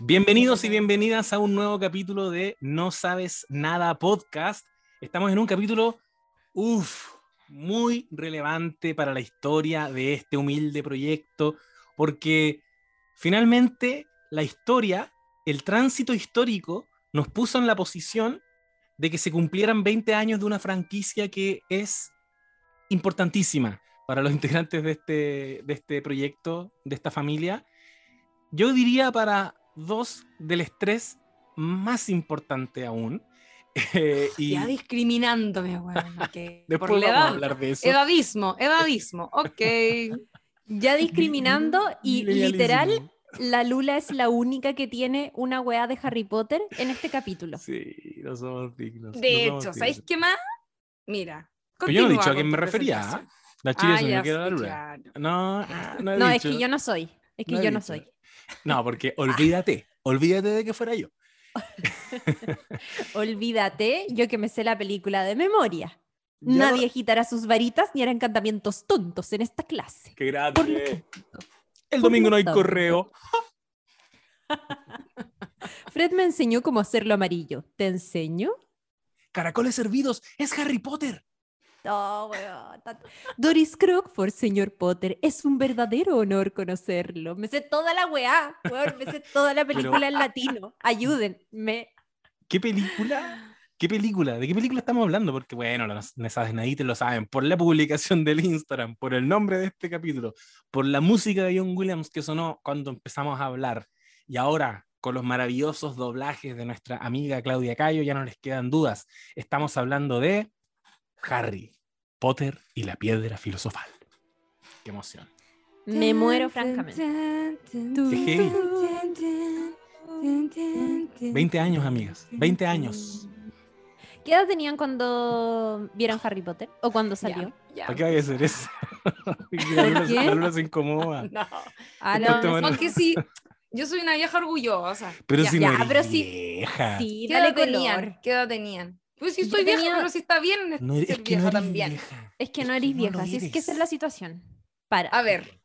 Bienvenidos y bienvenidas a un nuevo capítulo de No Sabes Nada Podcast. Estamos en un capítulo, uff, muy relevante para la historia de este humilde proyecto, porque finalmente la historia, el tránsito histórico, nos puso en la posición de que se cumplieran 20 años de una franquicia que es importantísima para los integrantes de este, de este proyecto, de esta familia. Yo diría para dos del estrés más importante aún. Eh, y Ya discriminándome, weón. que después por vamos a edad. hablar de eso. Edadismo, edadismo, ok. Ya discriminando y literal, la Lula es la única que tiene una weá de Harry Potter en este capítulo. Sí, no somos dignos. De no hecho, ¿sabéis qué más? Mira. Pero yo no he dicho a quién me refería. presentación. ¿ah? La chile Ah, se me queda la sí, luna. claro. No, no, he No, es dicho. que yo no soy. Es que No yo no soy. No, porque olvídate, olvídate de que fuera yo. Olvídate, yo que me sé la película de memoria. Nadie agitará sus varitas ni hará encantamientos tontos en esta clase. Qué grande. El domingo no hay correo. Fred me enseñó cómo hacerlo amarillo. ¿Te enseño? Caracoles hervidos. Es Harry Potter. No, weón, Doris Crockford, señor Potter, es un verdadero honor conocerlo. Me sé toda la weá, weón, me sé toda la película en latino. Ayúdenme. ¿Qué película? ¿Qué película? ¿De qué película estamos hablando? Porque, bueno, las nadie lo saben. Por la publicación del Instagram, por el nombre de este capítulo, por la música de John Williams que sonó cuando empezamos a hablar. Y ahora, con los maravillosos doblajes de nuestra amiga Claudia Cayo, ya no les quedan dudas. Estamos hablando de Harry Potter y la piedra filosofal. Qué emoción. Me muero francamente. Qué heavy. 20 años, amigas. 20 años. ¿Qué edad tenían cuando vieron Harry Potter? ¿O cuando salió? Ya, ¿Para qué vaya a hacer eso? la, Luna, qué? la Luna se incomoda. No. Ah, no. Porque sí, yo soy una vieja orgullosa. Pero Ya, si ya, no eres pero sí- vieja. Sí, ¿Qué edad tenían? ¿Qué edad tenían? Pues sí, Yo soy vieja, tenía- pero sí está bien No eres, ser es que no vieja eres también. vieja. Es que Es no eres no vieja, así es que esa es la situación. Para. A ver,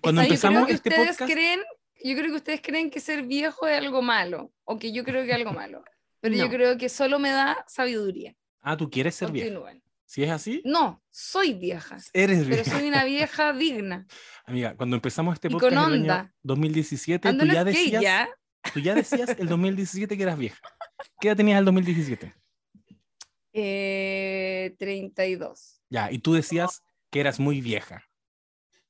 Cuando o sea, yo empezamos creo que este ustedes podcast, creen, yo creo que ustedes creen que ser viejo es algo malo, o que yo creo que es algo malo. Pero yo No. creo que solo me da sabiduría. ah, tú quieres ser vieja. Continúen. Si es así, No, soy vieja, eres pero vieja. soy una vieja digna. Amiga, cuando empezamos este podcast en el año onda. 2017, Ando tú ya, decías, ya. tú ya decías el 2017 que eras vieja. ¿Qué edad tenías el 2017? Eh, 32. Ya, y tú decías que eras muy vieja.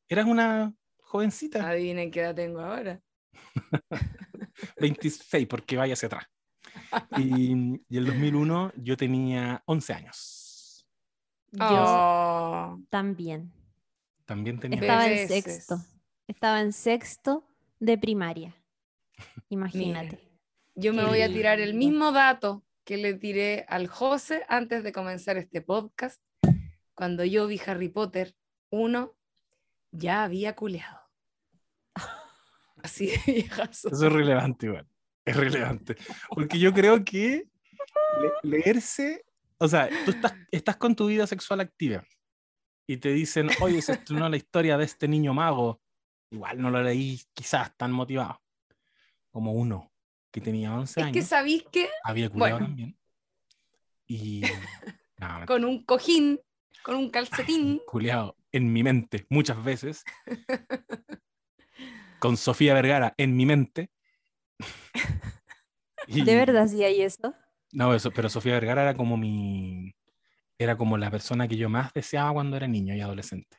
Eras una jovencita, Adivinen qué edad tengo ahora. 26, porque vaya hacia atrás. Y, y el 2001 yo tenía 11 años. Yo Oh, también. También tenía... Estaba en sexto. Estaba en sexto de primaria. Imagínate. yo me voy a tirar el mismo dato que le tiré al José antes de comenzar este podcast. Cuando yo vi Harry Potter 1, ya había culeado. Así de viejazo. Eso es relevante, igual. Es relevante. Porque yo creo que le- leerse, o sea, tú estás, estás con tu vida sexual activa y te dicen, oye, se estrenó la historia de este niño mago. Igual no lo leí quizás tan motivado como uno que tenía 11 Es que años. sabéis que Había cuidado bueno. también. Y. No, con un cojín, con un calcetín, culeado en mi mente muchas veces. Con Sofía Vergara en mi mente. Y- ¿De verdad sí hay eso? No, eso, pero Sofía Vergara era como mi. Era como la persona que yo más deseaba cuando era niño y adolescente.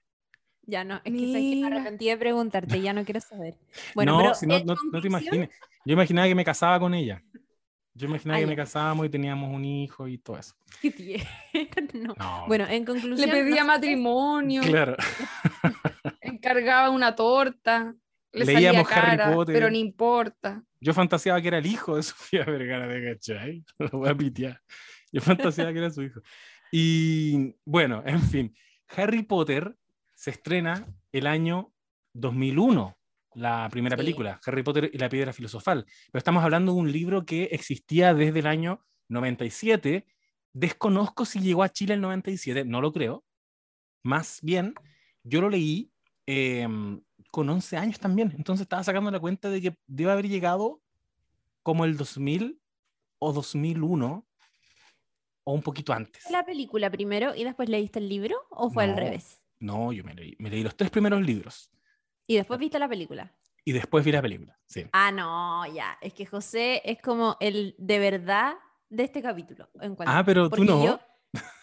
Ya no, es que, sabes que me Mira. arrepentí de preguntarte, ya no quiero saber. Bueno, no, pero si no, no, no te imagines. Yo imaginaba que me casaba con ella. Yo imaginaba Ah, que ya. me casábamos y teníamos un hijo y todo eso. Qué tierno. No. Bueno, en conclusión. le pedía matrimonio, claro. encargaba una torta, le Leíamos salía Harry cara, Potter. pero no importa. Yo fantaseaba que era el hijo de Sofía Vergara, ¿te cachai? Lo voy a pitear. Yo fantaseaba que era su hijo. Y bueno, en fin, Harry Potter se estrena el año 2001, la primera Sí. película, Harry Potter y la piedra filosofal. Pero estamos hablando de un libro que existía desde el año 97. Desconozco si llegó a Chile el 97, no lo creo. Más bien, yo lo leí em, con 11 años también. Entonces estaba sacando la cuenta de que debe haber llegado como el 2000 o 2001 o un poquito antes. ¿La película primero y después leíste el libro o fue al revés? No, yo me leí, me leí los tres primeros libros Y después viste la película. y después vi la película. Sí. Ah, no, ya. Es que José es como el de verdad de este capítulo. Ah, pero tú no. yo-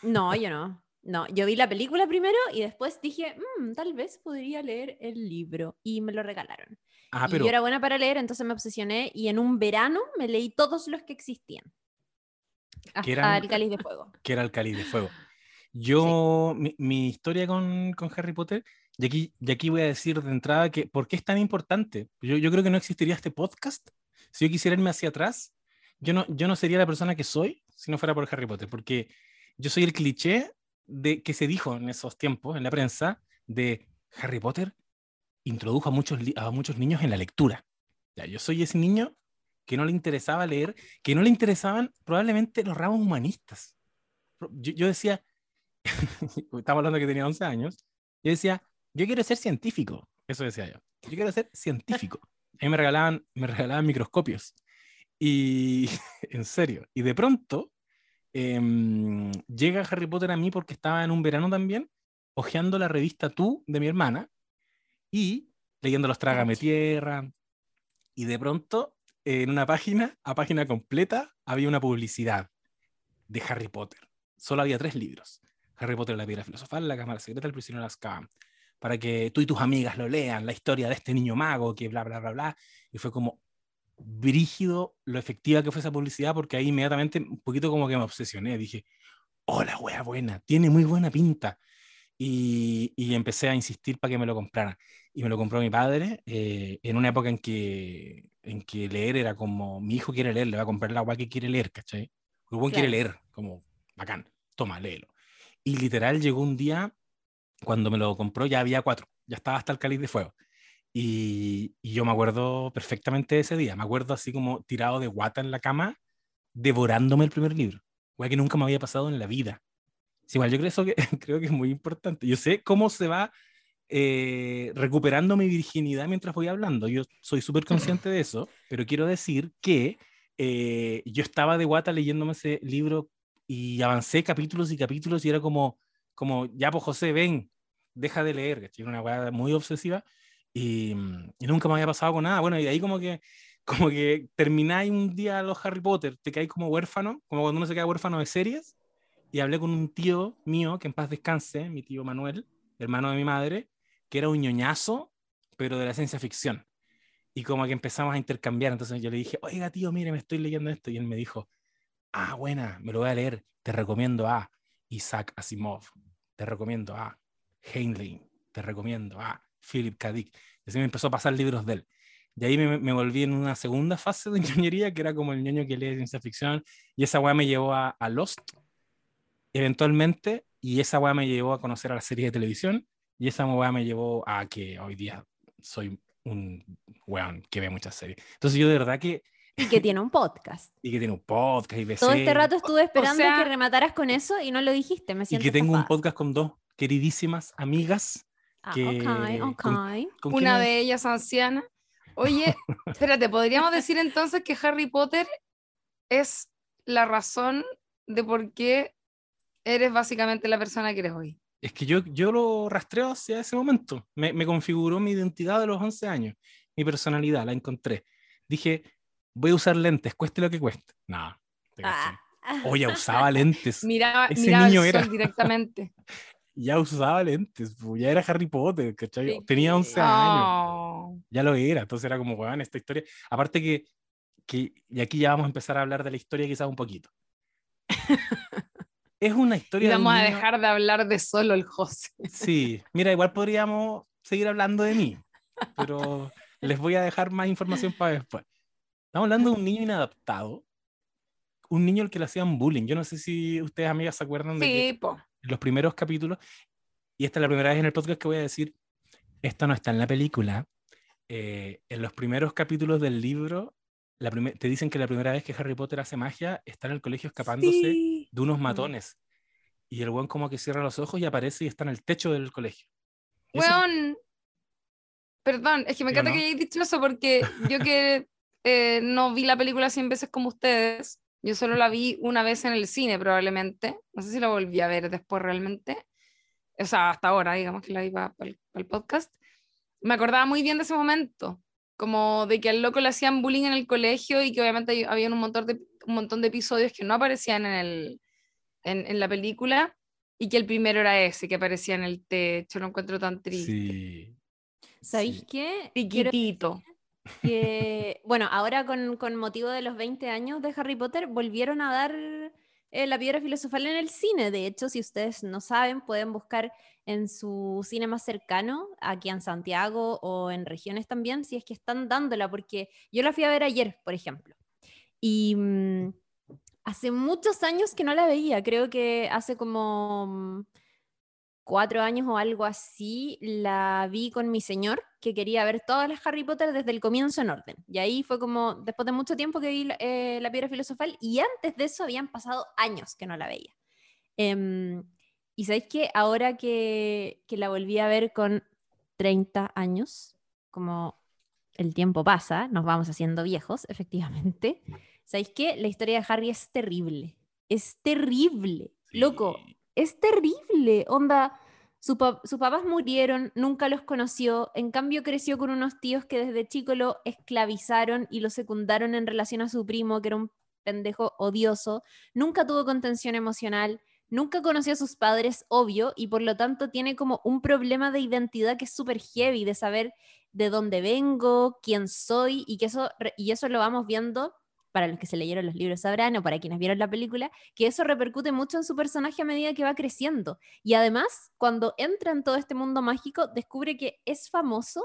no, yo no. No, yo vi la película primero y después dije, "Mm, tal vez podría leer el libro. Y me lo regalaron. Ah, y pero yo era buena para leer, entonces me obsesioné y en un verano me leí todos los que existían. Hasta el cáliz de fuego. que era el cáliz de fuego. Yo, mi, historia con, con Harry Potter, y aquí, y aquí voy a decir de entrada que, ¿por qué es tan importante? Yo, yo creo que no existiría este podcast si yo quisiera irme hacia atrás. Yo no, yo no sería la persona que soy si no fuera por Harry Potter, porque yo soy el cliché de que se dijo en esos tiempos en la prensa de Harry Potter introdujo a muchos, a muchos niños en la lectura. Ya, yo soy ese niño que no le interesaba leer, que no le interesaban probablemente los ramos humanistas. Yo, yo decía, estamos hablando que tenía 11 años, yo decía, yo quiero ser científico, eso decía yo, yo quiero ser científico. A mí me regalaban, me regalaban microscopios. Y en serio, y de pronto em, llega Harry Potter a mí porque estaba en un verano también, hojeando la revista Tú de mi hermana y leyendo los Trágame. Tierra. Y de pronto, en una página, a página completa, había una publicidad de Harry Potter. Solo había tres libros. Harry Potter, la piedra filosofal, la cámara secreta, el prisionero de Azkaban. Para que tú y tus amigas lo lean, la historia de este niño mago, que bla, bla, bla, bla. Y fue como brígido lo efectiva que fue esa publicidad, porque ahí inmediatamente un poquito como que me obsesioné. Dije, hola, wea buena, tiene muy buena pinta. Y, y empecé a insistir para que me lo compraran. Y me lo compró mi padre eh, en una época en que, en que leer era como, mi hijo quiere leer, le va a comprar la agua que quiere leer, ¿cachai? El buen quiere Claro. leer, como, bacán, toma, léelo. Y literal llegó un día, cuando me lo compró ya había cuatro, ya estaba hasta el cáliz de fuego. Y, y yo me acuerdo perfectamente de ese día, me acuerdo así como tirado de guata en la cama, devorándome el primer libro, wea que nunca me había pasado en la vida. Sí, igual yo creo, eso que, creo que es muy importante. Yo sé cómo se va eh, recuperando mi virginidad mientras voy hablando. Yo soy súper consciente de eso, pero quiero decir que eh, yo estaba de guata leyéndome ese libro y avancé capítulos y capítulos y era como, como ya pues José, ven, deja de leer, que una weá muy obsesiva y, y nunca me había pasado con nada. Bueno, y ahí como que como que termináis un día los Harry Potter, te caes como huérfano, como cuando uno se queda huérfano de series, y hablé con un tío mío, que en paz descanse, mi tío Manuel, hermano de mi madre, que era un ñoñazo, pero de la ciencia ficción. Y como que empezamos a intercambiar, entonces yo le dije, oiga tío, mire, me estoy leyendo esto, y él me dijo, ah, buena, me lo voy a leer, te recomiendo a Isaac Asimov, te recomiendo a Heinlein, te recomiendo a Philip K. Dick. Y así me empezó a pasar libros de él. Y ahí me, me volví en una segunda fase de ñoñería, que era como el ñoño que lee ciencia ficción, y esa weá me llevó a, a Lost, eventualmente, y esa weá me llevó a conocer a la serie de televisión, y esa weá me llevó a que hoy día soy un weón que ve muchas series. Entonces yo de verdad que, Y que tiene un podcast. y que tiene un podcast y Todo este rato estuve esperando sea- que remataras con eso y no lo dijiste. Me y siento que tengo un estafada. podcast con dos queridísimas amigas. Ah, que- ok, ok. con- ¿con Una de ellas anciana. Oye, espérate, podríamos decir entonces que Harry Potter es la razón de por qué eres básicamente la persona que eres hoy. Es que yo, yo lo rastreo hacia ese momento. Me, me configuró mi identidad de los 11 años. Mi personalidad, la encontré. Dije, voy a usar lentes, cueste lo que cueste. Nada. Ah. Oye, usaba lentes. Miraba, Ese miraba niño el era. sol directamente. Ya usaba lentes. Ya era Harry Potter, ¿cachai? Sí. Tenía 11 años. Oh. Ya lo era. Entonces era como, weón, esta historia. Aparte que, que, y aquí ya vamos a empezar a hablar de la historia quizás un poquito. es una Y historia. de un vamos a niño- dejar de hablar de solo el José. Sí, mira, igual podríamos seguir hablando de mí, pero les voy a dejar más información para después. Estamos hablando de un niño inadaptado, un niño al que le hacían bullying. Yo no sé si ustedes, amigas, se acuerdan de que Sí, po. en los primeros capítulos, y esta es la primera vez en el podcast que voy a decir, esto no está en la película. eh, en los primeros capítulos del libro, la te dicen que la primera vez que Harry Potter hace magia está en el colegio escapándose Sí. de unos matones. Y el buen como que cierra los ojos y aparece y está en el techo del colegio. Eso- Weón. Perdón, es que me ¿Sí o encanta no? que hayáis dicho eso porque yo que eh, no vi la película 100 veces como ustedes. Yo solo la vi una vez en el cine, probablemente. No sé si la volví a ver después realmente. O sea, hasta ahora, digamos que la vi para el, podcast. Me acordaba muy bien de ese momento. Como de que al loco le hacían bullying en el colegio y que obviamente había un montón de, un montón de episodios que no aparecían en, el, en, en la película y que el primero era ese que aparecía en el techo. Lo encuentro tan triste. Sí. ¿Sabéis Sí. qué? Quiero Chiquitito. Bueno, ahora con, con motivo de los 20 años de Harry Potter, volvieron a dar eh, la piedra filosofal en el cine. De hecho, si ustedes no saben, pueden buscar en su cine más cercano, aquí en Santiago o en regiones también, si es que están dándola, porque yo la fui a ver ayer, por ejemplo. Y mm, hace muchos años que no la veía, creo que hace como mm, cuatro años o algo así, la vi con mi señor, que quería ver todas las Harry Potter desde el comienzo en orden. Y ahí fue como, después de mucho tiempo que vi la- eh, La Piedra Filosofal, y antes de eso habían pasado años que no la veía. Em, y sabéis que ahora que, que la volví a ver con 30 años, como el tiempo pasa, nos vamos haciendo viejos, efectivamente. ¿Sabéis qué? La historia de Harry es terrible. Es terrible. Loco. Es terrible. Onda, su sus papás murieron, nunca los conoció, en cambio creció con unos tíos que desde chico lo esclavizaron y lo secundaron en relación a su primo, que era un pendejo odioso, nunca tuvo contención emocional, nunca conoció a sus padres, obvio, y por lo tanto tiene como un problema de identidad que es súper heavy, de saber de dónde vengo, quién soy, y que eso, y eso lo vamos viendo, para los que se leyeron los libros sabrán, o para quienes vieron la película, que eso repercute mucho en su personaje a medida que va creciendo. Y además, cuando entra en todo este mundo mágico, descubre que es famoso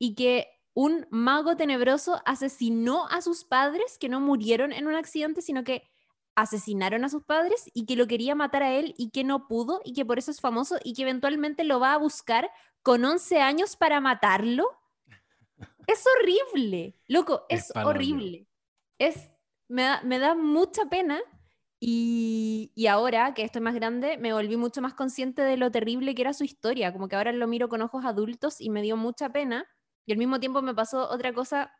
y que un mago tenebroso asesinó a sus padres que no murieron en un accidente, sino que asesinaron a sus padres y que lo quería matar a él y que no pudo y que por eso es famoso y que eventualmente lo va a buscar con 11 años para matarlo. Es horrible, loco, Es es, horrible. Es, me, da, me da mucha pena y, y ahora que estoy más grande, me volví mucho más consciente de lo terrible que era su historia, como que ahora lo miro con ojos adultos y me dio mucha pena. Y al mismo tiempo me pasó otra cosa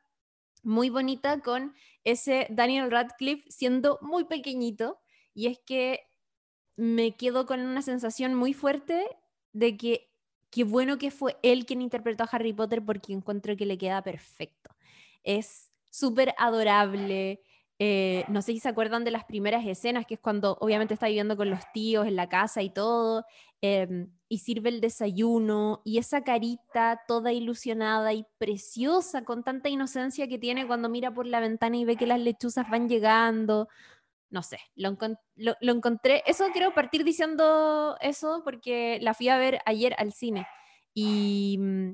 muy bonita con ese Daniel Radcliffe siendo muy pequeñito, y es que me quedo con una sensación muy fuerte de que qué bueno que fue él quien interpretó a Harry Potter porque encuentro que le queda perfecto. Es súper adorable. eh, no sé si se acuerdan de las primeras escenas, que es cuando obviamente está viviendo con los tíos en la casa y todo, em, y sirve el desayuno, y esa carita toda ilusionada y preciosa, con tanta inocencia que tiene cuando mira por la ventana y ve que las lechuzas van llegando. No sé, lo, encon- lo- lo encontré. Eso quiero partir diciendo eso porque la fui a ver ayer al cine. Y, mm,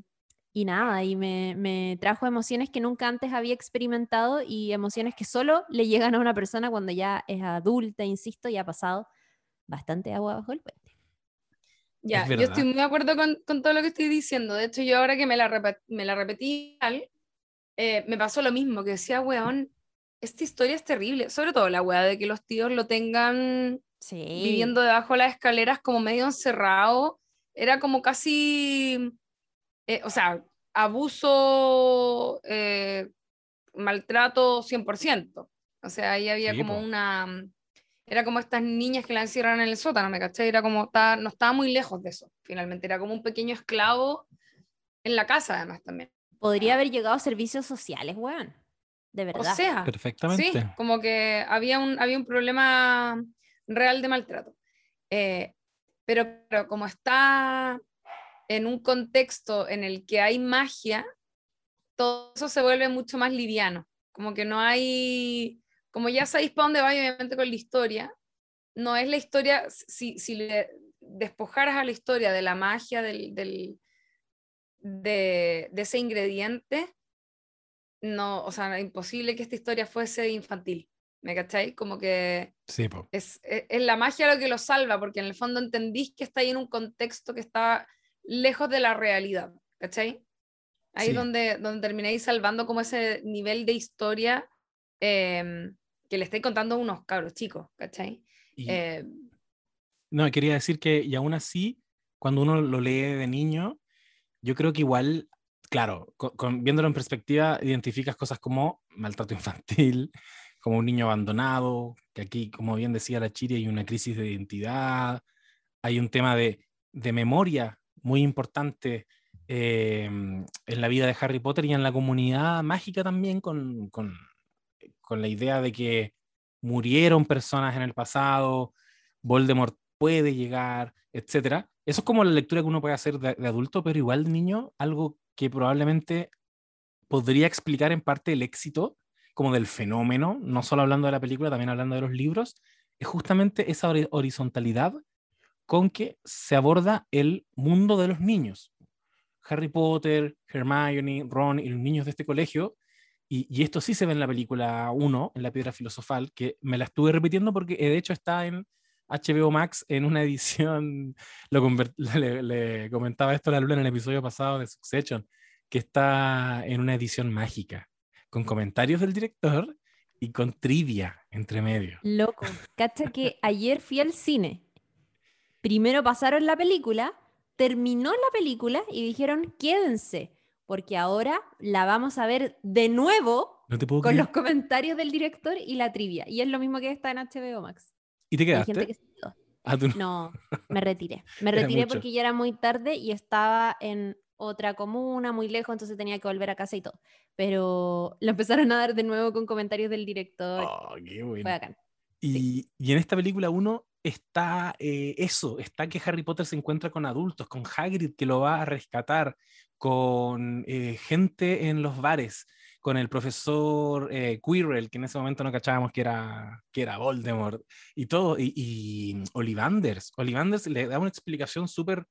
y nada, y me, me trajo emociones que nunca antes había experimentado y emociones que solo le llegan a una persona cuando ya es adulta, insisto, y ha pasado bastante agua bajo el puente. Ya, Es yo estoy muy de acuerdo con, con todo lo que estoy diciendo. De hecho, yo ahora que me la, me la repetí, tal, eh, me pasó lo mismo, que decía, weón, esta historia es terrible. Sobre todo la weá de que los tíos lo tengan Sí. viviendo debajo de las escaleras como medio encerrado. Era como casi, eh, o sea, abuso, eh, maltrato 100%. O sea, ahí había Sí, como po. una... Era como estas niñas que la encierran en el sótano, ¿me caché? Era como, estaba- no estaba muy lejos de eso, finalmente. Era como un pequeño esclavo en la casa, además, también. Podría haber llegado a servicios sociales, weón. De O verdad. sea, Perfectamente. Sí, como que había un, había un problema real de maltrato. Eh, pero, pero como está en un contexto en el que hay magia, todo eso se vuelve mucho más liviano. Como que no hay, como ya sabéis para dónde va, obviamente con la historia, no es la historia, si, si le despojaras a la historia de la magia, del, del- de, de ese ingrediente, no, o sea, imposible que esta historia fuese infantil. ¿Me cacháis? Como que Sí, es, es, es la magia lo que lo salva, porque en el fondo entendís que está ahí en un contexto que está lejos de la realidad. ¿Cachai? Ahí Sí. es donde, donde termináis salvando como ese nivel de historia em, que le estáis contando a unos cabros chicos, ¿cachai? Y- Eh, No, quería decir que, y aún así, cuando uno lo lee de niño, yo creo que igual claro, viéndolo en perspectiva, identificas cosas como maltrato infantil, como un niño abandonado, que aquí, como bien decía la Chiri, hay una crisis de identidad, hay un tema de, memoria muy importante eh, en la vida de Harry Potter y en la comunidad mágica también, con, con, la idea de que murieron personas en el pasado, Voldemort puede llegar, etc. Eso es como la lectura que uno puede hacer de, de adulto, pero igual de niño, algo que probablemente podría explicar en parte el éxito como del fenómeno, no solo hablando de la película, también hablando de los libros, es justamente esa horizontalidad con que se aborda el mundo de los niños. Harry Potter, Hermione, Ron y los niños de este colegio, y, esto sí se ve en la película 1, en la piedra filosofal, que me la estuve repitiendo porque eh, de hecho está en HBO Max en una edición, lo le, le, comentaba esto a la luna en el episodio pasado de Succession, que está en una edición mágica con comentarios del director y con trivia entre medio. Loco, cacha que ayer fui al cine. Primero pasaron la película, terminó la película y dijeron, quédense, porque ahora la vamos a ver de nuevo con los comentarios del director y la trivia. Y es lo mismo que está en HBO Max. ¿Y te quedaste? Ah, no. me retiré. Me retiré porque ya era muy tarde y estaba en otra comuna, muy lejos, entonces tenía que volver a casa y todo. Pero lo empezaron a dar de nuevo con comentarios del director. Oh, qué bueno. Y, y, en esta película uno está eh, eso, está que Harry Potter se encuentra con adultos, con Hagrid que lo va a rescatar, con eh, gente en los bares, con el profesor eh, Quirrell, que en ese momento no cachábamos que era, que era Voldemort, y todo, y, y Ollivanders. Ollivanders le da una explicación súper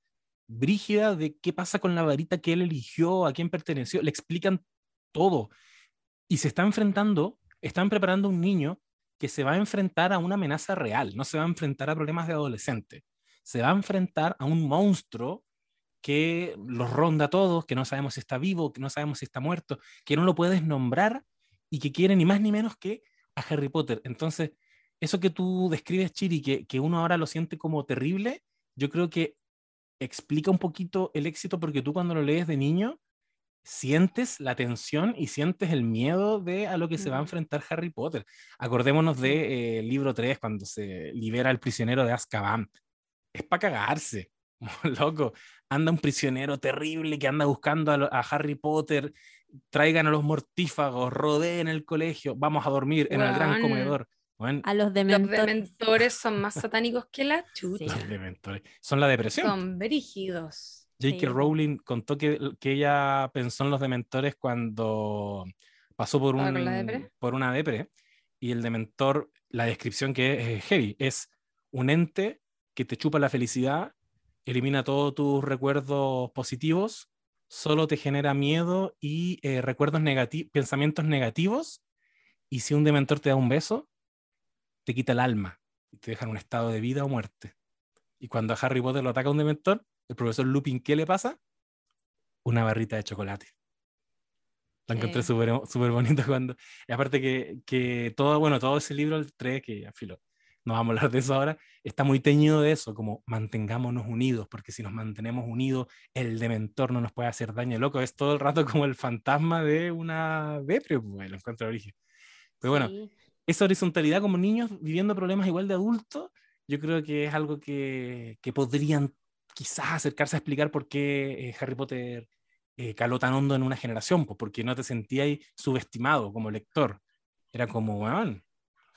brígida de qué pasa con la varita que él eligió, a quién perteneció, le explican todo. Y se está enfrentando, están preparando un niño que se va a enfrentar a una amenaza real, no se va a enfrentar a problemas de adolescente, se va a enfrentar a un monstruo que los ronda a todos, que no sabemos si está vivo, que no sabemos si está muerto, que no lo puedes nombrar y que quiere ni más ni menos que a Harry Potter. Entonces, eso que tú describes, Chiri, que, que uno ahora lo siente como terrible, yo creo que explica un poquito el éxito porque tú cuando lo lees de niño sientes la tensión y sientes el miedo de a lo que se va a enfrentar Harry Potter. Acordémonos de eh, libro 3 cuando se libera el prisionero de Azkaban. Es para cagarse, loco. Anda un prisionero terrible que anda buscando a, Harry Potter, traigan a los mortífagos, rodeen el colegio, vamos a dormir en el gran comedor a los dementores. Los dementores son más satánicos que la chucha. Los dementores. Son la depresión. Son brígidos. J.K. Rowling contó que, que, ella pensó en los dementores cuando pasó por, un, por una depre y el dementor, la descripción que es heavy, es un ente que te chupa la felicidad, elimina todos tus recuerdos positivos, solo te genera miedo y eh, recuerdos negativos, pensamientos negativos, y si un dementor te da un beso, te quita el alma y te deja en un estado de vida o muerte. Y cuando a Harry Potter lo ataca un dementor, el profesor Lupin, ¿qué le pasa? Una barrita de chocolate. La encontré súper super bonito cuando... Y aparte que, que, todo, bueno, todo ese libro, el 3, que filo, no vamos a hablar de eso ahora, está muy teñido de eso, como mantengámonos unidos, porque si nos mantenemos unidos, el dementor no nos puede hacer daño. Loco, es todo el rato como el fantasma de una depre, pues, lo encuentro origen. Pero bueno, esa horizontalidad como niños viviendo problemas igual de adultos, yo creo que es algo que, que podrían quizás acercarse a explicar por qué eh, Harry Potter eh, caló tan hondo en una generación, pues porque no te sentías subestimado como lector. Era como, weón,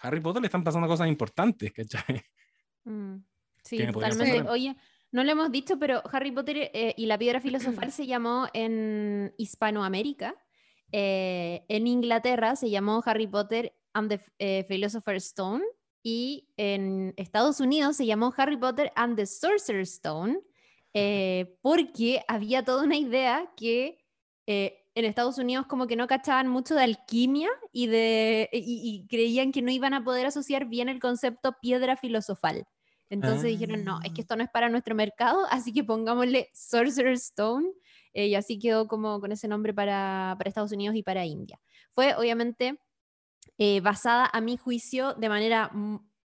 Harry Potter le están pasando cosas importantes, ¿cachai? Mm, sí, totalmente. Oye, no lo hemos dicho, pero Harry Potter eh, y la piedra filosofal se llamó en Hispanoamérica. en Inglaterra se llamó Harry Potter and the eh, Philosopher's Stone y en Estados Unidos se llamó Harry Potter and the Sorcerer's Stone eh, porque había toda una idea que eh, en Estados Unidos como que no cachaban mucho de alquimia y, de, y, creían que no iban a poder asociar bien el concepto piedra filosofal. Entonces dijeron, no, es que esto no es para nuestro mercado, así que pongámosle Sorcerer's Stone. y así quedó como con ese nombre para, para Estados Unidos y para India. Fue obviamente eh, basada a mi juicio de manera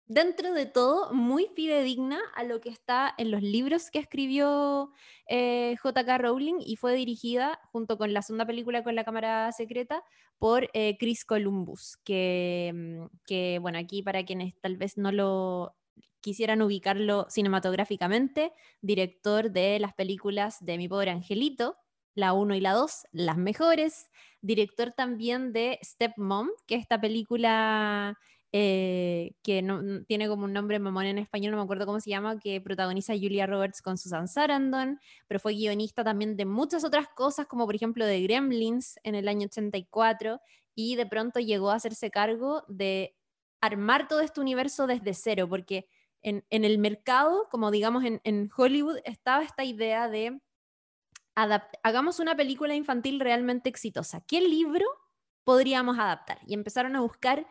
dentro de todo, muy fidedigna a lo que está en los libros que escribió eh, J.K. Rowling y fue dirigida junto con la segunda película con la cámara secreta por eh, Chris Columbus, que, mm, que, bueno, aquí para quienes tal vez no lo quisieran ubicarlo cinematográficamente, director de las películas de Mi Pobre Angelito, la 1 y la 2, las mejores, director también de Stepmom, que es esta película eh, que no, tiene como un nombre mamón en español, no me acuerdo cómo se llama, que protagoniza Julia Roberts con Susan Sarandon, pero fue guionista también de muchas otras cosas, como por ejemplo de Gremlins en el año 84, y de pronto llegó a hacerse cargo de armar todo este universo desde cero, porque en, el mercado, como digamos en, en Hollywood, estaba esta idea de hagamos una película infantil realmente exitosa. ¿Qué libro podríamos adaptar? Y empezaron a buscar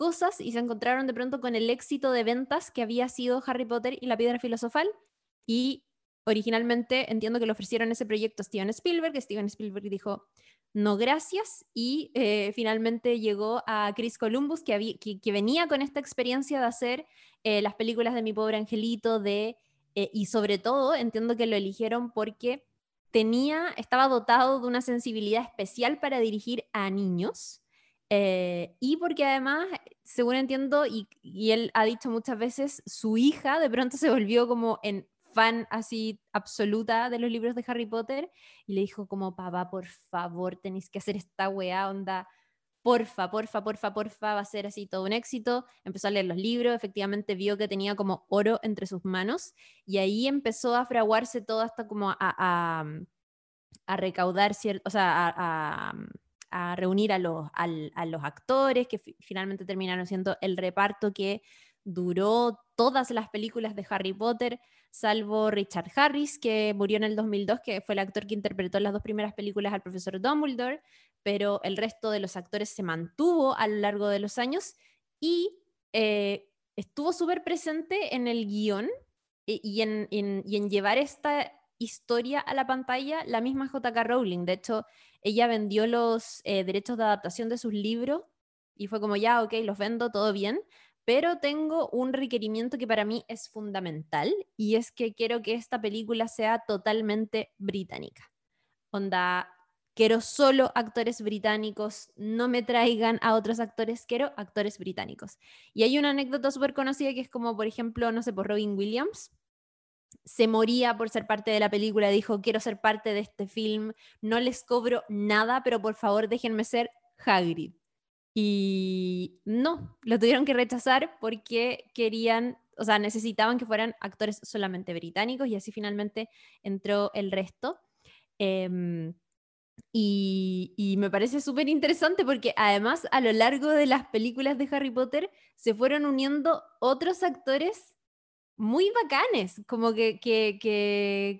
cosas y se encontraron de pronto con el éxito de ventas que había sido Harry Potter y la piedra filosofal. Y originalmente entiendo que le ofrecieron ese proyecto a Steven Spielberg, que Steven Spielberg dijo no gracias y eh, finalmente llegó a Chris Columbus que, que, venía con esta experiencia de hacer eh, las películas de mi pobre angelito de, eh, y sobre todo entiendo que lo eligieron porque tenía, estaba dotado de una sensibilidad especial para dirigir a niños eh, y porque además, según entiendo, y, él ha dicho muchas veces, su hija de pronto se volvió como en fan así absoluta de los libros de Harry Potter y le dijo como, papá, por favor, tenéis que hacer esta weá, onda, porfa, porfa, porfa, porfa, va a ser así todo un éxito. Empezó a leer los libros, efectivamente vio que tenía como oro entre sus manos y ahí empezó a fraguarse todo hasta como a, a, a recaudar, o sea, a a reunir a los, actores que finalmente terminaron siendo el reparto que duró todas las películas de Harry Potter, salvo Richard Harris, que murió en el 2002, que fue el actor que interpretó las dos primeras películas al profesor Dumbledore, pero el resto de los actores se mantuvo a lo largo de los años y eh, estuvo súper presente en el guion eh, y en llevar esta historia a la pantalla la misma JK Rowling. De hecho, ella vendió los eh, derechos de adaptación de sus libros y fue como, ya, ok, los vendo, todo bien, pero tengo un requerimiento que para mí es fundamental y es que quiero que esta película sea totalmente británica. Onda, quiero solo actores británicos, no me traigan a otros actores, quiero actores británicos. Y hay una anécdota súper conocida que es como, por ejemplo, no sé, por Robin Williams, se moría por ser parte de la película, dijo, quiero ser parte de este film, no les cobro nada, pero por favor déjenme ser Hagrid. Y no, lo tuvieron que rechazar porque querían, o sea, necesitaban que fueran actores solamente británicos y así finalmente entró el resto. Em, y, y, me parece súper interesante porque además a lo largo de las películas de Harry Potter se fueron uniendo otros actores muy bacanes, como que, que,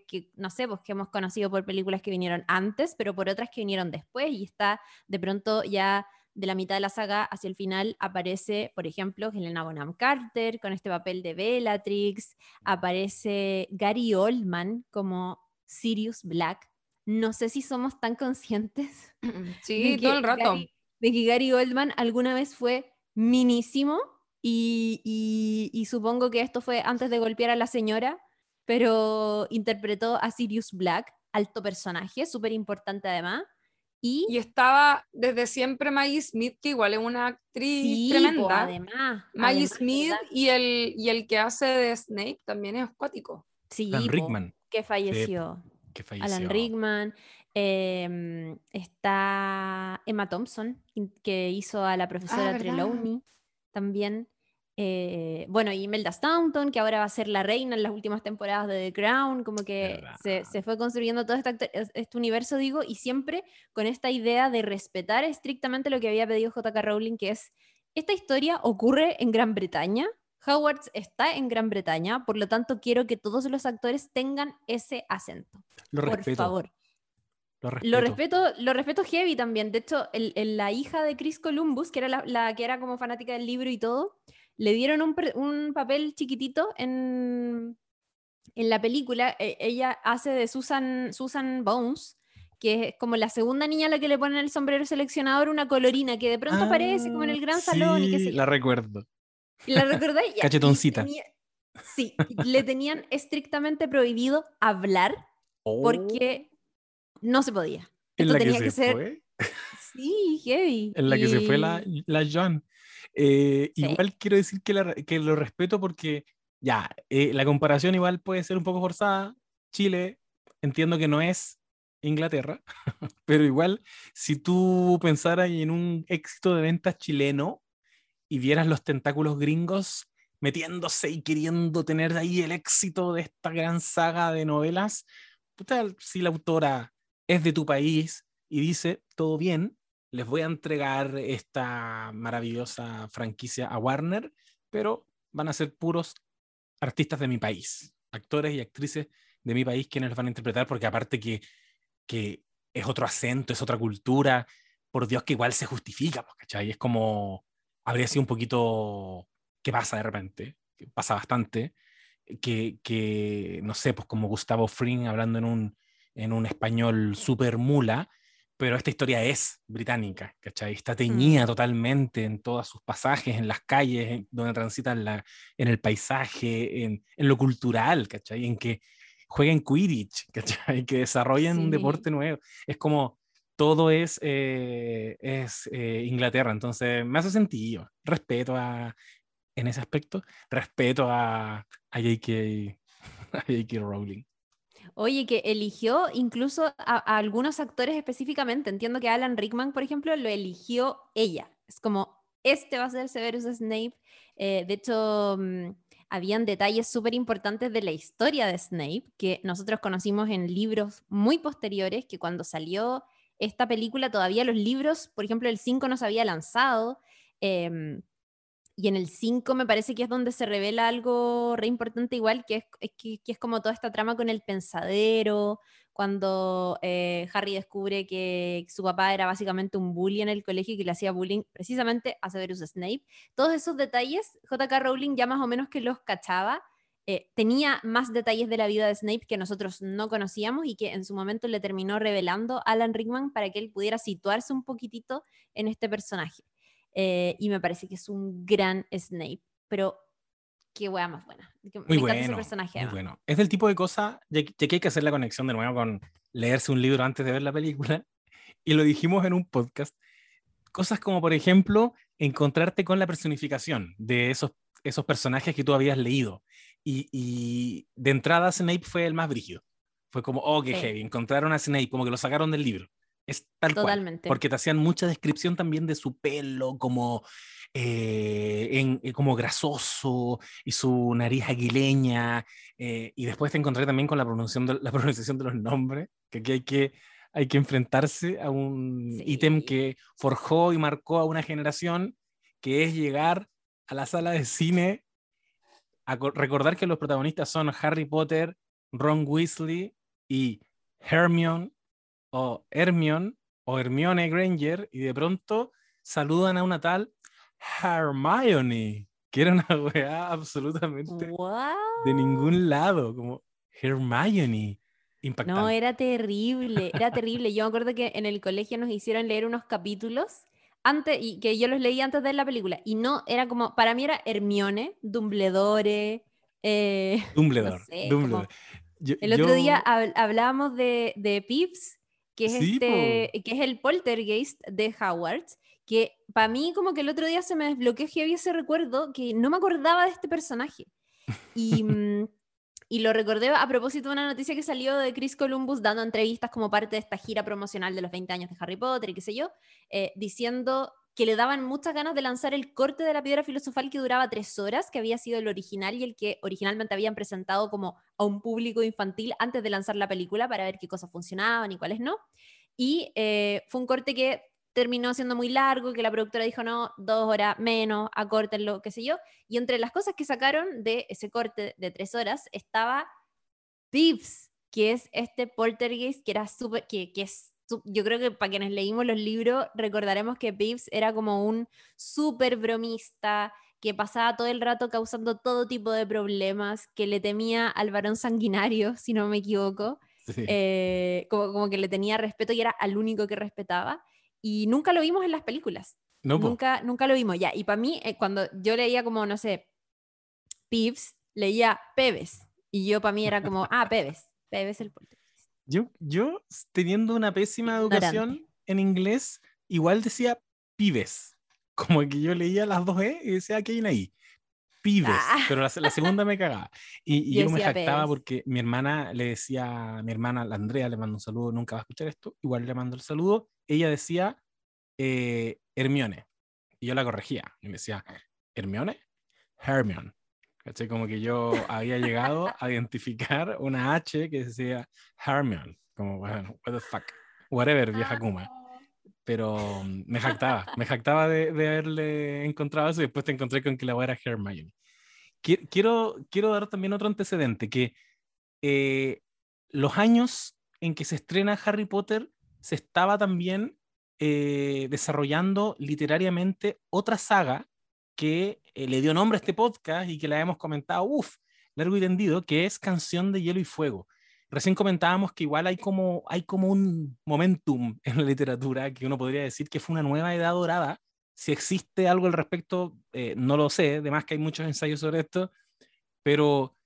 que, no sé, pues que hemos conocido por películas que vinieron antes, pero por otras que vinieron después, y está de pronto ya de la mitad de la saga hacia el final aparece, por ejemplo, Helena Bonham Carter con este papel de Bellatrix, aparece Gary Oldman como Sirius Black. No sé si somos tan conscientes. Sí, todo el rato. de que Gary Oldman alguna vez fue minísimo y, supongo que esto fue antes de golpear a la señora, pero interpretó a Sirius Black, alto personaje, súper importante además. Y, estaba desde siempre Maggie Smith, que igual es una actriz tremenda. además. Maggie Smith y el, y el que hace de Snake también es acuático. Sí, Alan Rickman. Que falleció. que falleció. Alan Rickman. Em, está Emma Thompson, que hizo a la profesora ah, Trelawney también. Eh, bueno, y Imelda Staunton, que ahora va a ser la reina en las últimas temporadas de The Crown, como que se, fue construyendo todo este, este, universo, digo, y siempre con esta idea de respetar estrictamente lo que había pedido JK Rowling, que es, esta historia ocurre en Gran Bretaña, Howard está en Gran Bretaña, por lo tanto quiero que todos los actores tengan ese acento. Lo por respeto. favor. Lo respeto. Lo respeto, heavy también. De hecho, la hija de Chris Columbus, que era la, que era como fanática del libro y todo, le dieron un, papel chiquitito en, en la película. E, ella hace de Susan, Susan Bones, que es como la segunda niña a la que le ponen el sombrero seleccionador, una colorina que de pronto aparece como en el gran salón y que La recuerdo. ¿La recordáis? Cachetoncita. tenía- sí, le tenían estrictamente prohibido hablar porque no se podía. en Esto la tenía que que, se ser. fue. Sí, heavy. En la que se fue la, la Joan. Eh, Sí. Igual quiero decir que, la- que lo respeto porque, ya, eh, la comparación igual puede ser un poco forzada. Chile, entiendo que no es Inglaterra, pero igual, si tú pensaras en un éxito de ventas chileno y vieras los tentáculos gringos metiéndose y queriendo tener ahí el éxito de esta gran saga de novelas, puta, si la autora es de tu país y dice, todo bien, les voy a entregar esta maravillosa franquicia a Warner, pero van a ser puros artistas de mi país, actores y actrices de mi país quienes los van a interpretar, porque aparte que, que es otro acento, es otra cultura, por Dios que igual se justifica, pues, ¿cachai? Es como, habría sido un poquito, ¿qué pasa de repente? Que Pasa bastante, que, que, no sé, pues como Gustavo Fring hablando en un, en un español súper mula, pero esta historia es británica, ¿cachai? Está teñida totalmente en todos sus pasajes, en las calles, en- donde transitan la, en el paisaje, en, en lo cultural, ¿cachai? En que jueguen Quidditch, ¿cachai? Que desarrollen un Sí. deporte nuevo. Es como todo es, eh, es eh, Inglaterra, entonces me hace sentido. Respeto a, en ese aspecto, respeto a, a J.K. Rowling. Oye, que eligió incluso a, algunos actores específicamente. Entiendo que Alan Rickman, por ejemplo, lo eligió ella. Es como, este va a ser Severus Snape. Eh, de hecho, mm, habían detalles súper importantes de la historia de Snape que nosotros conocimos en libros muy posteriores, que cuando salió esta película todavía los libros, por ejemplo, el 5 no se había lanzado. em, y en el 5 me parece que es donde se revela algo re importante igual, que es, que, es como toda esta trama con el pensadero, cuando eh, Harry descubre que su papá era básicamente un bully en el colegio y que le hacía bullying precisamente a Severus Snape. Todos esos detalles, JK Rowling ya más o menos que los cachaba. eh, tenía más detalles de la vida de Snape que nosotros no conocíamos y que en su momento le terminó revelando Alan Rickman para que él pudiera situarse un poquitito en este personaje. Eh, y me parece que es un gran Snape, pero qué wea más buena. Muy encanta bueno, personaje. muy además. bueno. Es del tipo de cosa, ya, que- ya que hay que hacer la conexión de nuevo con leerse un libro antes de ver la película, y lo dijimos en un podcast, cosas como, por ejemplo, encontrarte con la personificación de esos, esos personajes que tú habías leído. Y, y de entrada Snape fue el más brígido. Fue como, oh, qué Sí. heavy, encontraron a Snape, como que lo sacaron del libro. Es tal cual. Totalmente. Porque te hacían mucha descripción también de su pelo, como, eh, en- eh, como grasoso, y su nariz aguileña, eh, y después te encontré también con la pronunciación de, la pronunciación de los nombres, que aquí hay que, hay que enfrentarse a un Sí. ítem que forjó y marcó a una generación, que es llegar a la sala de cine a co- recordar que los protagonistas son Harry Potter, Ron Weasley y Hermione o Hermione o Hermione Granger y de pronto saludan a una tal Hermione, que era una weá absolutamente de ningún lado, como Hermione. Impactante. No, era terrible, era terrible. Yo me acuerdo que en el colegio nos hicieron leer unos capítulos antes y que yo los leí antes de ver la película y no era como para mí era Hermione, Dumbledore, eh, Dumbledore. no sé, Dumbledore. Yo- el otro día yo- hablábamos de, de Pips, que es Sí, este, que es el poltergeist de Howard, que para mí como que el otro día se me desbloqueó heavy ese recuerdo que no me acordaba de este personaje. Y, mm, y lo recordé a propósito de una noticia que salió de Chris Columbus dando entrevistas como parte de esta gira promocional de los 20 años de Harry Potter y qué sé yo, eh, diciendo que le daban muchas ganas de lanzar el corte de la piedra filosofal que duraba tres horas, que había sido el original y el que originalmente habían presentado como a un público infantil antes de lanzar la película para ver qué cosas funcionaban y cuáles no. Y eh, fue un corte que terminó siendo muy largo, que la productora dijo, no, dos horas menos, acórtenlo, qué sé yo. Y entre las cosas que sacaron de ese corte de tres horas estaba Pips, que es este poltergeist que era súper, que, que es, yo creo que para quienes leímos los libros recordaremos que Pips era como un súper bromista, que pasaba todo el rato causando todo tipo de problemas, que le temía al varón sanguinario, si no me equivoco, sí. eh, como, como que le tenía respeto y era al único que respetaba. Y nunca lo vimos en las películas. No. Nunca, nunca lo vimos. Ya, y para mí, eh, cuando yo leía como, no sé, Pips, leía Pebes. Y yo para mí era como, ah, Pebes. Pebes el portugués. Yo, yo, teniendo una pésima Ignorante. educación en inglés, igual decía pibes. Como que yo leía las dos E y decía que hay una I. Pibes. Ah. Pero la, la segunda me cagaba. Y, y Yo yo, me jactaba porque mi hermana le decía, a mi hermana, la Andrea, le mando un saludo, nunca va a escuchar esto, igual le mando el saludo. Ella decía eh, Hermione. Y yo la corregía. Y me decía, ¿Hermione? Hermione. ¿Cachai? Como que yo había llegado a identificar una H que decía Hermione. Como, bueno, what the fuck. Whatever, vieja Kuma. Pero mm, me jactaba, me jactaba de, de haberle encontrado eso y después te encontré con que la era Hermione. Qui- Quiero, quiero dar también otro antecedente, que eh, los años en que se estrena Harry Potter se estaba también eh, desarrollando literariamente otra saga que eh, le dio nombre a este podcast y que la hemos comentado, uff, largo y tendido, que es Canción de Hielo y Fuego. Recién comentábamos que igual hay como, hay como un momentum en la literatura que uno podría decir que fue una nueva edad dorada. Si existe algo al respecto, eh, no lo sé, además que hay muchos ensayos sobre esto, pero,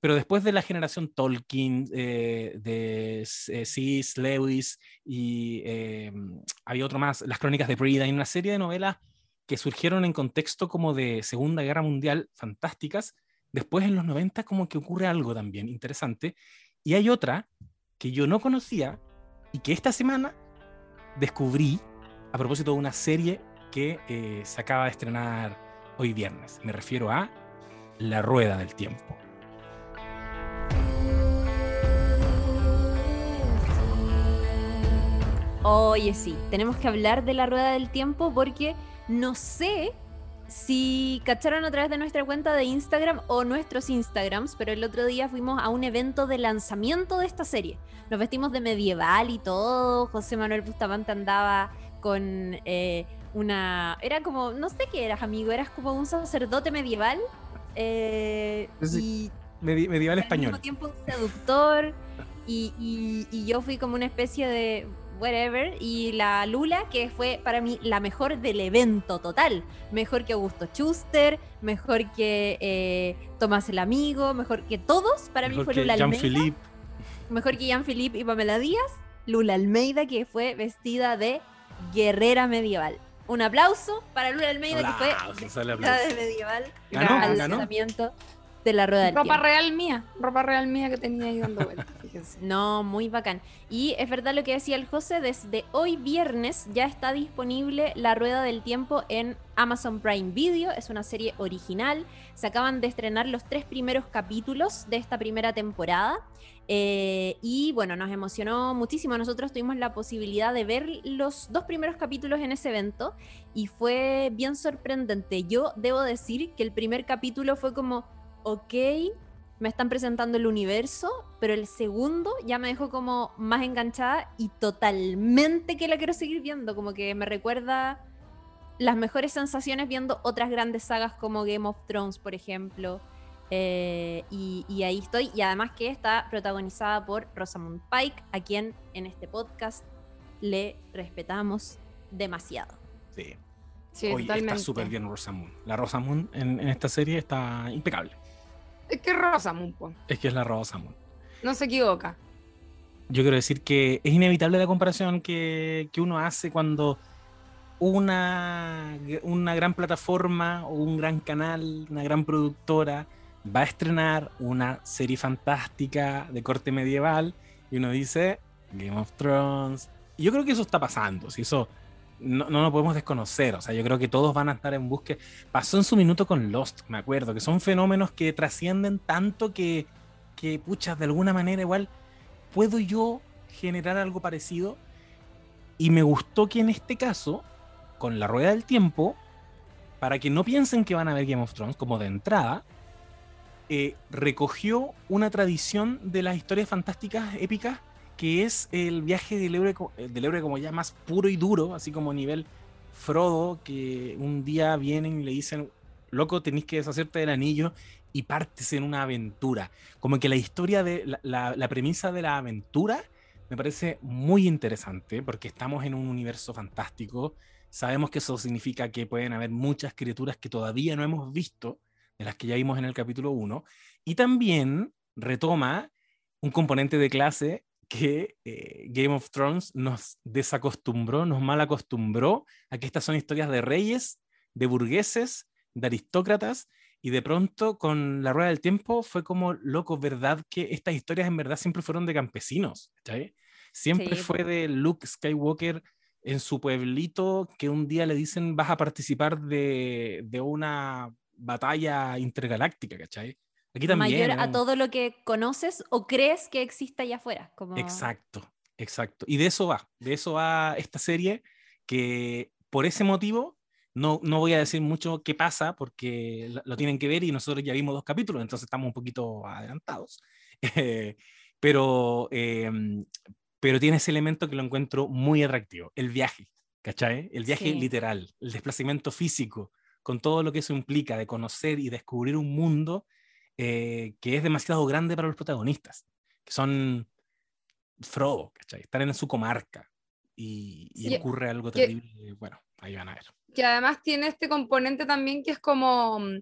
pero después de la generación Tolkien, eh, de C.S. Lewis y había otro más, las crónicas de Brida, y una serie de novelas que surgieron en contexto como de Segunda Guerra Mundial fantásticas, después en los 90 como que ocurre algo también interesante, y hay otra que yo no conocía y que esta semana descubrí a propósito de una serie que eh, se acaba de estrenar hoy viernes. Me refiero a La Rueda del Tiempo. Oye, sí, tenemos que hablar de la rueda del tiempo porque no sé si cacharon a través de nuestra cuenta de Instagram o nuestros Instagrams, pero el otro día fuimos a un evento de lanzamiento de esta serie. Nos vestimos de medieval y todo. José Manuel Bustamante andaba con eh, una. Era como. No sé qué eras, amigo. Eras como un sacerdote medieval. eh, y medieval al mismo español. tiempo un seductor y, y- y yo fui como una especie de whatever y la Lula que fue para mí la mejor del evento total. Mejor que Augusto Schuster mejor que eh, Tomás el Amigo mejor que todos para mí fue Lula Almeida. Mejor que Jean-Philippe y Pamela Díaz. Lula Almeida que fue vestida de guerrera medieval. Un aplauso para Lula Almeida que fue vestida de medieval. Ganó, al ganó. De la rueda del Ropa tiempo. real mía, ropa real mía que tenía ahí dando vueltas, fíjense. No, muy bacán. Y es verdad lo que decía el José, desde hoy viernes ya está disponible La Rueda del Tiempo en Amazon Prime Video, es una serie original, se acaban de estrenar los tres primeros capítulos de esta primera temporada. eh, y bueno, nos emocionó muchísimo. Nosotros tuvimos la posibilidad de ver los dos primeros capítulos en ese evento y fue bien sorprendente. Yo debo decir que el primer capítulo fue como, ok, me están presentando el universo, pero el segundo ya me dejó como más enganchada y totalmente que la quiero seguir viendo, como que me recuerda las mejores sensaciones viendo otras grandes sagas como Game of Thrones, por ejemplo. Eh, y, y ahí estoy, y además que está protagonizada por Rosamund Pike, a quien en este podcast le respetamos demasiado. Sí. Sí, Oye, está totalmente. súper bien Rosamund. La Rosamund en, en esta serie está impecable. Es que Rosa, po. Es que es la Rosamund. no se equivoca. Yo quiero decir que es inevitable la comparación que, que uno hace cuando una, una gran plataforma o un gran canal, una gran productora va a estrenar una serie fantástica de corte medieval y uno dice Game of Thrones. Y yo creo que eso está pasando, si eso no, no lo podemos desconocer, o sea, yo creo que todos van a estar en búsqueda. Pasó en su minuto con Lost, me acuerdo, que son fenómenos que trascienden tanto que, que puchas, de alguna manera igual ¿puedo yo generar algo parecido? Y me gustó que en este caso, con la rueda del tiempo, para que no piensen que van a ver Game of Thrones como de entrada, eh, recogió una tradición de las historias fantásticas épicas que es el viaje del héroe, eh, del héroe como ya más puro y duro, así como nivel Frodo, que un día vienen y le dicen, loco, tenéis que deshacerte del anillo y partes en una aventura. Como que la historia de la, la- la premisa de la aventura me parece muy interesante porque estamos en un universo fantástico Sabemos que eso significa que pueden haber muchas criaturas que todavía no hemos visto, de las que ya vimos en el capítulo 1, y también retoma un componente de clase que eh, Game of Thrones nos desacostumbró, nos mal acostumbró a que estas son historias de reyes, de burgueses, de aristócratas, y de pronto con la rueda del tiempo fue como, loco, ¿verdad que estas historias en verdad siempre fueron de campesinos? Siempre fue de Luke Skywalker en su pueblito que un día le dicen vas a participar de, de una batalla intergaláctica, ¿cachai? Aquí también. Mayor a todo lo que conoces o crees que existe allá afuera. Como... Exacto, exacto. Y de eso va, de eso va esta serie, que por ese motivo no, no voy a decir mucho qué pasa porque lo, tienen que ver y nosotros ya vimos dos capítulos, entonces estamos un poquito adelantados. pero, em, pero tiene ese elemento que lo encuentro muy atractivo, el viaje, ¿cachai? El viaje literal, el desplazamiento físico, con todo lo que eso implica de conocer y descubrir un mundo eh, que es demasiado grande para los protagonistas, que son Frodo, ¿cachai? Están en su comarca y, ocurre algo terrible. bueno, ahí van a ver. Que además tiene este componente también que es como mm,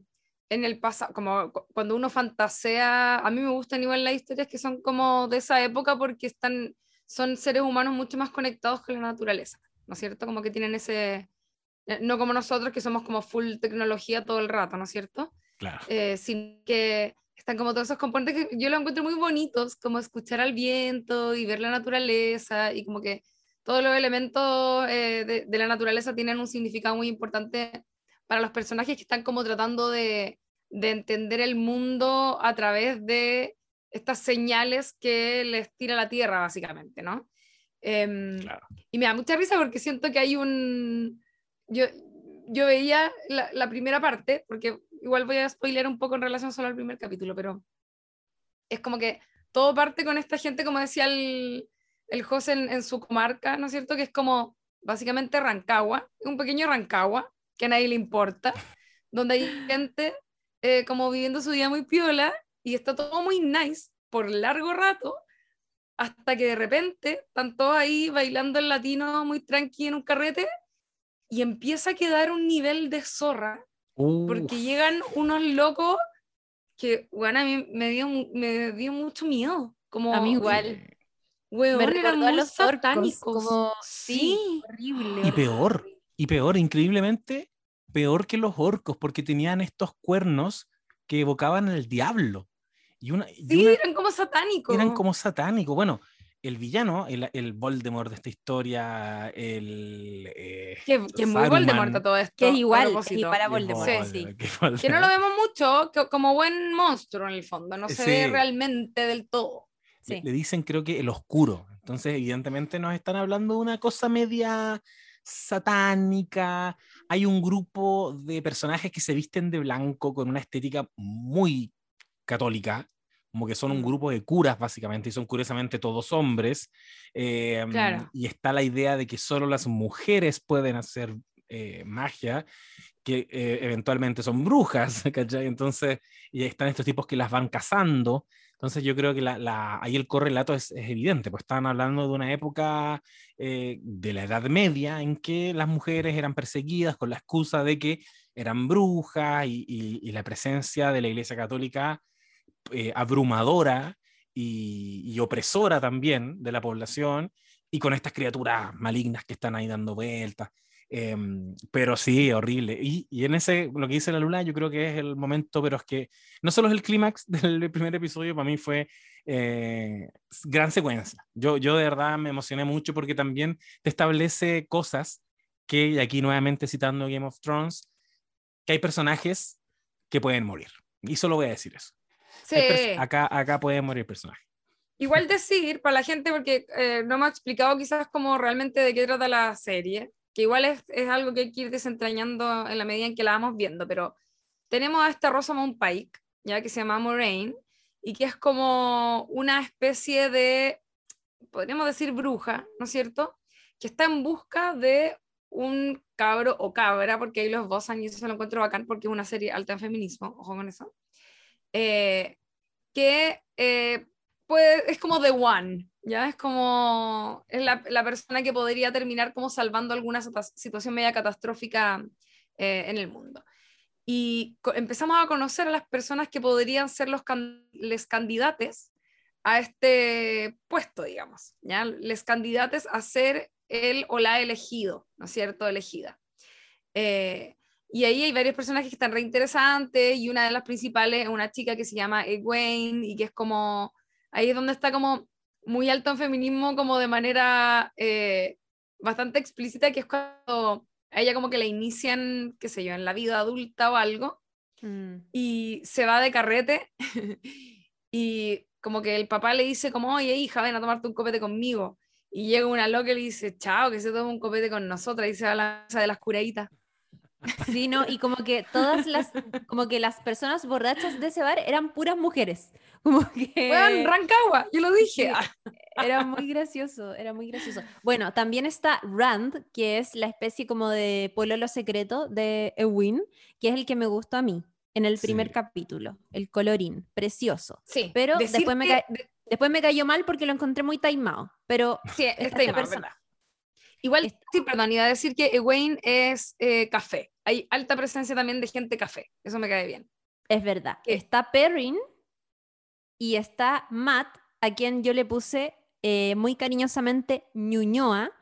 en el pasado, como cuando uno fantasea, a mí me gustan igual las historias que son como de esa época porque están, son seres humanos mucho más conectados con la naturaleza, ¿no es cierto? Como que tienen ese, eh, no como nosotros que somos como full tecnología todo el rato, ¿no es cierto? Claro. Eh, sin que están como todos esos componentes que yo los encuentro muy bonitos, como escuchar al viento y ver la naturaleza y como que todos los elementos eh, de, de, la naturaleza tienen un significado muy importante para los personajes que están como tratando de, de entender el mundo a través de estas señales que les tira la tierra, básicamente, ¿no? Em, claro. Y me da mucha risa porque siento que hay un... Yo, yo veía la, la, primera parte, porque igual voy a spoiler un poco en relación solo al primer capítulo, pero es como que todo parte con esta gente, como decía el, el José en, su comarca, ¿no es cierto? Que es como básicamente Rancagua, un pequeño Rancagua, que a nadie le importa, donde hay gente eh, como viviendo su vida muy piola y está todo muy nice por largo rato, hasta que de repente están todos ahí bailando el latino muy tranqui en un carrete y empieza a quedar un nivel de zorra porque llegan unos locos que, bueno, a mí me dio, me dio mucho miedo. Como, a mí igual. me recordó a los satánicos. sí, horrible. Y peor, y peor, increíblemente, peor que los orcos, porque tenían estos cuernos que evocaban al diablo. Y una, sí, eran como satánicos. Eran como satánicos. Bueno, el villano, el, el, Voldemort de esta historia, el... Eh, que, es muy Voldemort a todo esto. Que es igual, y para Voldemort. Sí, Que, no lo vemos mucho, como buen monstruo en el fondo, no se ve realmente del todo. Le, le, dicen creo que el oscuro, entonces evidentemente nos están hablando de una cosa media satánica, hay un grupo de personajes que se visten de blanco con una estética muy católica, como que son un grupo de curas básicamente, y son curiosamente todos hombres, em, y está la idea de que solo las mujeres pueden hacer eh, magia, que eh, eventualmente son brujas, ¿cachai? Entonces, y están estos tipos que las van cazando, entonces yo creo que la, ahí el correlato es, es, evidente, pues estaban hablando de una época eh, de la Edad Media en que las mujeres eran perseguidas con la excusa de que eran brujas y, y la presencia de la Iglesia Católica eh, abrumadora y, opresora también de la población, y con estas criaturas malignas que están ahí dando vueltas. Em, pero sí, horrible. Y, y, en ese, lo que dice la luna, yo creo que es el momento, pero es que no solo es el clímax del primer episodio, para mí fue eh, gran secuencia. Yo, yo de verdad me emocioné mucho porque también te establece cosas que, y aquí nuevamente citando Game of Thrones, que hay personajes que pueden morir. Y solo voy a decir eso. Sí. Acá, acá puede morir personaje. Igual decir para la gente, porque eh, no me ha explicado quizás cómo realmente de qué trata la serie, que igual es, es, algo que hay que ir desentrañando en la medida en que la vamos viendo, pero tenemos a esta Rosamund Pike, ya que se llama Moraine, y que es como una especie de, podríamos decir bruja, ¿no es cierto? Que está en busca de un cabro o cabra, porque ahí los voz y eso se lo encuentro bacán porque es una serie alta en feminismo, ojo con eso, eh, que eh, es como The One, ¿ya? Es como, es la, persona que podría terminar como salvando alguna situación media catastrófica eh, en el mundo. Y empezamos a conocer a las personas que podrían ser los can- les candidates a este puesto, digamos, ¿ya? Les candidates a ser el o la elegido, ¿no es cierto? Elegida. Y ahí hay varios personajes que están re interesantes y una de las principales es una chica que se llama Egwene y que es como, ahí es donde está como muy alto en feminismo como de manera eh, bastante explícita, que es cuando a ella como que la inician, qué sé yo, en la vida adulta o algo Mm. y se va de carrete y como que el papá le dice como, oye hija, ven a tomarte un copete conmigo. Y llega una loca y le dice, chao, que se toma un copete con nosotras y se va a la mesa de las curaditas. Sí, ¿no? Y como que todas las, como que las personas borrachas de ese bar eran puras mujeres. Como que Rancagua, yo lo dije. Sí. era muy gracioso, era muy gracioso. Bueno, también está Rand, que es la especie como de pololo secreto de Ewin, que es el que me gustó a mí en el primer Sí. capítulo, el colorín, precioso. Sí, Pero después me que- Después me cayó mal porque lo encontré muy taimado, pero Sí, esta está ahí mal, persona. Igual, sí, perdón, iba a decir que Egwene es eh, café. Hay alta presencia también de gente café. Eso me cae bien. Es verdad. ¿Qué? Está Perrin y está Matt, a quien yo le puse eh, muy cariñosamente Ñuñoa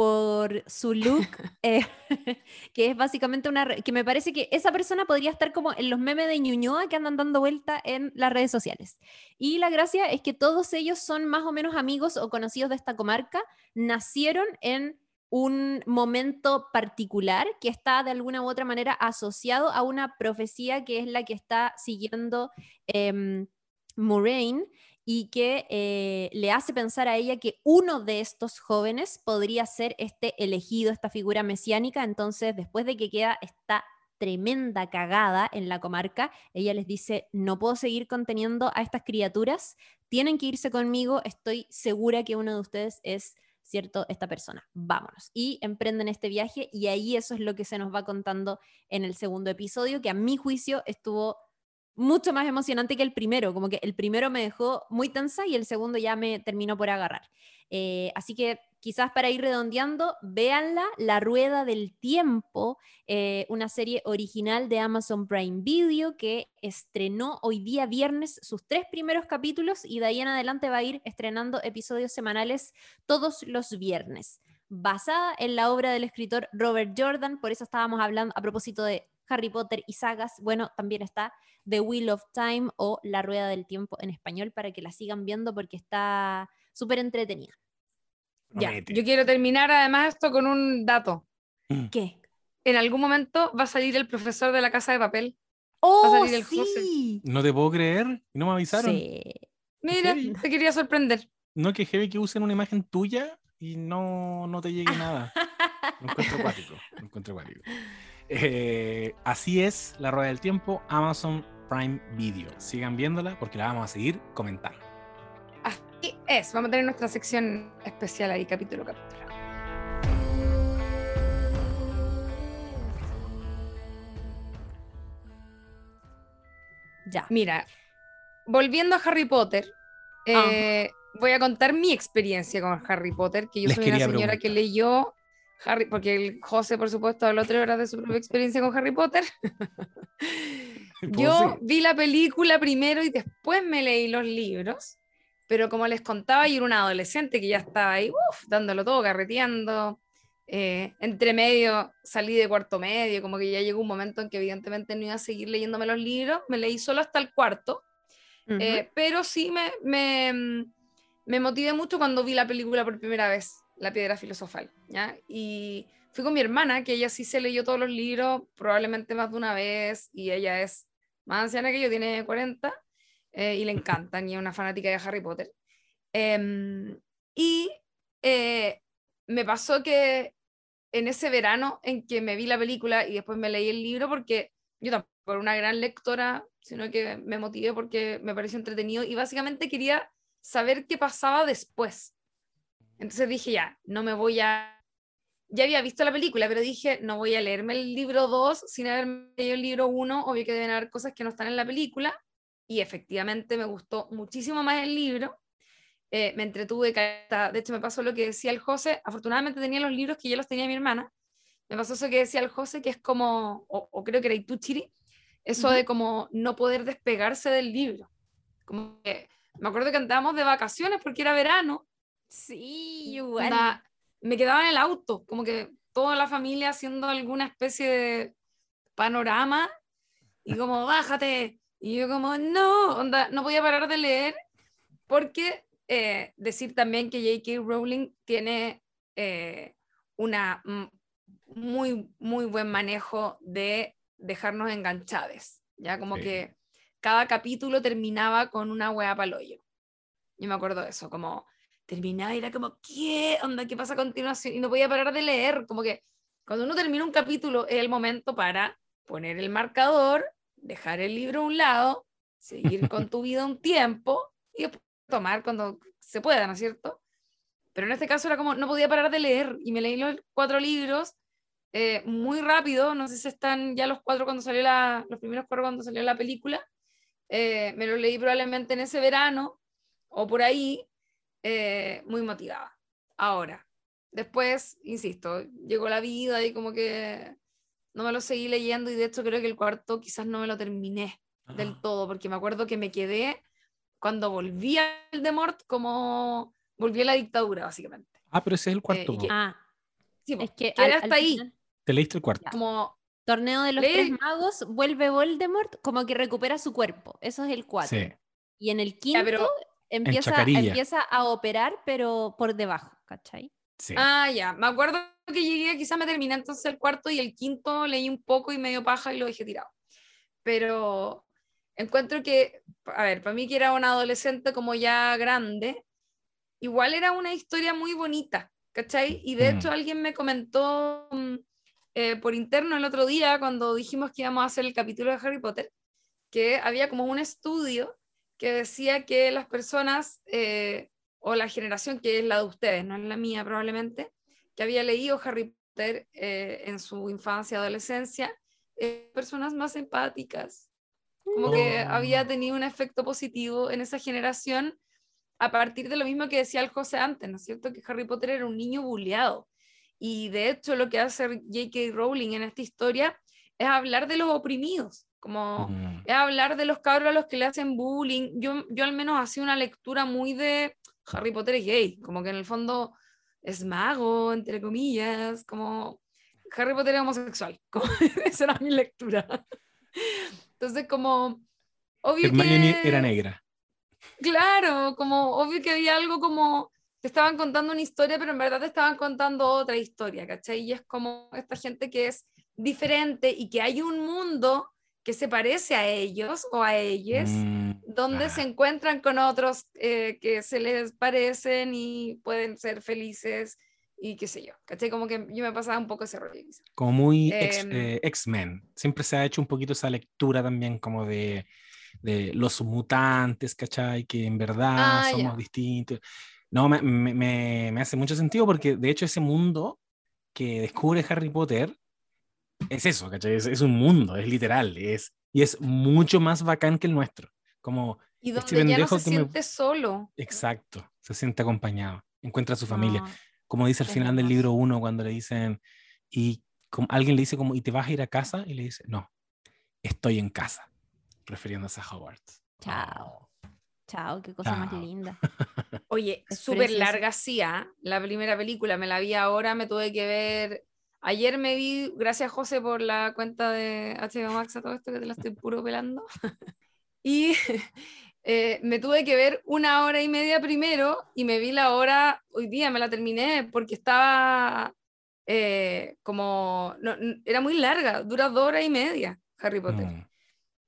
por su look, eh, que es básicamente una... que me parece que esa persona podría estar como en los memes de Ñuñoa que andan dando vuelta en las redes sociales. Y la gracia es que todos ellos son más o menos amigos o conocidos de esta comarca, nacieron en un momento particular que está de alguna u otra manera asociado a una profecía que es la que está siguiendo em, Moraine y que eh, le hace pensar a ella que uno de estos jóvenes podría ser este elegido, esta figura mesiánica. Entonces, después de que queda esta tremenda cagada en la comarca, ella les dice, no puedo seguir conteniendo a estas criaturas, tienen que irse conmigo, estoy segura que uno de ustedes es ¿cierto? Esta persona. Vámonos. Y emprenden este viaje y ahí eso es lo que se nos va contando en el segundo episodio, que a mi juicio estuvo mucho más emocionante que el primero, como que el primero me dejó muy tensa y el segundo ya me terminó por agarrar. Eh, así que quizás para ir redondeando, véanla, La Rueda del Tiempo, eh, una serie original de Amazon Prime Video que estrenó hoy día viernes sus tres primeros capítulos y de ahí en adelante va a ir estrenando episodios semanales todos los viernes. Basada en la obra del escritor Robert Jordan, por eso estábamos hablando a propósito de Harry Potter y sagas, bueno, también está The Wheel of Time o La Rueda del Tiempo en español para que la sigan viendo porque está súper entretenida. Ya, yo quiero terminar además esto con un dato. ¿Qué? En algún momento va a salir el profesor de la casa de papel. ¡Oh, salir el José. sí! No te puedo creer. ¿Y no me avisaron? Sí. Mira, te quería sorprender. No que heavy que usen una imagen tuya y no, no te llegue nada. Lo encuentro acuático. Lo encuentro acuático. Eh, así es La Rueda del Tiempo, Amazon Prime Video. Sigan viéndola porque la vamos a seguir comentando. Así es, vamos a tener nuestra sección especial ahí, capítulo a capítulo. Ya. Mira, volviendo a Harry Potter, eh, voy a contar mi experiencia con Harry Potter, que yo Les soy una señora que leyó Harry, porque el José, por supuesto, habló tres horas de su propia experiencia con Harry Potter. Yo vi la película primero y después me leí los libros, pero como les contaba, yo era una adolescente que ya estaba ahí, uf, dándolo todo, carreteando. eh, entre medio salí de cuarto medio, como que ya llegó un momento en que evidentemente no iba a seguir leyéndome los libros, me leí solo hasta el cuarto, Ujú. eh, pero sí me, me, me motivé mucho cuando vi la película por primera vez, La Piedra Filosofal, ¿ya? Y fui con mi hermana, que ella sí se leyó todos los libros, probablemente más de una vez, y ella es más anciana que yo, tiene 40, eh, y le encantan, y es una fanática de Harry Potter. Em, y eh, me pasó que en ese verano en que me vi la película y después me leí el libro, porque yo tampoco era una gran lectora, sino que me motivé porque me pareció entretenido y básicamente quería saber qué pasaba después. Entonces dije, ya, no me voy a... Ya había visto la película, pero dije, no voy a leerme el libro 2 sin haber leído el libro 1, obvio que deben haber cosas que no están en la película, y efectivamente me gustó muchísimo más el libro, eh, me entretuve. De hecho, me pasó lo que decía el José. Afortunadamente tenía los libros que ya los tenía mi hermana. Me pasó eso que decía el José, que es como, o, o creo que era tú, Chiri, eso de como no poder despegarse del libro. Como que, me acuerdo que andábamos de vacaciones porque era verano. Sí, igual. onda, me quedaba en el auto, como que toda la familia haciendo alguna especie de panorama y como, bájate. Y yo como, no, onda, no podía parar de leer porque eh, decir también que J.K. Rowling tiene eh, una mm, muy, muy buen manejo de dejarnos enganchados, ya como Sí. que cada capítulo terminaba con una hueá paloyo. Yo me acuerdo de eso, como terminaba y era como, ¿qué onda? ¿Qué pasa a continuación? Y no podía parar de leer, como que cuando uno termina un capítulo es el momento para poner el marcador, dejar el libro a un lado, seguir con tu vida un tiempo y después tomar cuando se pueda, ¿no es cierto? Pero en este caso era como, no podía parar de leer y me leí los cuatro libros eh, muy rápido, no sé si están ya los cuatro cuando salió la, los primeros cuatro cuando salió la película, eh, me los leí probablemente en ese verano o por ahí, eh, muy motivada. Ahora, después, insisto, llegó la vida y como que no me lo seguí leyendo y de hecho creo que el cuarto quizás no me lo terminé del Ah. todo, porque me acuerdo que me quedé cuando volví a Voldemort como volví a la dictadura, básicamente. Ah, pero ese es el cuarto. po. que- Ah, Sí, es que al- hasta al ahí, final, Te leíste el cuarto. como torneo de los tres magos, vuelve Voldemort, como que recupera su cuerpo. Eso es el 4. Sí. Y en el quinto pero- empieza, empieza a operar, pero por debajo, ¿cachai? Sí. Ah, ya. Me acuerdo que llegué, quizás me terminé entonces el cuarto y el quinto leí un poco y medio paja y lo dejé tirado. Pero encuentro que, a ver, para mí que era un adolescente como ya grande, igual era una historia muy bonita, ¿cachai? Y de Mm. hecho alguien me comentó mm, eh, por interno el otro día cuando dijimos que íbamos a hacer el capítulo de Harry Potter, que había como un estudio que decía que las personas, eh, o la generación que es la de ustedes, no es la mía probablemente, que había leído Harry Potter eh, en su infancia, adolescencia, eh, personas más empáticas, como que Oh. había tenido un efecto positivo en esa generación a partir de lo mismo que decía el José antes, ¿no es cierto? Que Harry Potter era un niño bulleado. Y de hecho lo que hace J.K. Rowling en esta historia es hablar de los oprimidos, como Mm. es hablar de los cabros a los que le hacen bullying. Yo, yo al menos hacía una lectura muy de Harry Potter es gay, como que en el fondo es mago, entre comillas, como Harry Potter es homosexual, como esa era mi lectura. Entonces como, obvio Hermione que... era negra. Claro, como obvio que había algo como te estaban contando una historia, pero en verdad te estaban contando otra historia, ¿cachai? Y es como esta gente que es diferente y que hay un mundo que se parece a ellos o a ellas, Mm, donde ah. se encuentran con otros eh, que se les parecen y pueden ser felices y qué sé yo, ¿cachai? Como que yo me pasaba un poco ese rollo. Como muy Em. eh, X-Men. Siempre se ha hecho un poquito esa lectura también como de, de los mutantes, ¿cachai? Que en verdad Ah, somos distintos. No, me- me- me hace mucho sentido porque de hecho ese mundo que descubre Harry Potter es eso, ¿cachai? Es, es un mundo, es literal, es, y es mucho más bacán que el nuestro. Como, Y Este donde ya no se que me- siente solo. exacto, se siente acompañado, encuentra a su familia. Como dice al final del libro uno, cuando le dicen, y como, alguien le dice como, ¿y te vas a ir a casa? Y le dice, no, estoy en casa, refiriéndose a Hogwarts. Chao. Chao, qué cosa más linda. Oye, súper larga sí, ¿ah? La primera película me la vi ahora, me tuve que ver. Ayer me vi, gracias José por la cuenta de HBO Max a todo esto que te la estoy puro pelando. y eh, me tuve que ver una hora y media primero y me vi la hora, hoy día me la terminé porque estaba eh, como, no, era muy larga, dura dos horas y media Harry Potter. Mm.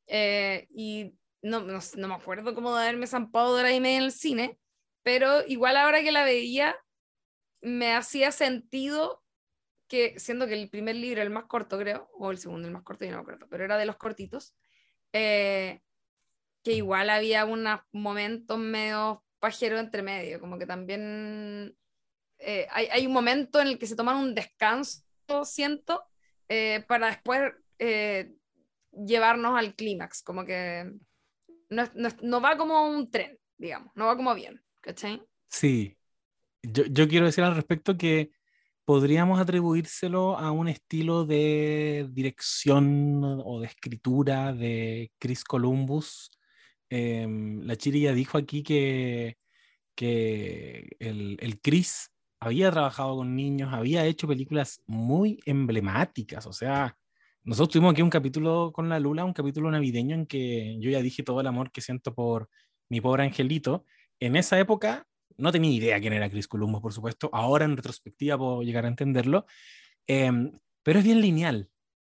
Eh, y no, no, no me acuerdo cómo de haberme zampado de hora y media en el cine, pero igual ahora que la veía, me hacía sentido que, siendo que el primer libro, el más corto creo, o el segundo, el más corto, yo no me pero era de los cortitos, eh, que igual había unos momentos medio pajeros entre medio, como que también eh, hay, hay un momento en el que se toman un descanso, siento, eh, para después llevarnos al clímax, como que no, no no va como un tren, digamos, no va como avión, ¿cachai? Sí. Yo, yo quiero decir al respecto que podríamos atribuírselo a un estilo de dirección o de escritura de Chris Columbus. Em, la Chiri ya dijo aquí que, que el, el Chris había trabajado con niños, había hecho películas muy emblemáticas, o sea, nosotros tuvimos aquí un capítulo con la Lula, un capítulo navideño en que yo ya dije todo el amor que siento por mi pobre angelito. En esa época no tenía idea quién era Chris Columbus, por supuesto. Ahora en retrospectiva puedo llegar a entenderlo. Em, pero es bien lineal.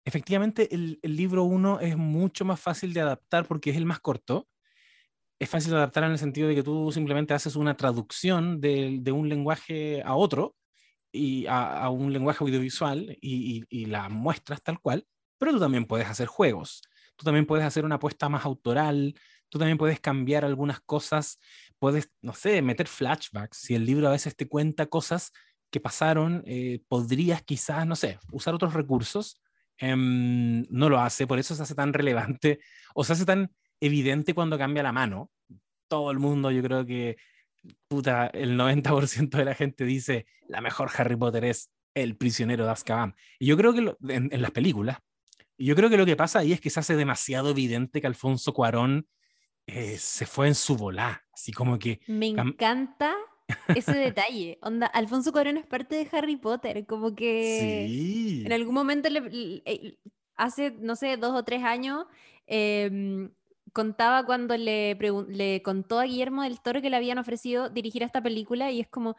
Efectivamente, el, libro 1 es mucho más fácil de adaptar porque es el más corto. Es fácil de adaptar en el sentido de que tú simplemente haces una traducción de, un lenguaje a otro y a, un lenguaje audiovisual y, y la muestras tal cual, pero tú también puedes hacer juegos. Tú también puedes hacer una apuesta más autoral, tú también puedes cambiar algunas cosas, puedes, no sé, meter flashbacks. Si el libro a veces te cuenta cosas que pasaron, eh, podrías quizás, no sé, usar otros recursos. Eh, no lo hace, por eso se hace tan relevante o se hace tan evidente cuando cambia la mano. Todo el mundo, yo creo que, puta, el 90% de la gente dice, la mejor Harry Potter es El prisionero de Azkaban. Y yo creo que lo, en, en las películas, y yo creo que lo que pasa ahí es que se hace demasiado evidente que Alfonso Cuarón eh, se fue en su volá, así como que... Me encanta ese detalle. Onda, Alfonso Cuarón es parte de Harry Potter, como que Sí. en algún momento, le- le- eh, hace, no sé, dos o tres años, em, contaba cuando le, le contó a Guillermo del Toro que le habían ofrecido dirigir esta película y es como,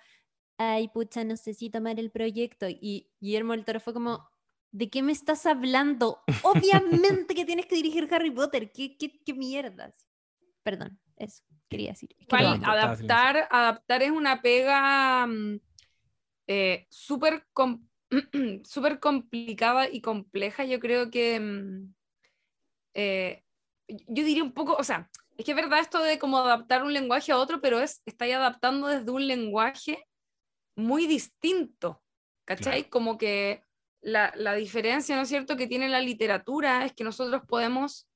ay, pucha, no sé si tomar el proyecto. Y Guillermo del Toro fue como, ¿de qué me estás hablando? Obviamente que tienes que dirigir Harry Potter, ¿qué, qué, qué mierdas? Perdón, eso quería decir. Es que no, adaptar, adaptar es una pega mm, eh, súper com- súper complicada y compleja. Yo creo que mm, eh, yo diría un poco, o sea, es que es verdad esto de como adaptar un lenguaje a otro, pero es, estáis adaptando desde un lenguaje muy distinto, ¿cachai? Claro. Como que la, la diferencia, ¿no es cierto?, que tiene la literatura es que nosotros podemos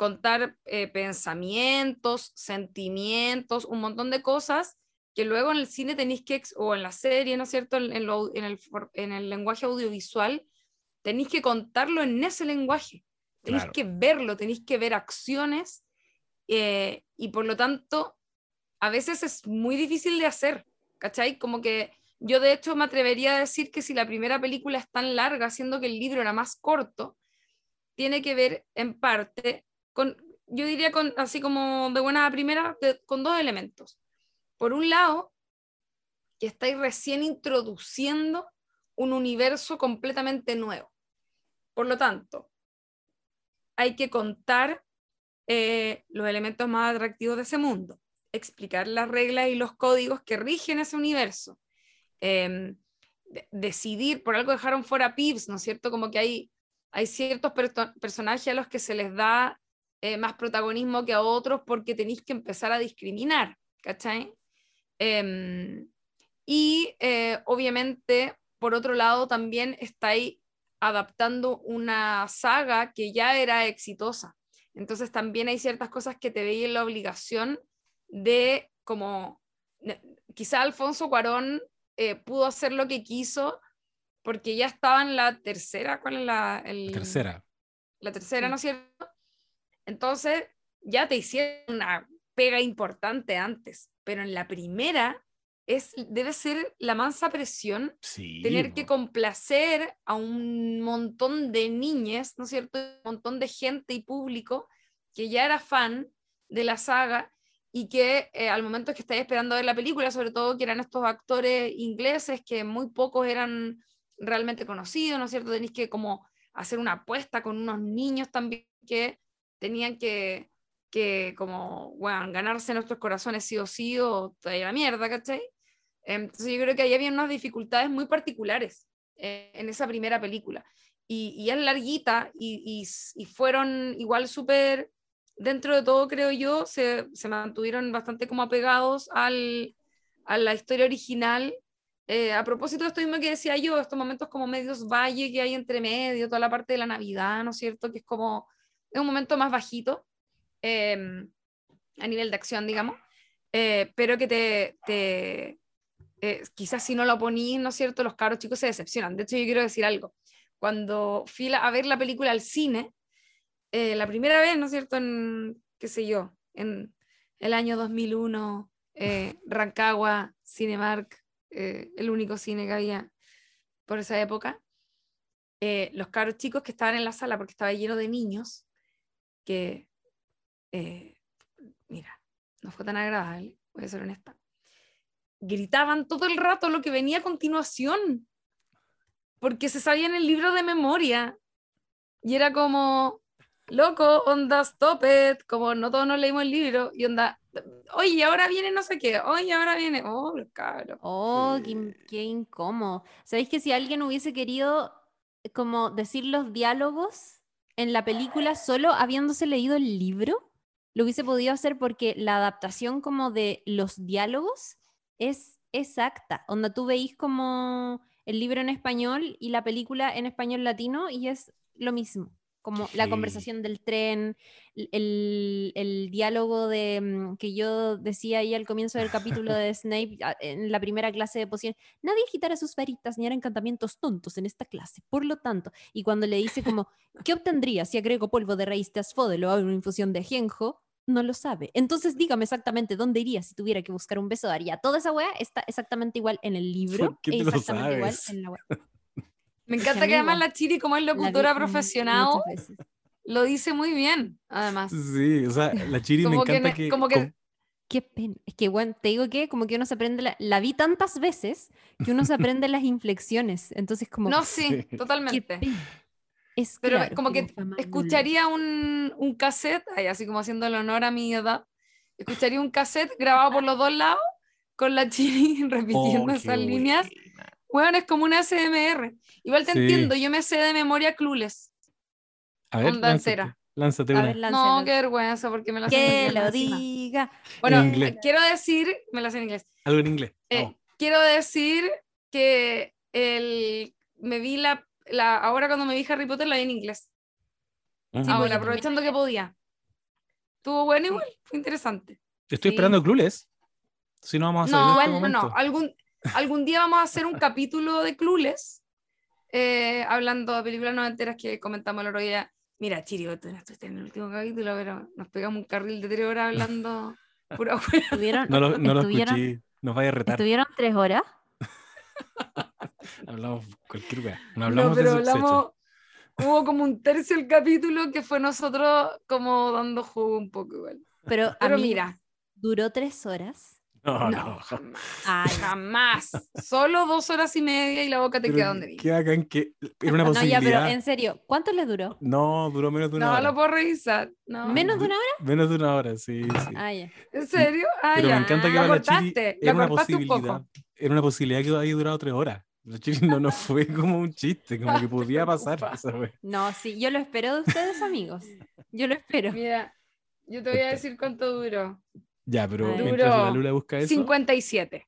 contar eh, pensamientos, sentimientos, un montón de cosas que luego en el cine tenéis que, o en la serie, ¿no es cierto?, en, en lo- en el, en el lenguaje audiovisual, tenéis que contarlo en ese lenguaje, tenéis Claro. que verlo, tenéis que ver acciones eh, y por lo tanto a veces es muy difícil de hacer, ¿cachai? Como que yo de hecho me atrevería a decir que si la primera película es tan larga, siendo que el libro era más corto, tiene que ver en parte con, yo diría así como de buena primera, con dos elementos. Por un lado, que estáis recién introduciendo un universo completamente nuevo. Por lo tanto, hay que contar eh, los elementos más atractivos de ese mundo, explicar las reglas y los códigos que rigen ese universo, em, de- decidir, por algo dejaron fuera Pips, ¿no es cierto? Como que hay, hay ciertos personajes a los que se les da eh, más protagonismo que a otros porque tenéis que empezar a discriminar, ¿cachai? Em, y eh, obviamente, por otro lado, también estáis adaptando una saga que ya era exitosa. Entonces también hay ciertas cosas que te veis en la obligación de como, quizá Alfonso Cuarón eh, pudo hacer lo que quiso porque ya estaba en la tercera, ¿cuál es la? el- tercera. la tercera. ¿no es cierto? Entonces, ya te hicieron una pega importante antes, pero en la primera es, debe ser la mansa presión Sí. tener que complacer a un montón de niñas, ¿no es cierto? Un montón de gente y público que ya era fan de la saga y que eh, al momento que estáis esperando ver la película, sobre todo que eran estos actores ingleses que muy pocos eran realmente conocidos, ¿no es cierto? Tenéis que como hacer una apuesta con unos niños también que tenían que, que como, bueno, ganarse nuestros corazones sí o sí o toda la mierda, ¿cachai? Entonces yo creo que ahí había unas dificultades muy particulares eh, en esa primera película. Y, y es larguita y, y y fueron igual súper, dentro de todo creo yo, se, se mantuvieron bastante como apegados al, a la historia original. Eh, a propósito de esto mismo que decía yo, estos momentos como medios valle que hay entre medio, toda la parte de la Navidad, ¿no es cierto? Que es como, es un momento más bajito eh, a nivel de acción, digamos. eh, pero que te, te eh, quizás si no lo ponís, ¿no es cierto?, los caros chicos se decepcionan. De hecho, yo quiero decir algo. Cuando fui a ver la película al cine, eh, la primera vez, ¿no es cierto?, en, qué sé yo, en el año 2001, eh, Rancagua, Cinemark, eh, el único cine que había por esa época, los caros chicos que estaban en la sala, porque estaba lleno de niños, que, eh, mira, no fue tan agradable, voy a ser honesta. Gritaban todo el rato lo que venía a continuación, porque se sabían el libro de memoria. Y era como, loco, onda, stop it, como no todos nos leímos el libro, y onda, oye, ahora viene no sé qué, oye, ahora viene, oh, caro. Oh, qué, qué incómodo. ¿Sabéis que si alguien hubiese querido como decir los diálogos en la película solo habiéndose leído el libro, lo hubiese podido hacer porque la adaptación como de los diálogos es exacta. Onda, tú veís como el libro en español y la película en español latino y es lo mismo. Como la Sí. conversación del tren, el, el diálogo de, mm, que yo decía ahí al comienzo del capítulo de Snape a- en la primera clase de poción. Nadie agitará sus varitas ni hará encantamientos tontos en esta clase. Por lo tanto, y cuando le dice como, ¿qué obtendría si agrego polvo de raíz de asfodelo a una infusión de ajenjo? No lo sabe. Entonces dígame exactamente dónde iría si tuviera que buscar un beso de Aria. Toda esa weá está exactamente igual en el libro ¿Por qué te lo exactamente igual sabes? en la weá. Me encanta que además la Chiri, como es locutora profesional, lo dice muy bien, además. Sí, o sea, la Chiri me Como que encanta ne- que... como que- com- Qué pena. Es que, bueno, te digo que como que uno se aprende, la, la vi tantas veces que uno se aprende las inflexiones. Entonces, como, No, sí, totalmente. qué pena. Es Pero claro, como que escucharía un, un cassette, ay, así como haciendo el honor a mi edad, escucharía un cassette grabado por los dos lados con la Chiri repitiendo Oh, esas líneas. buena. Bueno, es como una SMR. Igual te Sí. entiendo, yo me sé de memoria Clueless. A ver, Onda lánzate, lánzate A una. ver, No, qué vergüenza, porque me la sé en Que lo diga. Bueno, En inglés. quiero decir, me la sé en inglés. Algo en inglés. Eh, quiero decir que el, me vi la, la, ahora cuando me vi Harry Potter la vi en inglés. Ujú. sí, ahora, porque aprovechando que podía. Estuvo bueno igual, fue interesante. Estoy sí. esperando Clueless. Si no vamos a salir No, en este igual, no, algún, algún día vamos a hacer un capítulo de Clueless, eh, hablando de películas noventeras que comentamos el otro día. Mira, Chiri, vos no estuviste en el último capítulo, pero nos pegamos un carril de tres horas hablando pura. Estuvieron, No lo, no lo escuché. Nos vaya a retar. estuvieron tres horas. Hablamos cualquier wea. No No, hablamos pero de hablamos, hubo como un tercio del capítulo que fue nosotros como dando jugo un poco igual. Pero, Pero amigo, mira, duró tres horas. No, no, no. jamás, Ay, jamás. Solo dos horas y media y la boca te Pero queda donde vive. Qué bacán que era una no, ya, posibilidad. pero en serio, ¿cuánto les duró? No, duró menos de una No, hora. lo puedo revisar. No. ¿Menos de una hora? Menos de una hora, sí, sí. Ah, ya. ¿En serio? Ah, Pero ya. me encanta que Lo para la Chiri era una un posibilidad. poco. Era una posibilidad que haya durado tres horas. La Chiri no nos fue como un chiste, como que podía pasar. esa. No, sí, yo lo espero de ustedes, amigos. Yo lo espero. Mira, yo te voy a decir cuánto duró. Ya, pero Ay. mientras Duró la Lula busca eso. 57.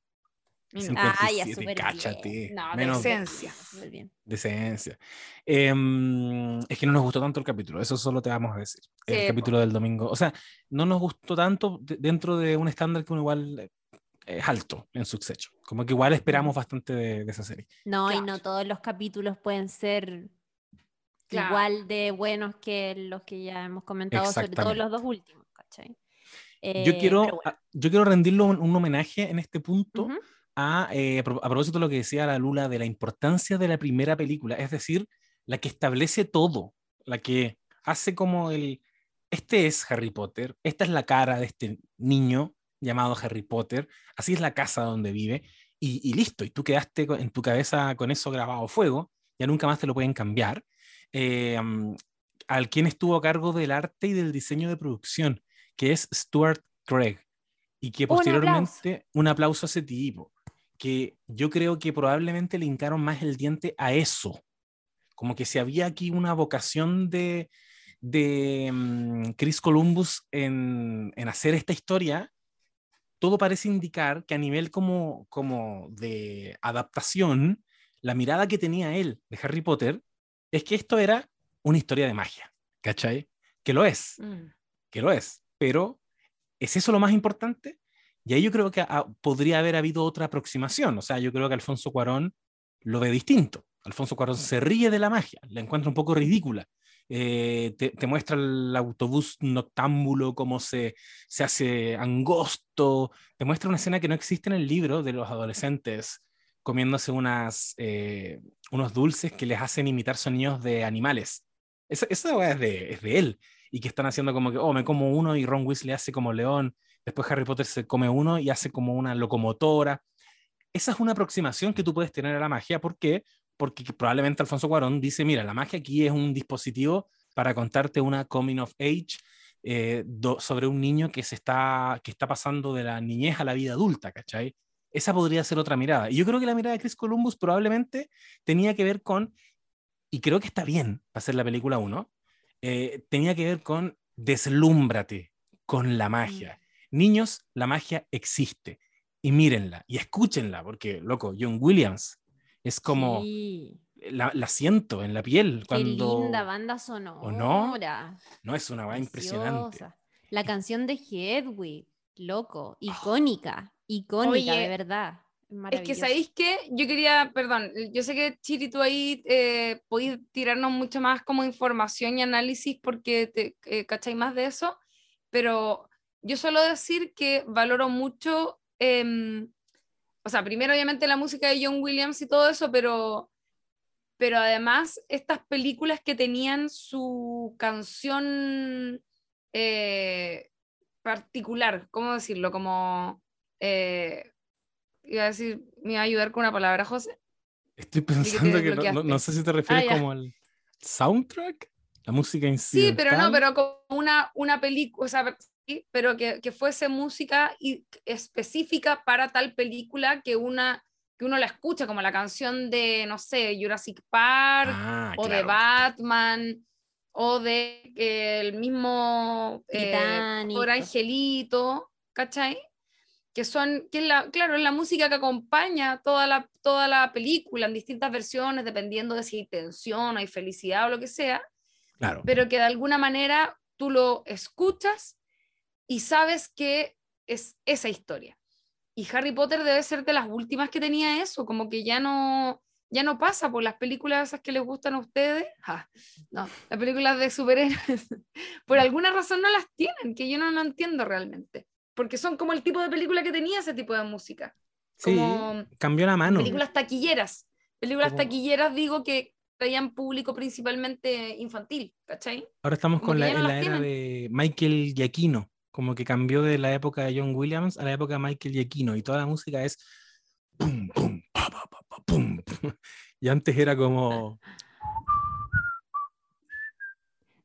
minutos. Ah, ya, 57, súper cáchate. bien. No, menos decencia. Bien. decencia. Em, es que no nos gustó tanto el capítulo, eso solo te vamos a decir. El Sí, capítulo del domingo. O sea, no nos gustó tanto de- dentro de un estándar que uno igual eh, es alto en Succession. Como que igual esperamos bastante de, de esa serie. No, y no todos los capítulos pueden ser Claro. igual de buenos que los que ya hemos comentado, sobre todo los dos últimos, ¿cachai? Yo, Eh, quiero, bueno. a- yo quiero rendirle un, un homenaje en este punto a, eh, a pro- a propósito de lo que decía la Lula de la importancia de la primera película, es decir, la que establece todo, la que hace como el, este es Harry Potter, esta es la cara de este niño llamado Harry Potter, así es la casa donde vive, y, y listo, y tú quedaste en tu cabeza con eso grabado a fuego, ya nunca más te lo pueden cambiar. Eh, mm, al quien estuvo a cargo del arte y del diseño de producción, que es Stuart Craig, y que Un aplauso. posteriormente un aplauso a ese tipo, que yo creo que probablemente le hincaron más el diente a eso, como que si había aquí una vocación de, de mm, Chris Columbus en, en hacer esta historia, todo parece indicar que a nivel como, como de adaptación, la mirada que tenía él de Harry Potter es que esto era una historia de magia, ¿cachai? Que lo es, Mm. que lo es, pero ¿es eso lo más importante? Y ahí yo creo que ah, podría haber habido otra aproximación. O sea, yo creo que Alfonso Cuarón lo ve distinto. Alfonso Cuarón se ríe de la magia, la encuentra un poco ridícula. Eh, te, muestra el autobús noctámbulo, cómo se, se hace angosto, te muestra una escena que no existe en el libro de los adolescentes comiéndose unas, eh, unos dulces que les hacen imitar sonidos de animales. Esa, esa es, de, es de él. Y que están haciendo como que, oh, me como uno y Ron Weasley hace como león. Después Harry Potter se come uno y hace como una locomotora. Esa es una aproximación que tú puedes tener a la magia. ¿Por qué? Porque probablemente Alfonso Cuarón dice, mira, la magia aquí es un dispositivo para contarte una coming of age eh, sobre un niño que, se está, que está pasando de la niñez a la vida adulta, ¿cachai? Esa podría ser otra mirada. Y yo creo que la mirada de Chris Columbus probablemente tenía que ver con, y creo que está bien para hacer la película 1, eh, tenía que ver con deslúmbrate con la magia. Mm. Niños, la magia existe. Y mírenla y escúchenla, porque, loco, John Williams es como... La, siento en la piel. Cuando... Qué linda banda sonora. ¿O no? No, es una banda impresionante. La canción de Hedwig, loco, icónica. Icónica, de verdad. Es que sabéis que yo quería, perdón, yo sé que Chiri, tú ahí eh, podéis tirarnos mucho más como información y análisis porque te eh, cacháis más de eso, pero yo suelo decir que valoro mucho, em, o sea, primero obviamente la música de John Williams y todo eso, pero, pero además estas películas que tenían su canción eh, particular, ¿cómo decirlo? Como eh, iba a decir, me iba a ayudar con una palabra, José. Estoy pensando que, no, sé si te refieres ah, como al soundtrack, la música en Sí, pero no, pero como una, una película, o sea, sí, pero que, que, fuese música y específica para tal película que una que uno la escucha, como la canción de, no sé, Jurassic Park, ah, o de Batman, o de el mismo eh, Por Angelito, ¿cachai? Que son, que la, claro, es la música que acompaña toda la, toda la película en distintas versiones, dependiendo de si hay tensión, hay felicidad o lo que sea, claro. pero que de alguna manera tú lo escuchas y sabes que es esa historia. Y Harry Potter debe ser de las últimas que tenía eso, como que ya no, ya no pasa por las películas esas que les gustan a ustedes. no, las películas de superhéroes, por alguna razón no las tienen, que yo no, no entiendo realmente porque son como el tipo de película que tenía ese tipo de música. Como cambió la mano. Películas taquilleras. Películas taquilleras, digo, que traían público principalmente infantil, ¿cachai? Ahora estamos con la, en la era de Michael Giacchino, como que cambió de la época de John Williams a la época de Michael Giacchino, y toda la música es pum, pum, pa, pa, pa, pum, Y antes era como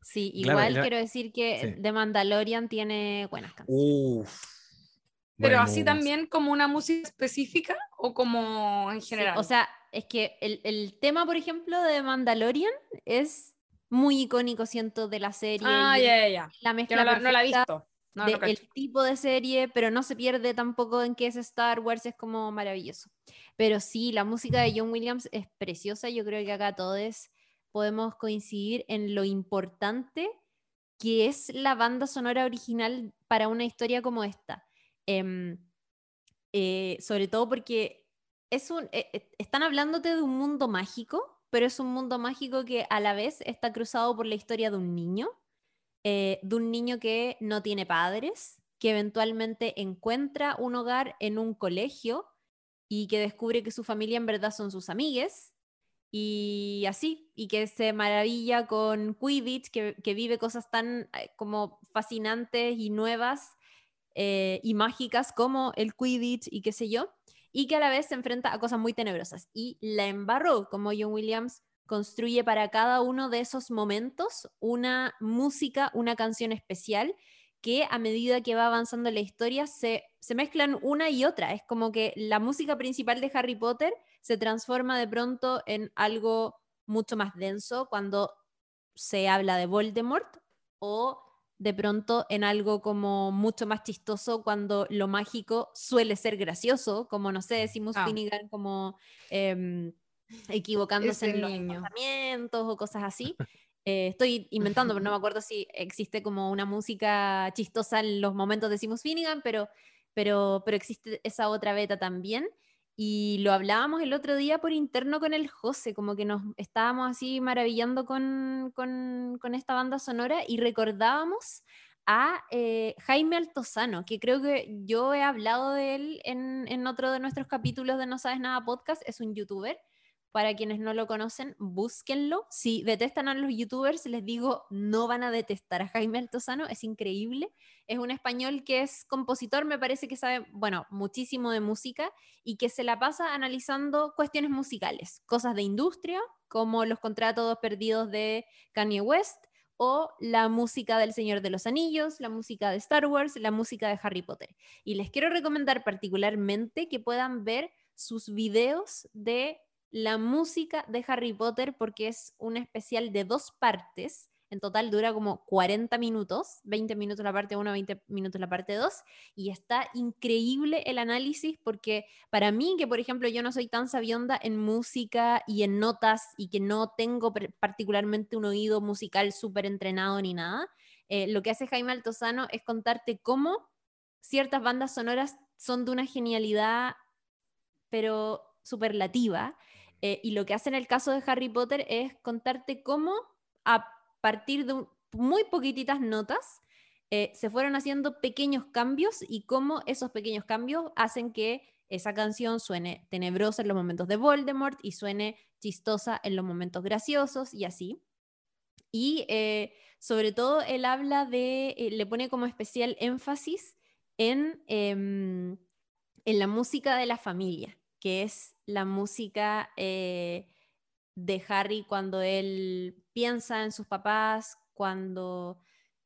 Sí, igual quiero decir que The Mandalorian tiene buenas canciones. Pero así también como una música específica o como en general. o sea, es que el, tema, por ejemplo, de Mandalorian es muy icónico, siento, de la serie. Ah, ya, ya, ya. La mezcla no, la he visto. el tipo de serie, pero no se pierde tampoco en que es Star Wars, es como maravilloso. Pero sí, la música de John Williams es preciosa, yo creo que acá todo es podemos coincidir en lo importante que es la banda sonora original para una historia como esta. Em, eh, sobre todo porque es un, eh, eh, están hablándote de un mundo mágico, pero es un mundo mágico que a la vez está cruzado por la historia de un niño, de un niño que no tiene padres, que eventualmente encuentra un hogar en un colegio y que descubre que su familia en verdad son sus amigues y así, y que se maravilla con Quidditch, que, que vive cosas tan eh, como fascinantes y nuevas eh, y mágicas como el Quidditch y qué sé yo, y que a la vez se enfrenta a cosas muy tenebrosas. Y la embarró, como John Williams construye para cada uno de esos momentos una música, una canción especial que a medida que va avanzando la historia se, se mezclan una y otra. Es como que la música principal de Harry Potter se transforma de pronto en algo mucho más denso cuando se habla de Voldemort o de pronto en algo como mucho más chistoso cuando lo mágico suele ser gracioso, como no sé, decimos ah. Finnegan como em, equivocándose en los pensamientos o cosas así. Eh, estoy inventando, pero no me acuerdo si existe como una música chistosa en los momentos de Simus Finnegan, pero pero, pero existe esa otra beta también. Y lo hablábamos el otro día por interno con el José, como que nos estábamos así maravillando con, con, esta banda sonora y recordábamos a eh, Jaime Altozano, que creo que yo he hablado de él en, en, otro de nuestros capítulos de No Sabes Nada podcast, es un youtuber. Para quienes no lo conocen, búsquenlo. Si detestan a los youtubers, les digo, no van a detestar a Jaime Altozano, es increíble. Es un español que es compositor, me parece que sabe, bueno, muchísimo de música y que se la pasa analizando cuestiones musicales, cosas de industria, como los contratos perdidos de Kanye West, o la música del Señor de los Anillos, la música de Star Wars, la música de Harry Potter. Y les quiero recomendar particularmente que puedan ver sus videos de la música de Harry Potter porque es un especial de dos partes en total dura como 40 minutos, 20 minutos la parte 1, 20 minutos la parte 2, y está increíble el análisis porque para mí, que por ejemplo yo no soy tan sabionda en música y en notas y que no tengo particularmente un oído musical súper entrenado ni nada, eh, lo que hace Jaime Altozano es contarte cómo ciertas bandas sonoras son de una genialidad, pero superlativa. Eh, y lo que hace en el caso de Harry Potter es contarte cómo a partir de muy poquititas notas, eh, se fueron haciendo pequeños cambios y cómo esos pequeños cambios hacen que esa canción suene tenebrosa en los momentos de Voldemort y suene chistosa en los momentos graciosos y así. Y eh, sobre todo él habla de, le pone como especial énfasis en, em, en la música de la familia, que es la música de Harry cuando él piensa en sus papás, cuando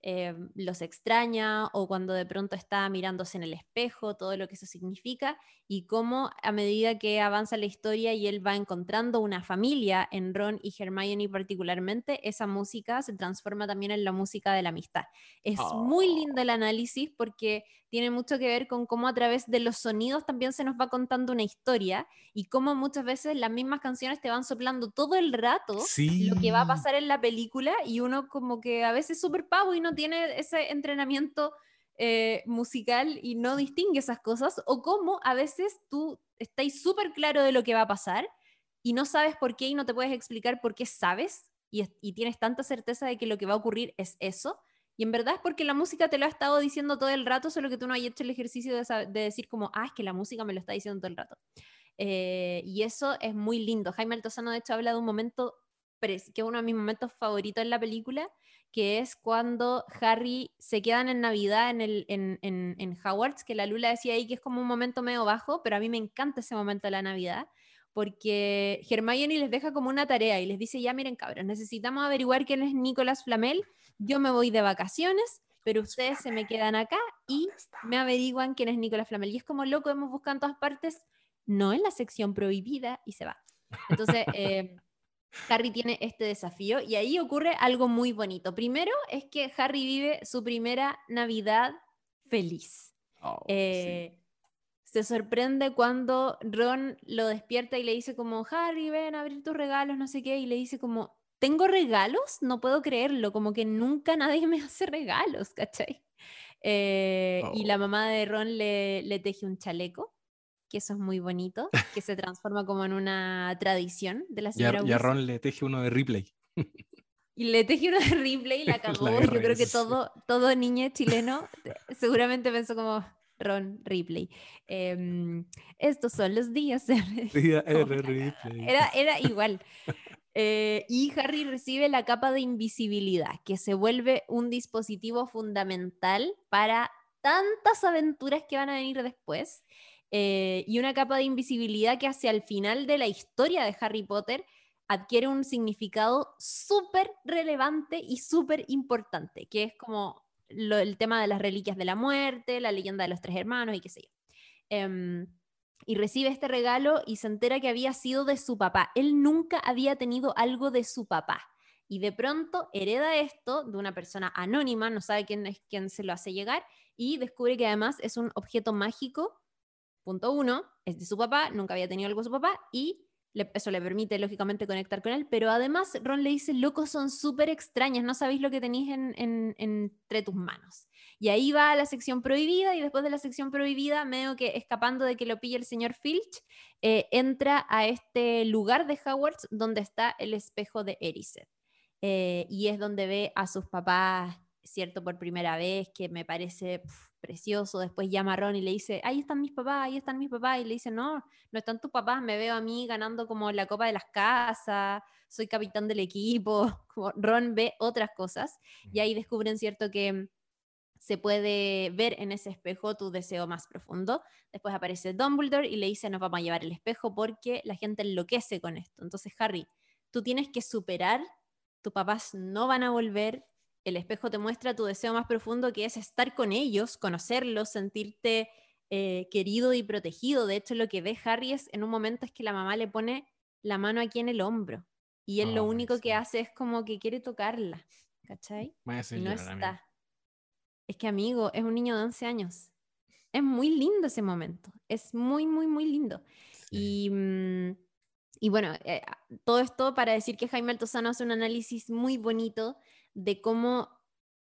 eh, los extraña o cuando de pronto está mirándose en el espejo, todo lo que eso significa, y cómo a medida que avanza la historia y él va encontrando una familia en Ron y Hermione particularmente, esa música se transforma también en la música de la amistad. Es muy oh. lindo el análisis porque tiene mucho que ver con cómo a través de los sonidos también se nos va contando una historia y cómo muchas veces las mismas canciones te van soplando todo el rato lo que va a pasar en la película y uno como que a veces es súper pavo y no tiene ese entrenamiento eh, musical y no distingue esas cosas, o cómo a veces tú estás súper claro de lo que va a pasar y no sabes por qué y no te puedes explicar por qué sabes y, y tienes tanta certeza de que lo que va a ocurrir es eso. Y en verdad es porque la música te lo ha estado diciendo todo el rato, solo que tú no hayas hecho el ejercicio de, de decir como, ah, es que la música me lo está diciendo todo el rato. Eh, y eso es muy lindo. Jaime Altozano, de hecho, habla de un momento que es uno de mis momentos favoritos en la película, que es cuando Harry se quedan en Navidad en, el, en, en, en Hogwarts, que la Lula decía ahí que es como un momento medio bajo, pero a mí me encanta ese momento de la Navidad, porque Hermione les deja como una tarea y les dice, ya miren cabros, necesitamos averiguar quién es Nicolás Flamel, yo me voy de vacaciones, pero ustedes se me quedan acá y me averiguan quién es Nicolás Flamel. Y es como loco, hemos buscado en todas partes, no en la sección prohibida, y se va. Entonces... Eh, Harry tiene este desafío y ahí ocurre algo muy bonito. Primero es que Harry vive su primera Navidad feliz. Oh, eh, se sorprende cuando Ron lo despierta y le dice como, Harry, ven a abrir tus regalos, no sé qué, y le dice como, ¿tengo regalos? No puedo creerlo, como que nunca nadie me hace regalos, ¿cachai? Eh, y la oh. mamá de Ron le, le teje un chaleco que eso es muy bonito, que se transforma como en una tradición de la señora. Y a, Ron le teje uno de Ripley. Y le teje uno de Ripley y la cagó. Yo creo que todo, todo niño chileno eh, seguramente pensó como Ron Ripley. Em, estos son los días de. Era, era igual. Eh, y Harry recibe la capa de invisibilidad, que se vuelve un dispositivo fundamental para tantas aventuras que van a venir después. Eh, y una capa de invisibilidad que hacia el final de la historia de Harry Potter adquiere un significado súper relevante y súper importante, que es como el tema de las reliquias de la muerte, la leyenda de los tres hermanos y qué sé yo. Em, y recibe este regalo y se entera que había sido de su papá. Él nunca había tenido algo de su papá. Y de pronto hereda esto de una persona anónima, no sabe quién es quien se lo hace llegar, y descubre que además es un objeto mágico punto uno, es de su papá, nunca había tenido algo de su papá y eso le permite lógicamente conectar con él, pero además Ron le dice, locos son súper extrañas, no sabéis lo que tenéis en, entre tus manos. Y ahí va a la sección prohibida y después de la sección prohibida, medio que escapando de que lo pille el señor Filch, eh, entra a este lugar de Hogwarts donde está el espejo de Erised. Eh, y es donde ve a sus papás, ¿cierto? Por primera vez, que me parece precioso. Después llama a Ron y le dice, ahí están mis papás, ahí están mis papás. Y le dice, no, no están tus papás, me veo a mí ganando como la copa de las casas, soy capitán del equipo. Como Ron ve otras cosas. Y ahí descubren, ¿cierto? Que se puede ver en ese espejo tu deseo más profundo. Después aparece Dumbledore y le dice, nos vamos a llevar el espejo porque la gente enloquece con esto. Entonces, Harry, tú tienes que superar, tus papás no van a volver, el espejo te muestra tu deseo más profundo que es estar con ellos, conocerlos, sentirte eh, querido y protegido. De hecho, lo que ve Harry es en un momento es que la mamá le pone la mano aquí en el hombro y él lo único que hace es como que quiere tocarla, ¿cachai? Y no está. Es que, amigo, es un niño de 11 años. Es muy lindo ese momento. Es muy, muy, muy lindo. Y, mm, y, bueno, eh, todo esto para decir que Jaime Altozano hace un análisis muy bonito de cómo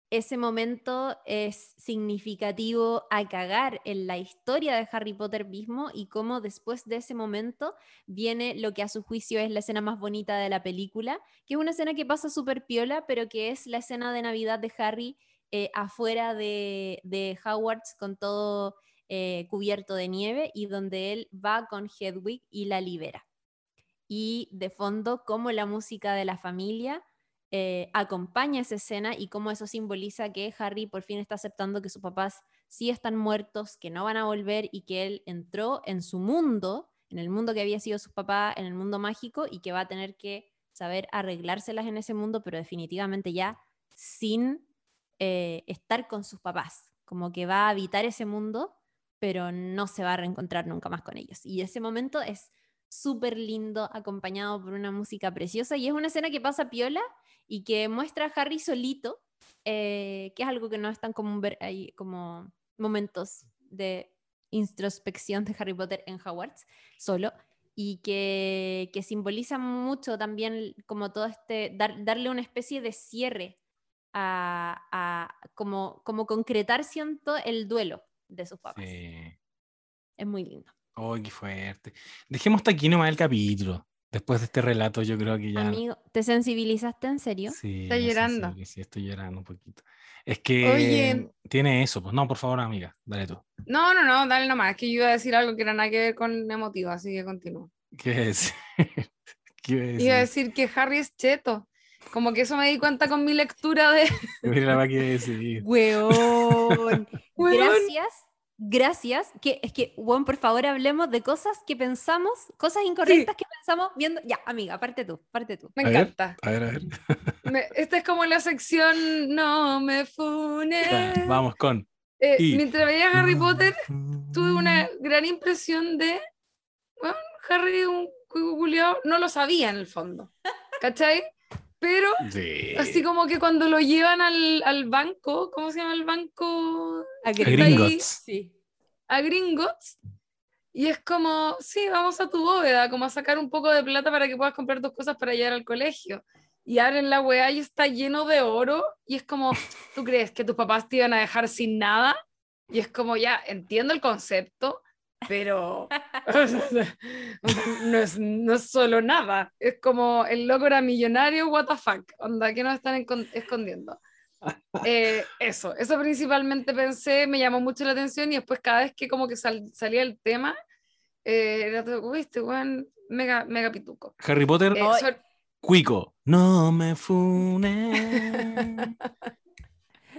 ese momento es significativo a cagar en la historia de Harry Potter mismo y cómo después de ese momento viene lo que a su juicio es la escena más bonita de la película, que es una escena que pasa súper piola, pero que es la escena de Navidad de Harry eh, afuera de, de, Hogwarts con todo eh, cubierto de nieve y donde él va con Hedwig y la libera. Y de fondo, cómo la música de la familia eh, acompaña esa escena y cómo eso simboliza que Harry por fin está aceptando que sus papás sí están muertos, que no van a volver y que él entró en su mundo, en el mundo que había sido su papá, en el mundo mágico y que va a tener que saber arreglárselas en ese mundo, pero definitivamente ya sin eh, estar con sus papás, como que va a habitar ese mundo, pero no se va a reencontrar nunca más con ellos. Y ese momento es súper lindo, acompañado por una música preciosa, y es una escena que pasa piola y que muestra a Harry solito, eh, que es algo que no es tan común ver ahí como momentos de introspección de Harry Potter en Hogwarts, solo, y que, que simboliza mucho también como todo este, darle una especie de cierre a, como, como concretar, siento, el duelo de sus papás. Es muy lindo. ¡Ay, qué fuerte! Dejemos hasta aquí nomás el capítulo. Después de este relato, yo creo que ya. Amigo, ¿te sensibilizaste en serio? Sí. Estoy llorando. Sí, estoy llorando un poquito. Es que tiene eso, pues no, por favor, amiga, dale tú. No, no, no, dale nomás. Es que yo iba a decir algo que era nada que ver con emotivo, así que continúo. ¿Qué es? ¿Qué iba a decir? Iba a decir que Harry es cheto. Como que eso me di cuenta con mi lectura de. Mira la que decir. Weón. Gracias. Gracias. Que, es que, weón, por favor, hablemos de cosas que pensamos, cosas incorrectas que pensamos viendo. Ya, amiga, parte tú, parte tú. Me encanta. a ver, a ver. esta es como la sección No me funes. vamos con. Eh, mientras veía Harry Potter, tuve una gran impresión de. Bueno, Harry, un culiao, no lo sabía en el fondo. ¿Cachai? Pero así como que cuando lo llevan al, al, banco, ¿cómo se llama el banco? A, Gringotts. Sí. A Gringotts. Y es como, sí, vamos a tu bóveda, como a sacar un poco de plata para que puedas comprar tus cosas para llegar al colegio. Y abren la weá y está lleno de oro. Y es como, ¿tú crees que tus papás te iban a dejar sin nada? Y es como, ya, entiendo el concepto, pero no, es, no es solo nada. Es como el loco era millonario, what the fuck, onda, que nos están escondiendo? Eh, eso, eso principalmente pensé, me llamó mucho la atención y después cada vez que como que salía el tema, eh, era todo, viste, mega, mega pituco. Harry Potter, eh, cuico, no me funen.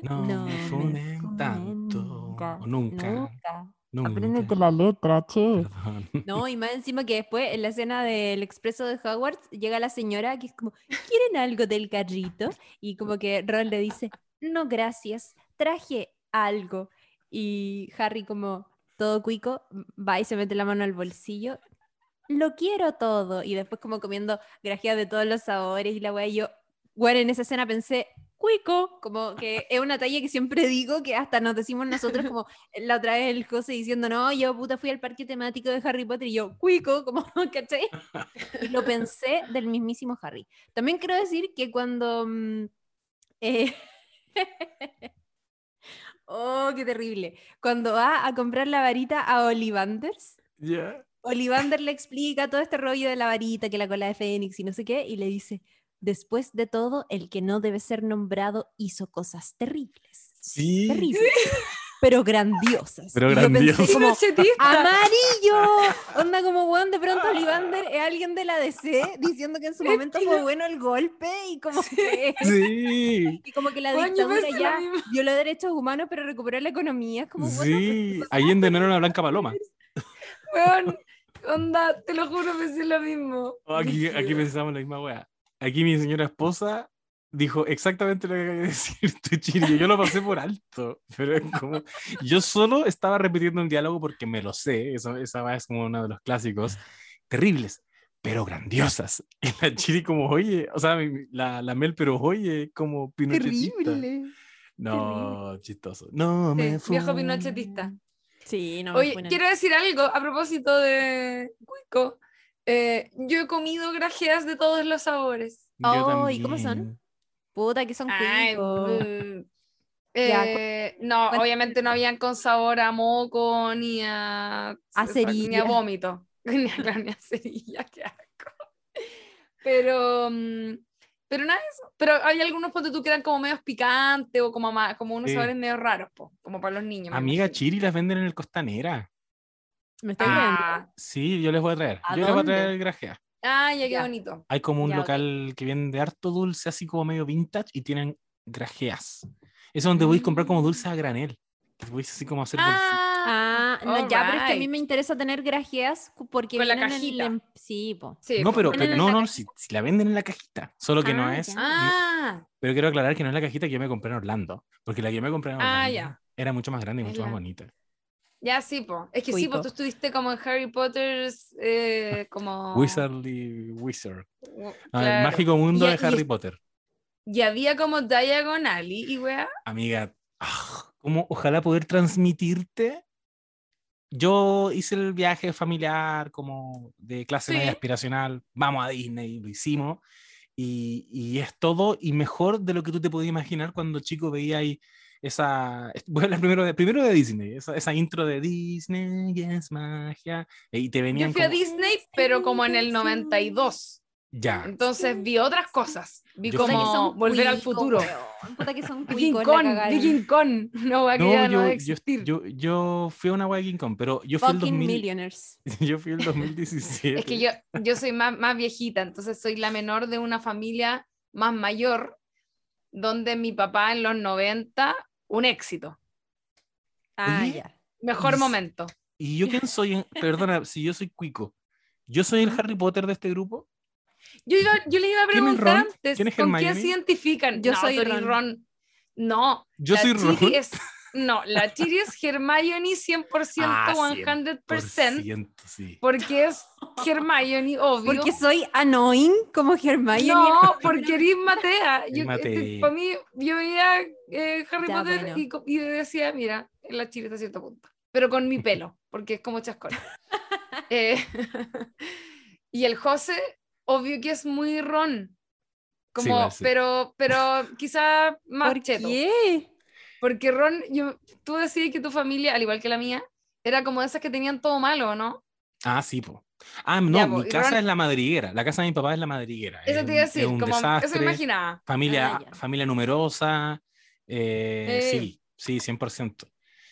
No, me funen tanto. nunca. No, Apréndete la letra, che. No, y más encima que después en la escena del expreso de Hogwarts llega la señora que es como, ¿quieren algo del carrito? Y como que Ron le dice, no, gracias, traje algo. Y Harry como todo cuico va y se mete la mano al bolsillo. Lo quiero todo. Y después como comiendo grajeas de todos los sabores y la wea, yo, bueno, en esa escena pensé, cuico, como que es una talla que siempre digo, que hasta nos decimos nosotros, como la otra vez el José diciendo, no, yo puta fui al parque temático de Harry Potter y yo, cuico, como, ¿cachai? Y lo pensé del mismísimo Harry. También quiero decir que cuando... Mm, eh, Oh, qué terrible. Cuando va a comprar la varita a Ollivanders, Ya. Ollivander le explica todo este rollo de la varita, que la cola de Fénix y no sé qué, y le dice, después de todo, el que no debe ser nombrado hizo cosas terribles. Sí. Terribles. Pero grandiosas. Pero grandiosas. como. ¡Amarillo! Onda como, weón, de pronto Olivander es alguien de la DC diciendo que en su momento fue bueno el golpe y como que... Sí. Y como que la dictadura ya violó derechos humanos, pero recuperó la economía. Es como, bueno, Sí. Allende no era una blanca paloma. Weón, onda, te lo juro, pensé lo mismo. Oh, Aquí, aquí pensamos la misma wea. Aquí mi señora esposa dijo exactamente lo que acabas de decir tú. Yo lo pasé por alto, pero es como... Yo solo estaba repitiendo un diálogo porque me lo sé. Eso, esa wea es como uno de los clásicos. Terribles, pero grandiosas. Y la Chiri como, oye, o sea, la, la Mel, pero oye, como pinochetista. terrible. No, chistoso. No, me Sí, viejo pinochetista. Sí, no me Oye, quiero decir algo a propósito de Cuico. Eh, yo he comido grajeas de todos los sabores. Yo Oh, ¿y cómo son? Puta, que son Ay, mm. Eh, no, obviamente no habían con sabor a moco ni a, A ni cerilla. a vómito. Ni a, ni a cerilla, qué asco. Pero, mm, pero nada de eso. Pero hay algunos ponte tú que eran como medios picantes o como, como unos Sí. sabores medio raros, po, como para los niños. Amiga. Chiri las venden en el Costanera. ¿Me estás viendo? Ah, Sí, yo les voy a traer. ¿A yo les voy a traer el grajea. ah, ya qué Ya. bonito. Hay como un Ya, local que vende harto dulce, así como medio vintage, y tienen grajeas. Eso es donde voy a comprar como dulce a granel. Voy así como a hacer bolsitas. Ah, no, ya, pero es que a mí me interesa tener grajeas porque Con la vienen en el cajita. em- Sí, po. Sí, No, pero, no, no, si, si la venden en la cajita. Solo que no Ah, es. no- Ah, pero quiero aclarar que no es la cajita que yo me compré en Orlando. Porque la que yo me compré en Orlando Ah, ya. era mucho más grande y Es mucho más la- bonita. Ya sí, po. Es que sí, pues tú estuviste como en Harry Potter's, eh, como... Wizardly Wizard. No, el claro. mágico mundo Y- de y Harry es- Potter. Y había como Diagon Alley y weá. Amiga, ah, como ojalá poder transmitirte. Yo hice el viaje familiar como de clase media Sí. aspiracional, vamos a Disney, lo hicimos, y, y es todo y mejor de lo que tú te podías imaginar cuando chico veía ahí esa, voy a hablar primero de, primero de Disney, esa, esa intro de Disney es magia, y te venían Yo fui a como- Disney, pero como en el 92. ya, Entonces vi otras cosas. Vi Yo como Volver al cuicos, Futuro. Puta que son King Kong, cagaron. vi King Kong. No, no, ya yo, yo, existir. yo, yo fui a una wea de King Kong, pero yo fui el Fucking 2000, millionaires. yo fui el 2017. Es que yo, yo soy más, más viejita, entonces soy la menor de una familia más mayor, donde mi papá en los 90, un éxito. Ah, Oye, ya. Mejor Y- momento. ¿Y yo quién soy? en- Perdona, si yo soy Cuico. ¿Yo soy el Harry Potter de este grupo? Yo, iba- yo le iba a ¿Quién es preguntar Ron? antes, ¿Quién ¿con quién se identifican? Yo no, soy eres Ron. No, Yo soy Ron. es- no, la Chiri es Hermione 100%, Ah, 100%, Por ciento, sí. porque es Hermione, obvio. Porque soy annoying como Hermione. No, porque eres Matea. Yo, Matea. para mí, yo veía eh, Harry Ya, Potter bueno. y, y decía, mira, la Chiri está a cierto punto. Pero con mi pelo, porque es como chascón. Eh, y el José, obvio que es muy ron. Como, sí. pero, pero quizá más ¿Por cheto. qué? Porque Ron, yo, tú decías que tu familia, al igual que la mía, era como esas que tenían todo malo, ¿no? Ah, sí, po. Ah, no, Ya, po, mi casa Ron- es la madriguera. La casa de mi papá es la madriguera. Eso es te iba a un- es decir, un como eso me imaginaba. Familia, Ah, familia numerosa. eh, Eh. Sí, sí, 100%.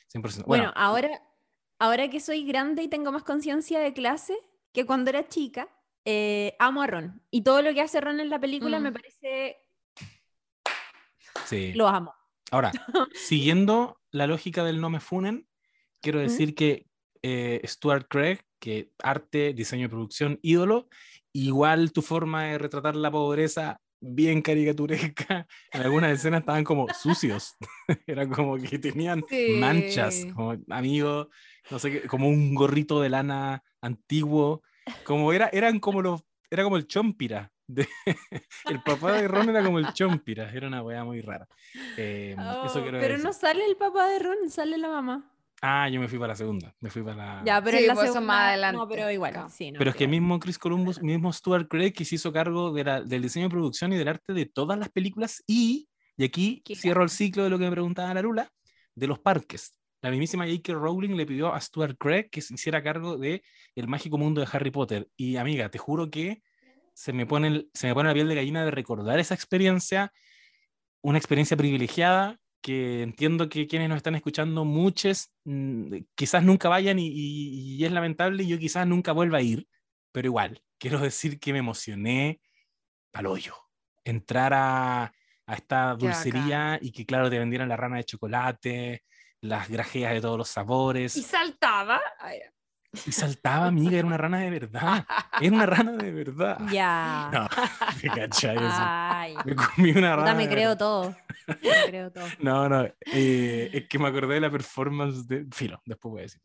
100%. Bueno, Bueno, ahora, ahora que soy grande y tengo más conciencia de clase que cuando era chica, eh, amo a Ron. Y todo lo que hace Ron en la película Mm. me parece... sí. Lo amo. Ahora, siguiendo la lógica del no me funen, quiero decir que eh, Stuart Craig, que arte, diseño de producción, ídolo, igual tu forma de retratar la pobreza bien caricaturesca, en algunas escenas estaban como sucios, era como que tenían Sí. manchas, como amigos, no sé, como un gorrito de lana antiguo, como era, eran como los, era como el chompira. De- el papá de Ron era como el chompira, era una weá muy rara. Eh, eso Oh, pero decir. no sale el papá de Ron, sale la mamá. Ah, yo me fui para la segunda. Me fui para la... Ya, pero Sí, en la pues segunda... más No, adelante. pero igual. Claro. sí, no, Pero es que mismo Chris Columbus, mismo Stuart Craig, que se hizo cargo de la- del diseño de producción y del arte de todas las películas. Y, y aquí Qué cierro el ciclo de lo que me preguntaba la Lula, de los parques. La mismísima J.K. Rowling le pidió a Stuart Craig que se hiciera cargo de el mágico mundo de Harry Potter. Y amiga, te juro que se me pone, el- se me pone la piel de gallina de recordar esa experiencia, una experiencia privilegiada que entiendo que quienes nos están escuchando, muchos mm, quizás nunca vayan y, y- y es lamentable, y yo quizás nunca vuelva a ir, pero igual, quiero decir que me emocioné al hoyo. Entrar a, a esta dulcería y que, claro, te vendieran la rana de chocolate, las grajeas de todos los sabores. Y saltaba. Y saltaba, amiga, era una rana de verdad. Era una rana de verdad. Ya. No, me cachai. Ay. Me comí una rana. Puta, me creo verdad. todo. Me creo todo. No, no, eh, es que me acordé de la performance de Filo, después voy a decir.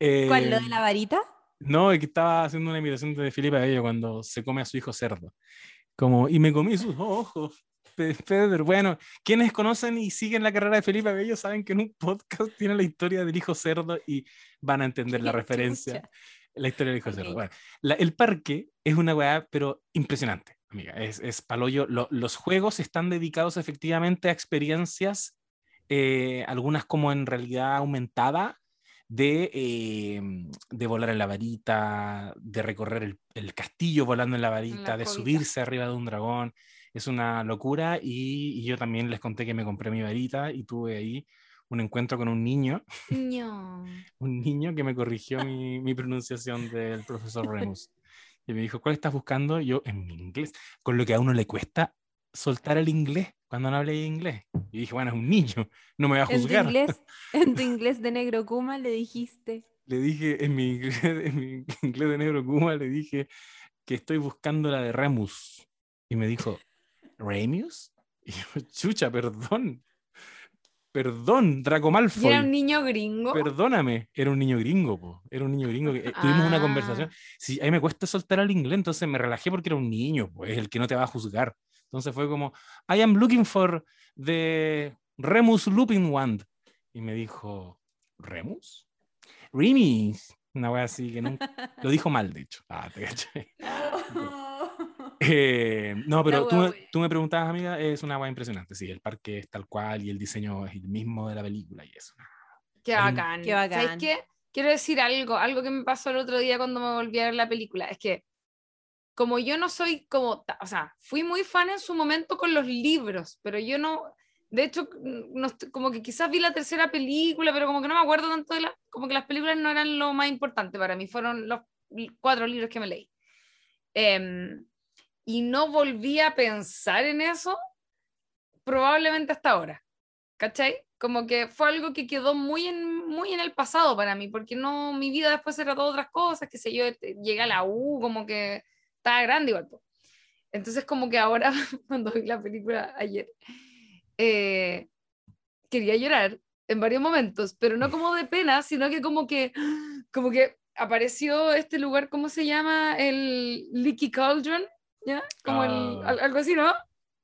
Eh, ¿Cuál, lo de la varita? No, es que estaba haciendo una imitación de Felipe Abello cuando se come a su hijo cerdo. Como, y me comí sus ojos. Pe- Pedro, bueno, quienes conocen y siguen la carrera de Felipe Abello saben que en un podcast tiene la historia del hijo cerdo y van a entender la referencia. La historia del hijo cerdo. Ok. Bueno, la- el parque es una weá, pero impresionante, amiga. Es, es palollo. Lo- los juegos están dedicados efectivamente a experiencias, eh, algunas como en realidad aumentada, de, eh, de volar en la varita, de recorrer el, el castillo volando en la varita, de subirse arriba de un dragón. Es una locura y, y yo también les conté que me compré mi varita y tuve ahí un encuentro con un niño, No. un niño que me corrigió mi, mi pronunciación del profesor Remus. Y me dijo, ¿cuál estás buscando? Y yo, en mi inglés, con lo que a uno le cuesta soltar el inglés cuando no hablé inglés. Y dije, bueno, es un niño, no me va a En tu, juzgar. inglés, en tu inglés de negro Kuma le dijiste. le dije en mi inglés, en mi inglés de negro Kuma, le dije que estoy buscando la de Remus. Y me dijo, ¿Remus? Y yo, chucha, perdón. Perdón, Draco Malfoy. era un niño gringo. Perdóname, era un niño gringo, po. Era un niño gringo. Que, eh, tuvimos una Ah. conversación. Sí, a mí me cuesta soltar el inglés, entonces me relajé porque era un niño, pues, el que no te va a juzgar. Entonces fue como, I am looking for the Remus Lupin Wand. Y me dijo, ¿Remus? Remus. Una wea así que nunca. Lo dijo mal, de hecho. Ah, te caché. Eh, no, pero tú, tú me preguntabas, amiga, es una wea impresionante. Sí, el parque es tal cual y el diseño es el mismo de la película y eso. Qué Hay un- bacán. Qué ¿Sabes bacán. qué? Quiero decir algo, algo que me pasó el otro día cuando me volví a ver la película. Es que, como yo no soy como, o sea, fui muy fan en su momento con los libros, pero yo no, de hecho, mm, no como que quizás vi la tercera película, pero como que no me acuerdo tanto de la, como que las películas no eran lo más importante para mí, fueron los cuatro libros que me leí. Em, y no volví a pensar en eso probablemente hasta ahora. ¿Cachai? Como que fue algo que quedó muy en, muy en el pasado para mí, porque no, mi vida después era todas otras cosas, que sé yo, este, llegué a la U, como que estaba grande igual. po. Entonces como que ahora, cuando vi la película ayer, eh, quería llorar en varios momentos, pero no como de pena, sino que como que, como que apareció este lugar, ¿cómo se llama? El Leaky Cauldron, ¿ya? Como el, Ah. al- algo así, ¿no?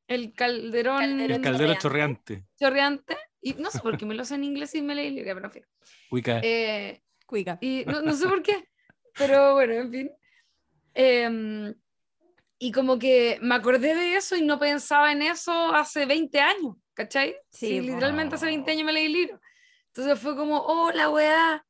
El calderón, Calderón El caldero chorreante. chorreante. Y no sé por qué me lo sé en inglés y me leí el libro, pero en fin. Wicca. Eh, Cuica. y no, no sé por qué, pero bueno, en fin. Em, y como que me acordé de eso y no pensaba en eso hace 20 años, ¿cachai? Sí, Sí, literalmente hace 20 años me leí el libro. Entonces fue como, oh, la weá.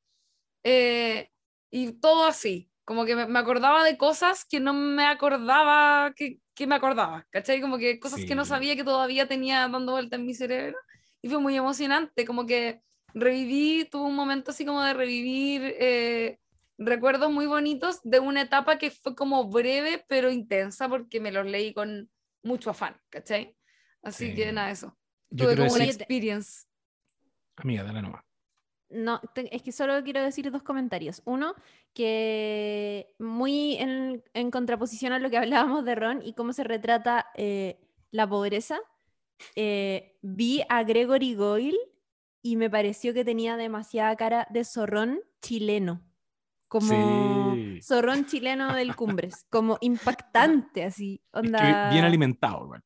Eh, y todo así, como que me, acordaba de cosas que no me acordaba que, que me acordaba, ¿cachai? Como que cosas que no Sí. sabía que todavía tenía dando vuelta en mi cerebro. Y fue muy emocionante, como que reviví, tuve un momento así como de revivir eh, recuerdos muy bonitos de una etapa que fue como breve pero intensa porque me los leí con mucho afán, ¿cachai? Así Sí. que nada, eso. Yo Tuve como una decir, experience. amiga, dale nomás. No, te- es que solo quiero decir dos comentarios. Uno, que muy en, en contraposición a lo que hablábamos de Ron y cómo se retrata eh, la pobreza, eh, vi a Gregory Goyle y me pareció que tenía demasiada cara de zorrón chileno. Como Sí. zorrón chileno del Cumbres, como impactante así, Es que onda, bien alimentado, igual.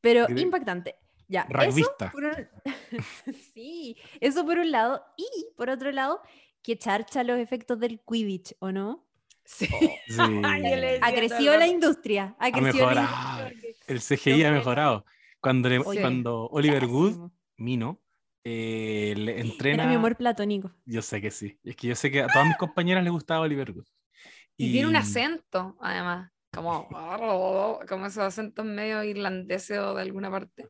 pero impactante. Ya, eso Rugbyista. por un- sí, eso por un lado. Y por otro lado, que charcha los efectos del Quidditch, ¿o no? Sí. Sí. Ay, yo le- Ha Sí, crecido la industria. Ha Ha mejorado. industria. El CGI ha Lo mejorado. Cuando, le- Sí. cuando Oliver Wood, Pésimo. Mino, eh, le entrena. Era mi amor platónico. Yo sé que sí. Es que yo sé que a todas mis compañeras les gustaba Oliver Wood. Y, tiene un acento, además, como, como esos acentos medio irlandeses o de alguna parte.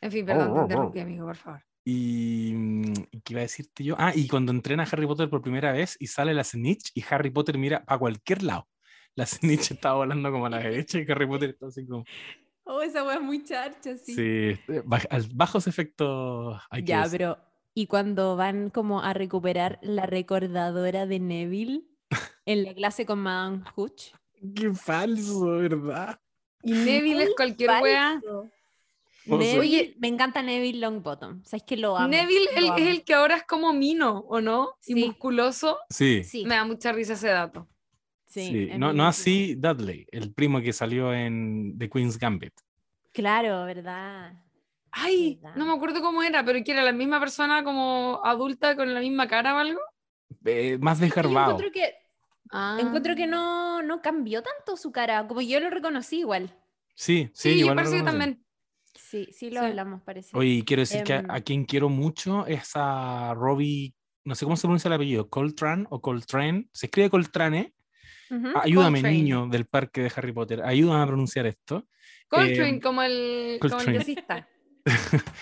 En fin, perdón, te interrumpí, amigo, por favor. Y, ¿y ¿qué iba a decirte yo? Ah, y cuando entrena a Harry Potter por primera vez y sale la snitch y Harry Potter mira a cualquier lado. La snitch estaba volando como a la derecha y Harry Potter está así como... Oh, esa wea es muy charcha, sí. Sí, eh, baj- al- bajos efectos. Hay que Ya, pero y cuando van como a recuperar la recordadora de Neville en la clase con Madame Hooch. Qué falso, ¿verdad? Y Neville es cualquier wea. O Neville, Oye- me encanta Neville Longbottom. ¿Sabes que lo amo? Neville lo el- amo. es el que ahora es como Mino, ¿o no? Y Sí. musculoso. Sí, Sí, Me da mucha risa ese dato. sí, sí. No, no así Dudley, el primo que salió en The Queen's Gambit. Claro, ¿verdad? Ay, ¿Verdad? no me acuerdo cómo era, pero que era la misma persona como adulta con la misma cara o algo. Eh, más Yo desgarbado. encuentro que, Ah. encuentro que no, no cambió tanto su cara, como yo lo reconocí igual. Sí, sí, Sí, yo igual lo parece que también. Sí, sí lo Sí. hablamos, parece. Oye, quiero decir que a, Em, a quien quiero mucho es a Robbie, no sé cómo se pronuncia el apellido, Coltrane o Coltrane. Se escribe Coltrane. Ujú. Ah, Ayúdame, Coltrane. niño del parque de Harry Potter. Ayúdame a pronunciar esto. Coltrane, Eh, como el, como el Coltrane. jazzista.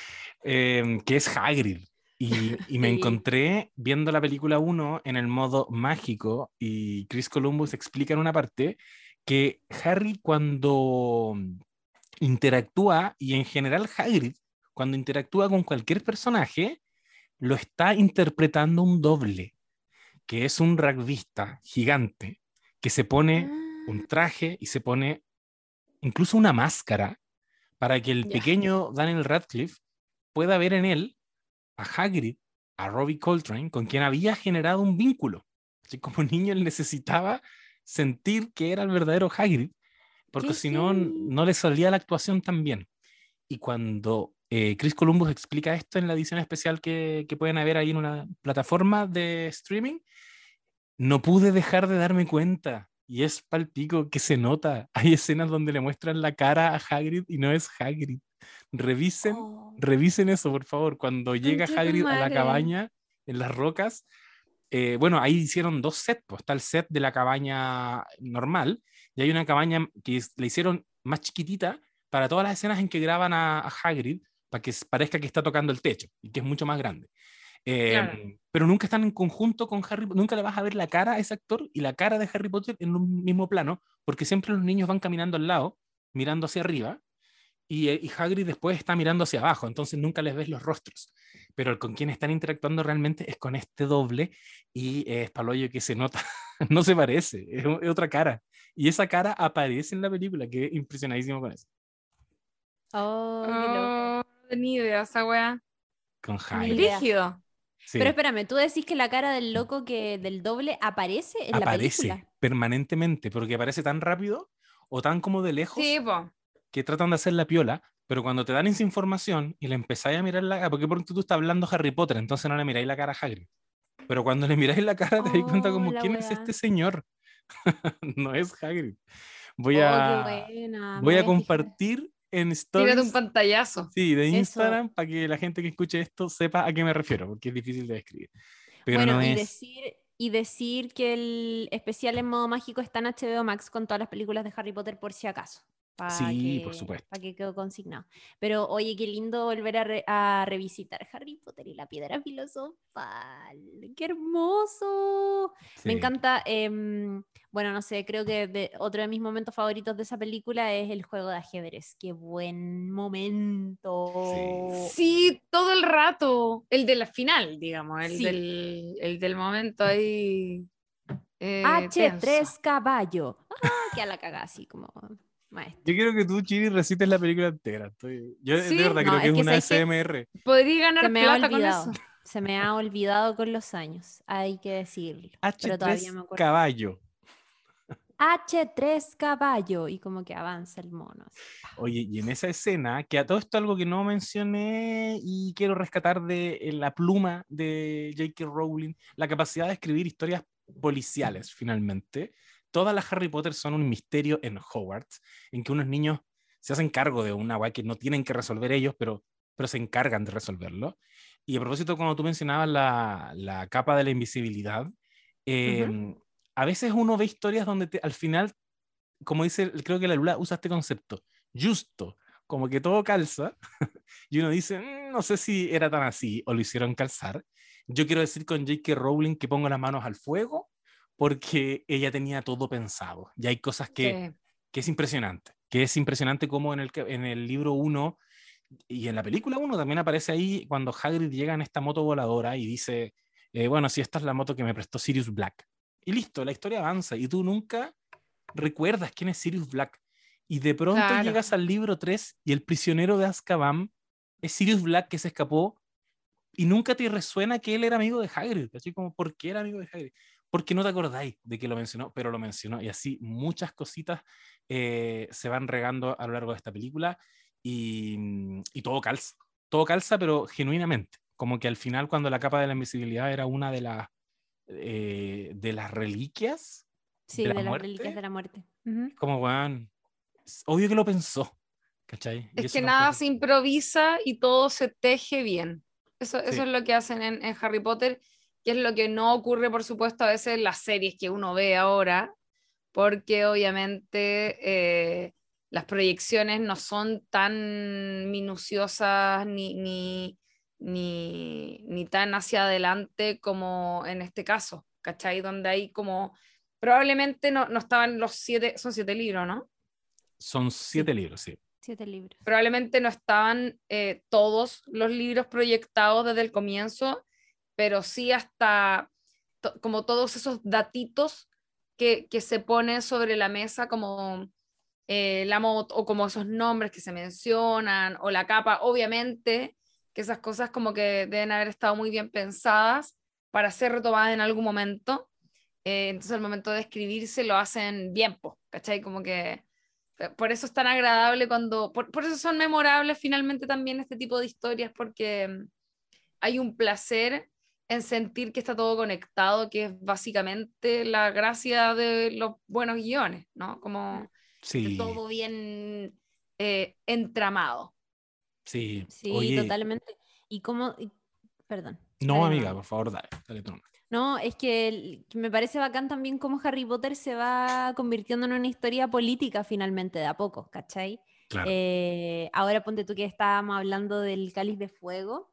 Em, que es Hagrid. Y, y me Sí. encontré viendo la película 1 en el modo mágico y Chris Columbus explica en una parte que Harry cuando interactúa y en general Hagrid cuando interactúa con cualquier personaje lo está interpretando un doble, que es un rugbyista gigante que se pone un Ah, traje y se pone incluso una máscara para que el pequeño Daniel Radcliffe pueda ver en él a Hagrid, a Robbie Coltrane, con quien había generado un vínculo. Así como niño él necesitaba sentir que era el verdadero Hagrid, porque ¡Qué si no, no le salía la actuación tan bien. Y cuando eh, Chris Columbus explica esto en la edición especial que, que pueden ver ahí en una plataforma de streaming, no pude dejar de darme cuenta. Y es palpico que se nota. Hay escenas donde le muestran la cara a Hagrid y no es Hagrid. Revisen, oh, revisen eso, por favor. Cuando llega Hagrid a la madre. cabaña en las rocas, eh, bueno, ahí hicieron dos sets. Pues, está el set de la cabaña normal y hay una cabaña que le hicieron más chiquitita para todas las escenas en que graban a, a Hagrid para que parezca que está tocando el techo y que es mucho más grande. Eh, Claro. Pero nunca están en conjunto con Harry, nunca le vas a ver la cara a ese actor y la cara de Harry Potter en un mismo plano, porque siempre los niños van caminando al lado, mirando hacia arriba, y, eh, y Hagrid después está mirando hacia abajo, entonces nunca les ves los rostros. Pero con quien están interactuando realmente es con este doble y eh, es paloyo que se nota, no se parece, es, es otra cara. Y esa cara aparece en la película, que es impresionadísimo con eso. oh. Oh, no tenía idea esa wea. Con Ni. Rígido. sí. Pero espérame, tú decís que la cara del loco que del doble aparece en aparece la película. permanentemente, porque aparece tan rápido o tan como de lejos Sí, que tratan de hacer la piola, pero cuando te dan esa información y le empezáis a mirar la cara, porque por ejemplo tú estás hablando Harry Potter, entonces no le miráis la cara a Hagrid. Pero cuando le miráis la cara te das cuenta Oh, como, ¿quién es weá. este señor? no es Hagrid. Voy Oh, a, buena, voy a compartir en Tírate un stories pantallazo. sí, de. Instagram para que la gente que escuche esto sepa a qué me refiero, porque es difícil de describir. Pero bueno, no y es... decir y decir que el especial en modo mágico está en HBO Max con todas las películas de Harry Potter por si acaso. Pa' Sí, que- por supuesto. Para que quedó consignado. Pero oye, qué lindo volver a, re- a revisitar Harry Potter y la piedra filosofal. ¡Qué hermoso! Me encanta, em, bueno, no sé, creo que de- otro de mis momentos favoritos de esa película es el juego de ajedrez. ¡Qué buen momento! Sí, todo el rato. El de la final, digamos. El, Sí. del, el del momento ahí. eh, H3 tenso. caballo. Ah, que a la cagada, así como maestro. Yo quiero que tú, Chiri, recites la película entera. Estoy- Yo Sí. de verdad No, creo que es que una SMR. Podría ganar Se me ha plata con olvidado. eso. Se me ha olvidado con los años, hay que decirlo. Pero todavía me H3 acuerdo. caballo. H3 caballo y como que avanza el mono. así. Oye, y en esa escena, que a todo esto algo que no mencioné y quiero rescatar de la pluma de J.K. Rowling, la capacidad de escribir historias policiales, finalmente. Todas las Harry Potter son un misterio en Hogwarts, en que unos niños se hacen cargo de una guay que no tienen que resolver ellos, pero, pero se encargan de resolverlo. Y a propósito, cuando tú mencionabas la, la capa de la invisibilidad, eh, a veces uno ve historias donde te- al final, como dice, creo que la Lula usa este concepto, justo, como que todo calza, y uno dice, "Mm, no sé si era tan así o lo hicieron calzar. Yo quiero decir con J.K. Rowling que pongo las manos al fuego porque ella tenía todo pensado. Y hay cosas que, Sí. que es impresionante, que es impresionante como en el, en el libro 1 y en la película 1 también aparece ahí cuando Hagrid llega en esta moto voladora y dice, eh, bueno, si esta es la moto que me prestó Sirius Black. Y listo, la historia avanza y tú nunca recuerdas quién es Sirius Black. Y de pronto Claro. llegas al libro 3 y el prisionero de Azkaban es Sirius Black que se escapó y nunca te resuena que él era amigo de Hagrid. Así como, ¿por qué era amigo de Hagrid? Porque no te acordáis de que lo mencionó, pero lo mencionó. Y así muchas cositas eh, se van regando a lo largo de esta película y, y todo calza. Todo calza, pero genuinamente. Como que al final, cuando la capa de la invisibilidad era una de las, eh, de las reliquias, Sí, ¿De de, la las muerte? reliquias de la muerte. Ujú. como, weón, obvio que lo pensó. ¿Cachai? Y Es eso que lo nada se improvisa y todo se teje bien. Eso, eso Sí. es lo que hacen en, en Harry Potter, que es lo que no ocurre, por supuesto, a veces en las series que uno ve ahora, porque obviamente eh, las proyecciones no son tan minuciosas ni, ni, ni, ni tan hacia adelante como en este caso, ¿cachai? Donde hay como, probablemente no, no estaban los siete, son siete libros, ¿no? Son siete libros, sí. Siete libros. probablemente no estaban eh, todos los libros proyectados desde el comienzo, pero sí hasta to- como todos esos datitos que, que se ponen sobre la mesa como eh, la moto o como esos nombres que se mencionan o la capa, obviamente que esas cosas como que deben haber estado muy bien pensadas para ser retomadas en algún momento. Eh, entonces al momento de escribirse lo hacen bien, po, ¿cachai? Como que eh, por eso es tan agradable cuando, por, por eso son memorables finalmente también este tipo de historias, porque mm, hay un placer en sentir que está todo conectado, que es básicamente la gracia de los buenos guiones, ¿no? Como que Sí, todo bien eh, entramado. sí. Sí, Oye, totalmente. Y cómo, y- perdón. no, dale amiga, nomás. por favor, dale, dale tú. No, es que, el- que me parece bacán también cómo Harry Potter se va convirtiendo en una historia política finalmente, de a poco, ¿cachai? Claro. Eh, ahora ponte tú que estábamos hablando del cáliz de fuego.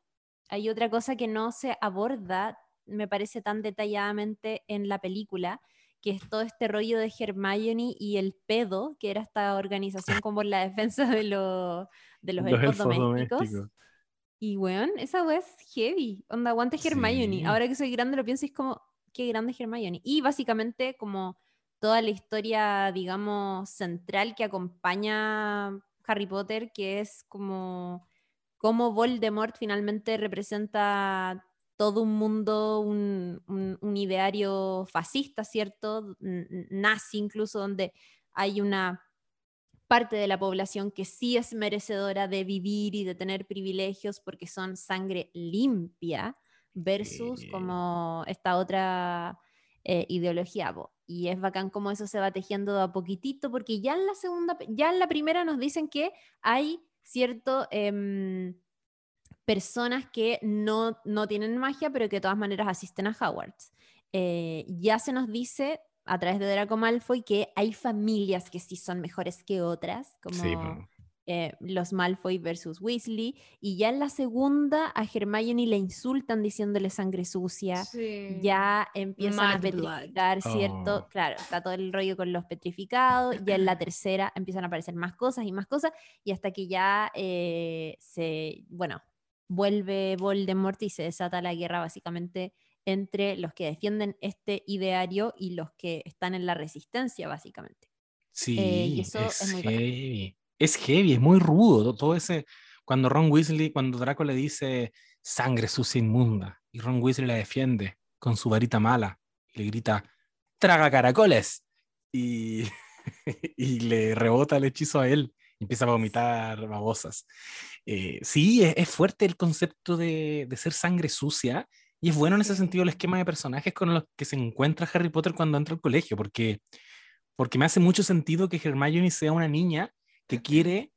Hay otra cosa que no se aborda, me parece tan detalladamente en la película, que es todo este rollo de Hermione y el pedo, que era esta organización como la defensa de, los de los, elfos, domésticos. Y weón, esa wea es heavy. Onda, aguante Hermione. Sí. Ahora que soy grande lo pienso y es como, qué grande Hermione. Y básicamente como toda la historia, digamos, central que acompaña Harry Potter, que es como cómo Voldemort finalmente representa todo un mundo, un, un- un ideario fascista, ¿cierto? Nazi incluso, donde hay una parte de la población que sí es merecedora de vivir y de tener privilegios porque son sangre limpia versus como esta otra eh, ideología. po. Y es bacán como eso se va tejiendo a poquitito porque ya en la segunda, ya en la primera nos dicen que hay cierto... em, personas que no, no tienen magia, pero que de todas maneras asisten a Hogwarts. Eh, ya se nos dice a través de Draco Malfoy que hay familias que sí son mejores que otras, como Sí, po. Eh, los Malfoy versus Weasley, y ya en la segunda a Hermione le insultan diciéndole sangre sucia, Sí. ya empiezan a blood. petrificar, ¿cierto? Oh. Claro, está todo el rollo con los petrificados, ya en la tercera empiezan a aparecer más cosas y más cosas, y hasta que ya eh, se, bueno, vuelve Voldemort y se desata la guerra básicamente entre los que defienden este ideario y los que están en la resistencia, básicamente. Sí, y eso es, es muy bacán. heavy. Es heavy, es muy rudo. to- Todo ese. Cuando Ron Weasley, cuando Draco le dice sangre sucia inmunda, y Ron Weasley la defiende con su varita mala, y le grita, traga caracoles, y, y le rebota el hechizo a él, y empieza a vomitar babosas. Eh, sí, es, es fuerte el concepto de, de ser sangre sucia, y es bueno en ese sentido el esquema de personajes con los que se encuentra Harry Potter cuando entra al colegio, porque porque me hace mucho sentido que Hermione sea una niña que quiere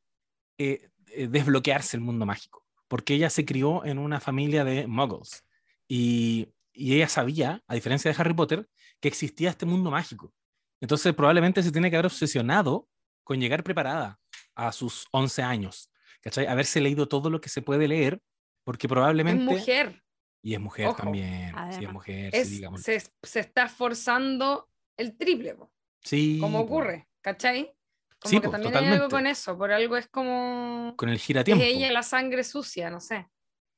eh, eh, desbloquearse el mundo mágico. porque ella se crió en una familia de muggles. Y, y ella sabía, a diferencia de Harry Potter, que existía este mundo mágico. Entonces probablemente se tiene que haber obsesionado con llegar preparada a sus 11 años, ¿cachai? Haberse leído todo lo que se puede leer, porque Es probablemente... mujer. Y es mujer Ojo. también, sí, es mujer, sí, Es, se, se está esforzando el triple, po, Sí, como po, ocurre, ¿cachai? Como Sí, que también hay algo totalmente. con eso, por algo es como... Con el Es giratiempo. ella la sangre sucia, no sé.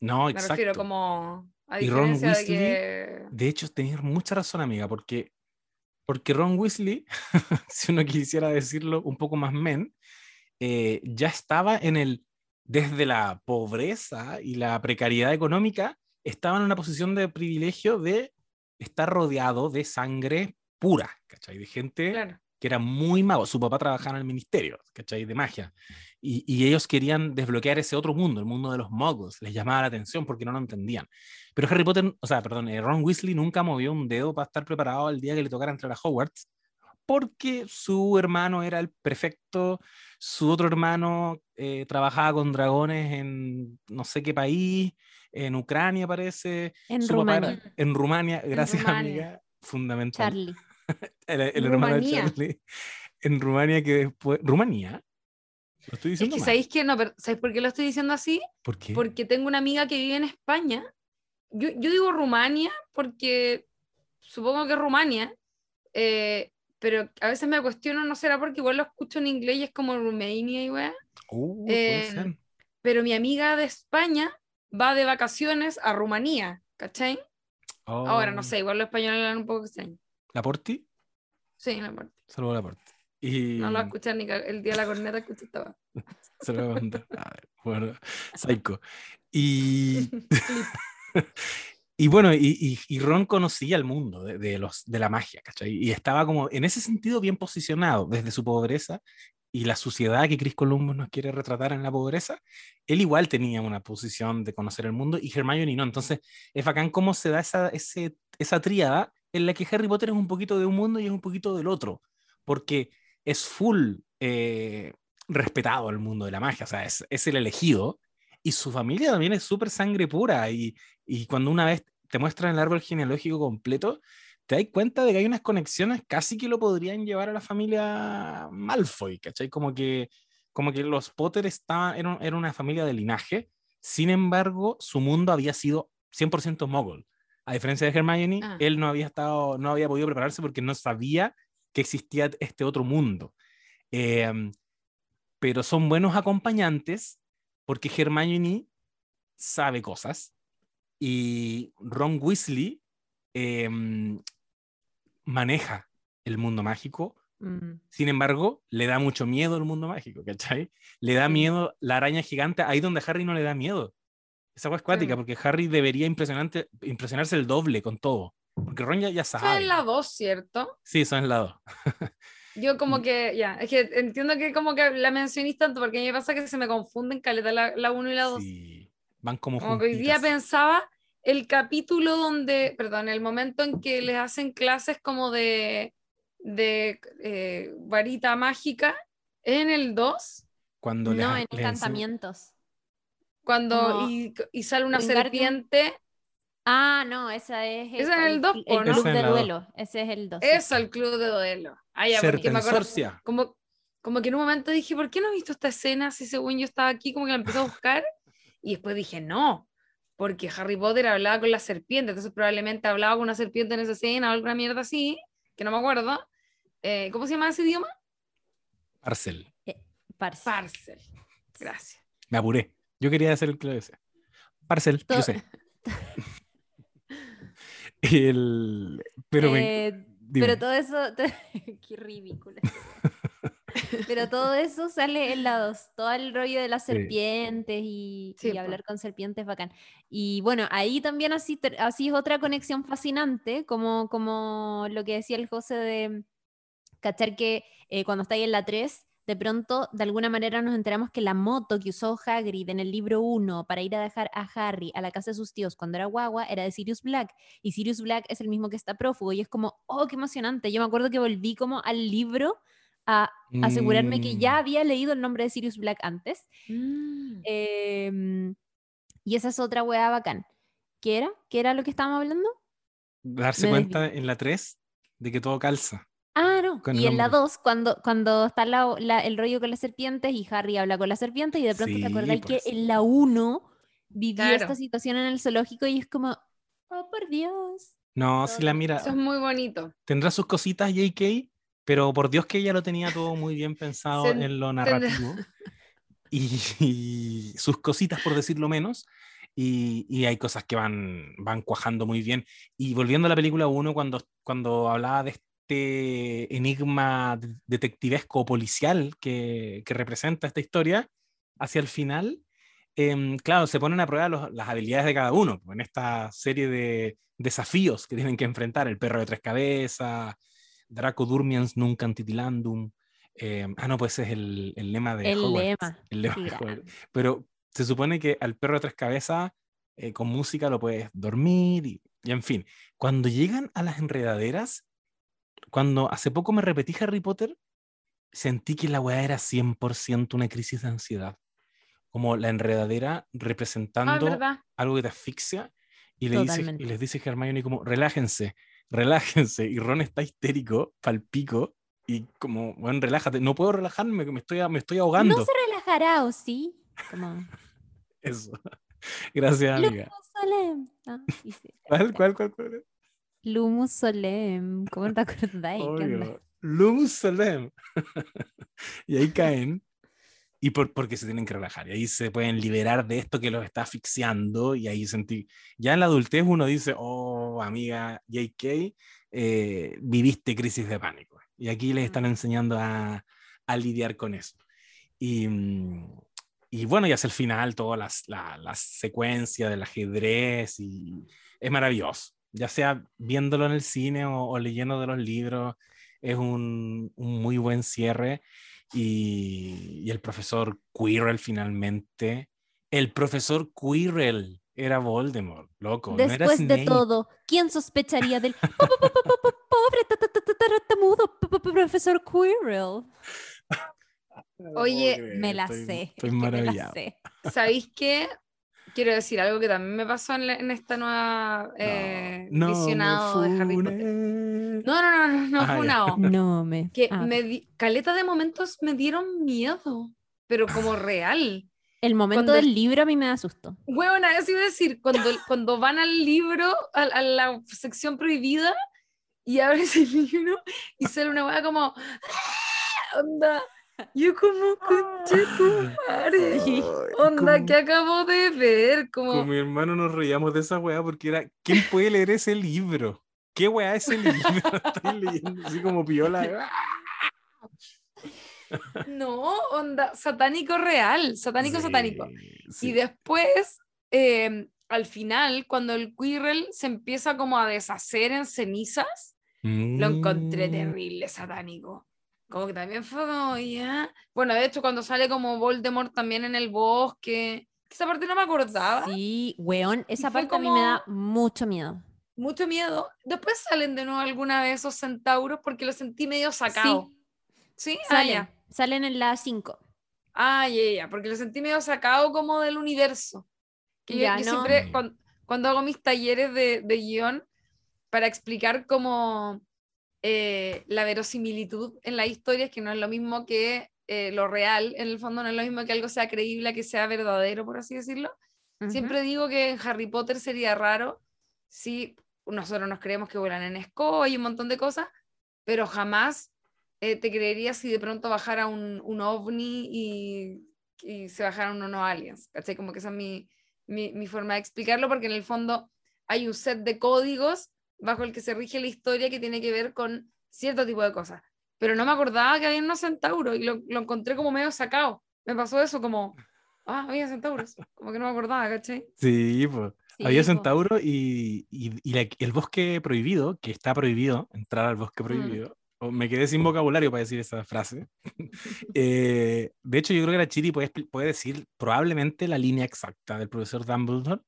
No, Me exacto. refiero como... A Y Ron diferencia de Weasley, que... De hecho, tenías mucha razón, amiga, porque, porque Ron Weasley, si uno quisiera decirlo un poco más men, eh, ya estaba en el, desde la pobreza y la precariedad económica, estaba en una posición de privilegio de estar rodeado de sangre pura, ¿cachai? De gente Claro. Que era muy mago. Su papá trabajaba en el ministerio, ¿cachai? De magia. Y, y ellos querían desbloquear ese otro mundo, el mundo de los muggles. Les llamaba la atención porque no lo entendían. Pero Harry Potter, o sea, perdón, eh, Ron Weasley nunca movió un dedo para estar preparado al día que le tocara entrar a Hogwarts, porque su hermano era el prefecto, su otro hermano eh, trabajaba con dragones en no sé qué país, en Ucrania parece, En su papá era- Rumania, en Rumania, gracias Rumania. amiga, fundamental. Charlie. El, el hermano de. Charlie. En Rumania que después... ¿Rumanía? Lo estoy Es diciendo que mal. ¿sabéis que no? pero ¿Sabéis por qué lo estoy diciendo así? ¿Por qué? Porque tengo una amiga que vive en España. Yo, yo digo Rumania porque supongo que es Rumania, eh, pero a veces me cuestiono, no será porque igual lo escucho en inglés y es como Rumania y weá. Uh, eh. Pero mi amiga de España va de vacaciones a Rumanía, ¿cachai? Ahora no Oh. sé, igual los españoles hablan un poco extraño. ¿La Porti? Sí, no importa. Saludos a la Porti. Y... No lo escuchar ni el día de la corneta escuché esta weá. Se lo voy a mandar. A ver, bueno, Psycho. Y, y bueno, y, y- y Ron conocía el mundo de, de los, de la magia, ¿cachai? Y estaba como en ese sentido bien posicionado desde su pobreza y la suciedad que Chris Columbus nos quiere retratar en la pobreza. Él igual tenía una posición de conocer el mundo y Hermione no. Entonces es bacán cómo se da esa, ese, esa tríada en la que Harry Potter es un poquito de un mundo y es un poquito del otro, porque es full eh, respetado el mundo de la magia, o sea, es, es el elegido y su familia también es súper sangre pura y, y cuando una vez te muestran el árbol genealógico completo, te das cuenta de que hay unas conexiones casi que lo podrían llevar a la familia Malfoy, ¿cachai? Como que, como que los Potter estaban, eran, era una familia de linaje, sin embargo, su mundo había sido 100% mogul. A diferencia de Hermione, Ah. él no había, estado, no había podido prepararse porque no sabía que existía este otro mundo. Eh, pero son buenos acompañantes porque Hermione sabe cosas y Ron Weasley eh, maneja el mundo mágico. Mm. Sin embargo, le da mucho miedo el mundo mágico, ¿cachai? Le da miedo la araña gigante ahí donde Harry no le da miedo. Esa es cuática, Sí. porque Harry debería impresionante, impresionarse el doble con todo. Porque Ron ya, ya sabe. es la 2, ¿cierto? Sí, son en la dos. Yo Mm. como que, ya, es que entiendo que como que la mencionís tanto, porque a mí me pasa que se me confunden caleta la 1 y la 2. Sí, van como Como que hoy día pensaba el capítulo donde, perdón, el momento en que les hacen clases como de, de eh, varita mágica, ¿es en el 2? Cuando No, en les enseña- encantamientos. Cuando y, y sale una Wingardium serpiente, Ah, no, esa es Esa es el dos, cl- po, el ¿no? club Esa es de duelo. Ese es el 2. eso, el club de duelo. Ah, ya, porque me acuerdo, como, como que en un momento dije, ¿por qué no he visto esta escena? Si según yo estaba aquí, como que la empecé a buscar, y después dije, no, porque Harry Potter hablaba con la serpiente, entonces probablemente hablaba con una serpiente en esa escena o alguna mierda así, que no me acuerdo. Eh, ¿Cómo se llama ese idioma? Parcel. Parce. Parcel. Gracias. Me apuré. Yo quería hacer el que lo decía. Parcel, To- yo sé. El... Pero Eh, pero todo eso, qué ridículo. pero todo eso sale en la 2, todo el rollo de las serpientes y, Sí, y hablar con serpientes bacán. Y bueno, ahí también así, así es otra conexión fascinante, como, como lo que decía el José de cachar que eh, cuando está ahí en la 3, de pronto, de alguna manera nos enteramos que la moto que usó Hagrid en el libro 1 para ir a dejar a Harry a la casa de sus tíos cuando era guagua era de Sirius Black. Y Sirius Black es el mismo que está prófugo. Y es como, oh, qué emocionante. Yo me acuerdo que volví como al libro a asegurarme que ya Mm, había leído el nombre de Sirius Black antes. Mm. Em, Y esa es otra weá bacán. ¿Qué era? ¿Qué era lo que estábamos hablando? Darse Me cuenta en la 3 de que todo calza. Con el Y en la nombre. 2, cuando, cuando está la- la- el rollo con las serpientes y Harry habla con la serpiente y de pronto Sí, te acordáis pues. que en la 1 vivió Claro. esta situación en el zoológico y es como, oh, por Dios. No, si la mira, Eso es muy bonito. tendrá sus cositas JK, pero por Dios que ella lo tenía todo muy bien pensado Sen- en lo narrativo. Y, y sus cositas, por decirlo menos. Y, y hay cosas que van, van cuajando muy bien. Y volviendo a la película 1, cuando, cuando hablaba de este enigma de- detectivesco o policial que, que representa esta historia, hacia el final, em, claro, se ponen a prueba los- las habilidades de cada uno pues, en esta serie de desafíos que tienen que enfrentar el perro de tres cabezas, Draco Durmiens Nunc Antitilandum. em, ah, no, pues es el, el lema de El Hogwarts, lema. el lema de. Hogwarts. Pero se supone que al perro de tres cabezas eh, con música lo puedes dormir y, y en fin. Cuando llegan a las enredaderas, cuando hace poco me repetí Harry Potter, sentí que la weá era 100% una crisis de ansiedad. Como la enredadera Ah, es representando verdad. algo que te asfixia y, le dice, y les dice Hermione como, relájense, relájense. Y Ron está histérico, palpico, y como, bueno, relájate, no puedo relajarme, que me estoy, me estoy ahogando. No se relajará, ¿o sí? Como, Eso. Gracias, amiga. Ah, y sí, ¿Cuál, cuál, cuál, cuál? Lumus Solem. ¿Cómo te acordáis? Lumus Salem. y ahí caen. Y por, porque se tienen que relajar. Y ahí se pueden liberar de esto que los está asfixiando. Y ahí sentí. Ya en la adultez uno dice, oh, amiga JK, eh, viviste crisis de pánico. Y aquí les están enseñando a, a lidiar con eso. Y, mm, y bueno, y hacia el final, toda las, la, la secuencia del ajedrez. Y es maravilloso. Ya sea viéndolo en el cine o, o leyendo de los libros es un, un muy buen cierre. Y, y el profesor Quirrell finalmente, el profesor Quirrell era Voldemort, loco. no era Después de todo, ¿quién sospecharía del po- po- po- po- po- po- pobre tartamudo profesor Quirrell? Oye, Me la sé. Estoy maravillado. ¿Sabéis qué? Quiero decir algo que también me pasó en, la- en esta nueva eh, No, visionado de Harry Potter. No, no, no, no, no Ah, fue ya. una O. No me. Que ah, me di- caleta de momentos me dieron miedo, pero como real. el momento cuando del libro a mí me da susto. Huevona, eso iba a decir, cuando, cuando van al libro, a, a la sección prohibida, y abres el libro y sale una hueá como, "Ah", onda, yo como, conche tu madre, onda, Como- que acabo de ver? Con Como, mi hermano nos reíamos de esa weá porque era, ¿quién puede leer ese libro? ¿Qué weá es el libro? Estoy leyendo así como piola. no, onda, satánico real, satánico, satánico. Sí. Y después, eh, al final, cuando el Quirrell se empieza como a deshacer en cenizas, lo encontré Mm. terrible, satánico. Como que también fue como, ya. Bueno, de hecho, cuando sale como Voldemort también en el bosque, esa parte no me acordaba. Sí, weón, esa parte a mí me da mucho miedo. Mucho miedo. Después salen de nuevo alguna vez esos centauros porque lo sentí medio sacado. ¿Sí? Ah, Salen, ya. salen en la 5. Ah, ya, ya, porque lo sentí medio sacado como del universo. Que yo- no. siempre, Mm. cuan- cuando, hago mis talleres de, de guion para explicar como eh, la verosimilitud en la historia, es que no es lo mismo que eh, lo real, en el fondo no es lo mismo que algo sea creíble, que sea verdadero, por así decirlo. Siempre digo que en Harry Potter sería raro si nosotros nos creemos que vuelan en escoba y un montón de cosas, pero jamás eh, te creería si de pronto bajara un, un ovni y, y se bajaran unos aliens. ¿cachai? Como que esa es mi, mi, mi forma de explicarlo, porque en el fondo hay un set de códigos bajo el que se rige la historia que tiene que ver con cierto tipo de cosas. Pero no me acordaba que había unos centauros y lo, lo encontré como medio sacado. Me pasó eso como, ah, había centauros. Como que no me acordaba, ¿cachai? Sí, pues. Sí, Había po. centauro y, y- y la- el bosque prohibido, que está prohibido, entrar al bosque prohibido. me quedé sin vocabulario para decir esa frase. Eh, de hecho, yo creo que la Chiri puede, puede decir probablemente la línea exacta del profesor Dumbledore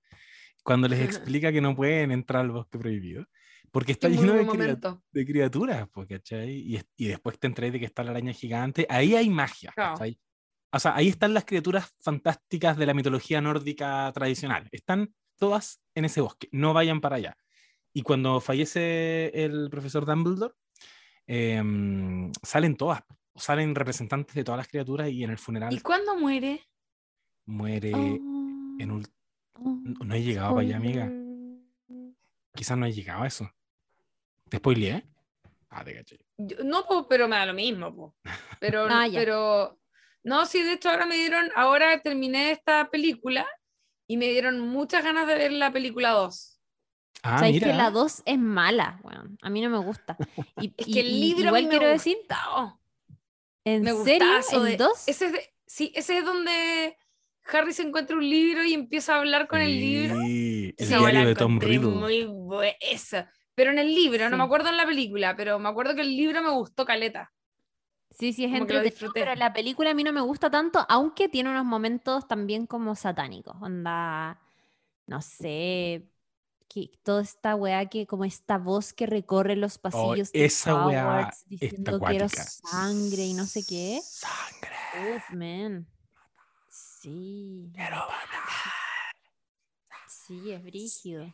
cuando les explica que no pueden entrar al bosque prohibido. Porque está lleno de, de criaturas, ¿cachai? Y, es- y después te enteras de que está la araña gigante. Ahí hay magia, Claro. ¿cachai? O sea, ahí están las criaturas fantásticas de la mitología nórdica tradicional. Están todas en ese bosque. No vayan para allá. Y cuando fallece el profesor Dumbledore, em, salen todas. Salen representantes de todas las criaturas y en el funeral ¿Y cuándo muere? muere en un... Oh, No he llegado para allá, amiga. Quizás no he llegado a eso. ¿Te spoileé? Ah, te caché. Yo- no, po, pero me da lo mismo, po. Pero, Ah, pero, no, sí, de hecho ahora me dieron, ahora terminé esta película y me dieron muchas ganas de ver la película 2. Ah, Sabéis mira. que la 2 es mala, weón. A mí no me gusta. Y, Es y- que el libro igual me quiero decir. ¿en Me serio? ¿El de- 2? Ese es de- sí, ese es donde Harry se encuentra un libro y empieza a hablar con el libro. Sí, el Sí. diario de Tom Riddle. Muy buena. Esa. Pero en el libro, no me acuerdo en la película, pero me acuerdo que el libro me gustó caleta. Sí, sí, es entretenido, pero la película a mí no me gusta tanto, aunque tiene unos momentos también como satánicos. Onda, no sé, que toda esta weá que, como esta voz que recorre los pasillos de Oh, esa weá Hogwarts diciendo quiero sangre y no sé qué. Sangre. Uf, man. Sí, Quiero matar. sí, es brígido.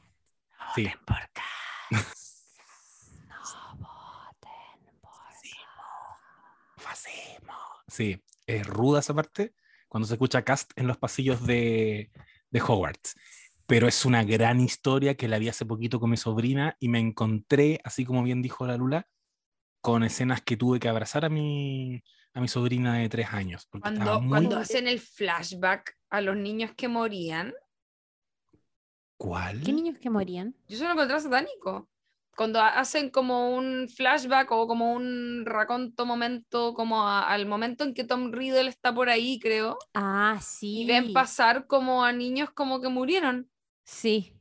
Sí. No voten por Fascismo. Sí, es ruda esa parte cuando se escucha Cast en los pasillos de, de Hogwarts. Pero es una gran historia que la vi hace poquito con mi sobrina y me encontré, así como bien dijo la Lula, con escenas que tuve que abrazar a mi, a mi sobrina de tres años. Cuando, muy- cuando hacen el flashback a los niños que morían, ¿Cuál? ¿Qué niños que morían? yo se lo encontré satánico. Cuando ha- hacen como un flashback o como un raconto momento, como a- al momento en que Tom Riddle está por ahí, creo, Ah, sí. y ven pasar como a niños como que murieron. Sí,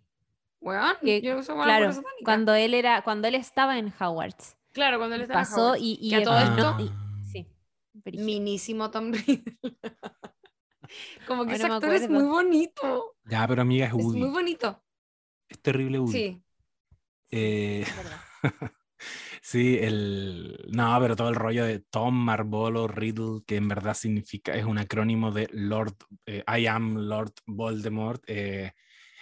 Weón, Que- yo la claro. Cuando él era, cuando él estaba en Hogwarts. Claro, cuando él estaba en Pasó Hogwarts. y, y Que a todo no- esto- y- sí. brígido. Minísimo Tom Riddle. como que Ay, ese no actor es muy bonito. Ya, pero amiga, es Es Woody. muy bonito. Es terrible Woody. Sí. Eh, sí, el. No, pero todo el rollo de Tom Marvolo Riddle, que en verdad significa, es un acrónimo de Lord, eh, I am Lord Voldemort, eh,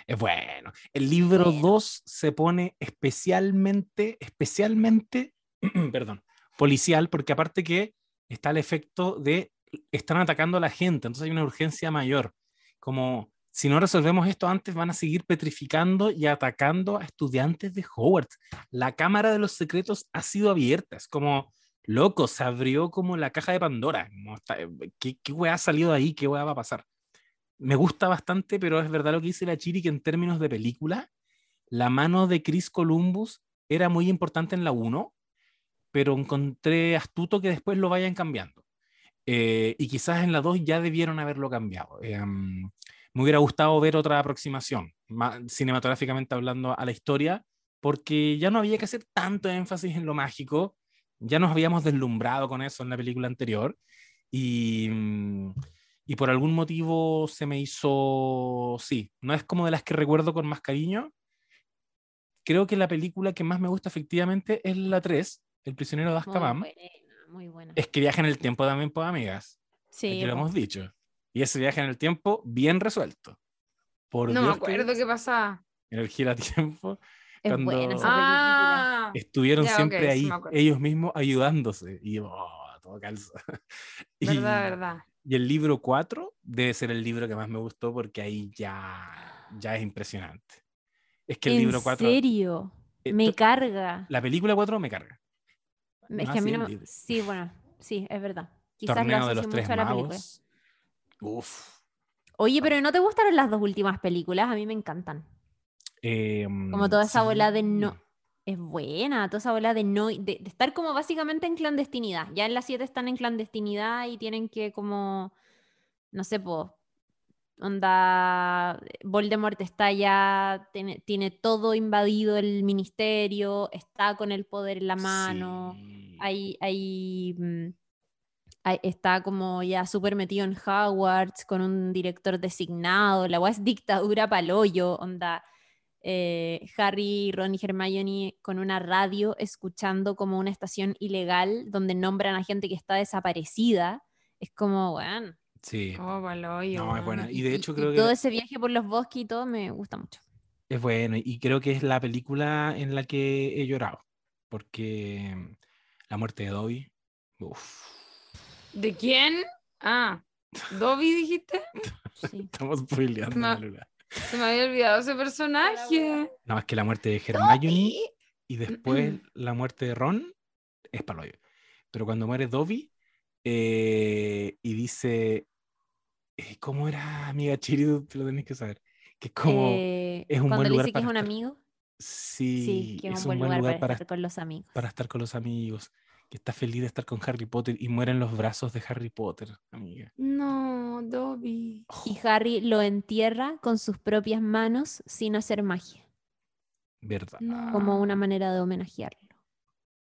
es bueno. El libro Bueno. 2 se pone especialmente, especialmente, perdón, policial, porque aparte que está el efecto de están atacando a la gente, entonces hay una urgencia mayor. Como si no resolvemos esto antes, van a seguir petrificando y atacando a estudiantes de Hogwarts. La Cámara de los Secretos ha sido abierta, es como, loco, se abrió como la caja de Pandora. ¿Qué, qué weá ha salido ahí? ¿Qué weá va a pasar? Me gusta bastante, pero es verdad lo que dice la Chiri, que en términos de película, la mano de Chris Columbus era muy importante en la 1, pero encontré astuto que después lo vayan cambiando. Eh, y quizás en la 2 ya debieron haberlo cambiado. Eh, me hubiera gustado ver otra aproximación, ma- cinematográficamente hablando, a la historia, porque ya no había que hacer tanto énfasis en lo mágico, ya nos habíamos deslumbrado con eso en la película anterior, y, mm, y por algún motivo se me hizo, sí, no es como de las que recuerdo con más cariño. Creo que la película que más me gusta efectivamente es la 3, El prisionero de Azkaban. Muy buena. Es que viaja en el tiempo también, pues, amigas. Sí, Aquí lo hemos dicho. Y ese viaje en el tiempo, bien resuelto. Por No me acuerdo que qué pasaba. en el giratiempo es cuando- buena esa película. Ah, estuvieron Ya, siempre ahí, ellos mismos ayudándose. Y oh, todo calza. Y, verdad, verdad. y el libro 4 debe ser el libro que más me gustó porque ahí ya, ya es impresionante. Es que el ¿En libro 4, serio? eh, me carga. la película 4 me carga. Es No que a mí así no el me- libro. Sí, bueno, sí, es verdad. Quizás lo Torneo de asocio los Tres mucho a la película. Uf. Oye, pero ¿no te gustaron las dos últimas películas? A mí me encantan. Em, Como toda esa bola de sí. no. Es buena, toda esa bola de no. De, de estar como básicamente en clandestinidad. Ya en las 7 están en clandestinidad y tienen que, como. No sé, po. Onda. Voldemort está ya. Tiene, tiene todo invadido el ministerio. Está con el poder en la mano. Sí. Hay, hay, mm, hay- está como ya súper metido en Hogwarts con un director designado. La es dictadura paloyo, onda. eh, Harry, Ron y Hermione con una radio escuchando como una estación ilegal donde nombran a gente que está desaparecida. Es como, weón, Sí, Oh, pa'l hoyo, no, es buena. Y de hecho y creo todo que ese viaje por los bosques y todo me gusta mucho. es bueno. Y creo que es la película en la que he llorado. Porque la muerte de Dobby. Uf, ¿De quién? Ah, ¿Dobby dijiste? Sí. estamos spoileando. Se me había olvidado ese personaje. No, es que la muerte de Hermione Dobby. y después la muerte de Ron es palo Pero cuando muere Dobby eh, y dice, eh, ¿cómo era, amiga Chiri? Te lo tenés que saber. Que es como, Eh, es un cuando buen le lugar dice que es para un estar. amigo. Sí, Sí, que es, es un buen lugar, para, estar con los amigos. para estar con los amigos, que está feliz de estar con Harry Potter y muere en los brazos de Harry Potter, amiga. No, Dobby. Y Harry lo entierra con sus propias manos sin hacer magia, Verdad. No. como una manera de homenajearlo.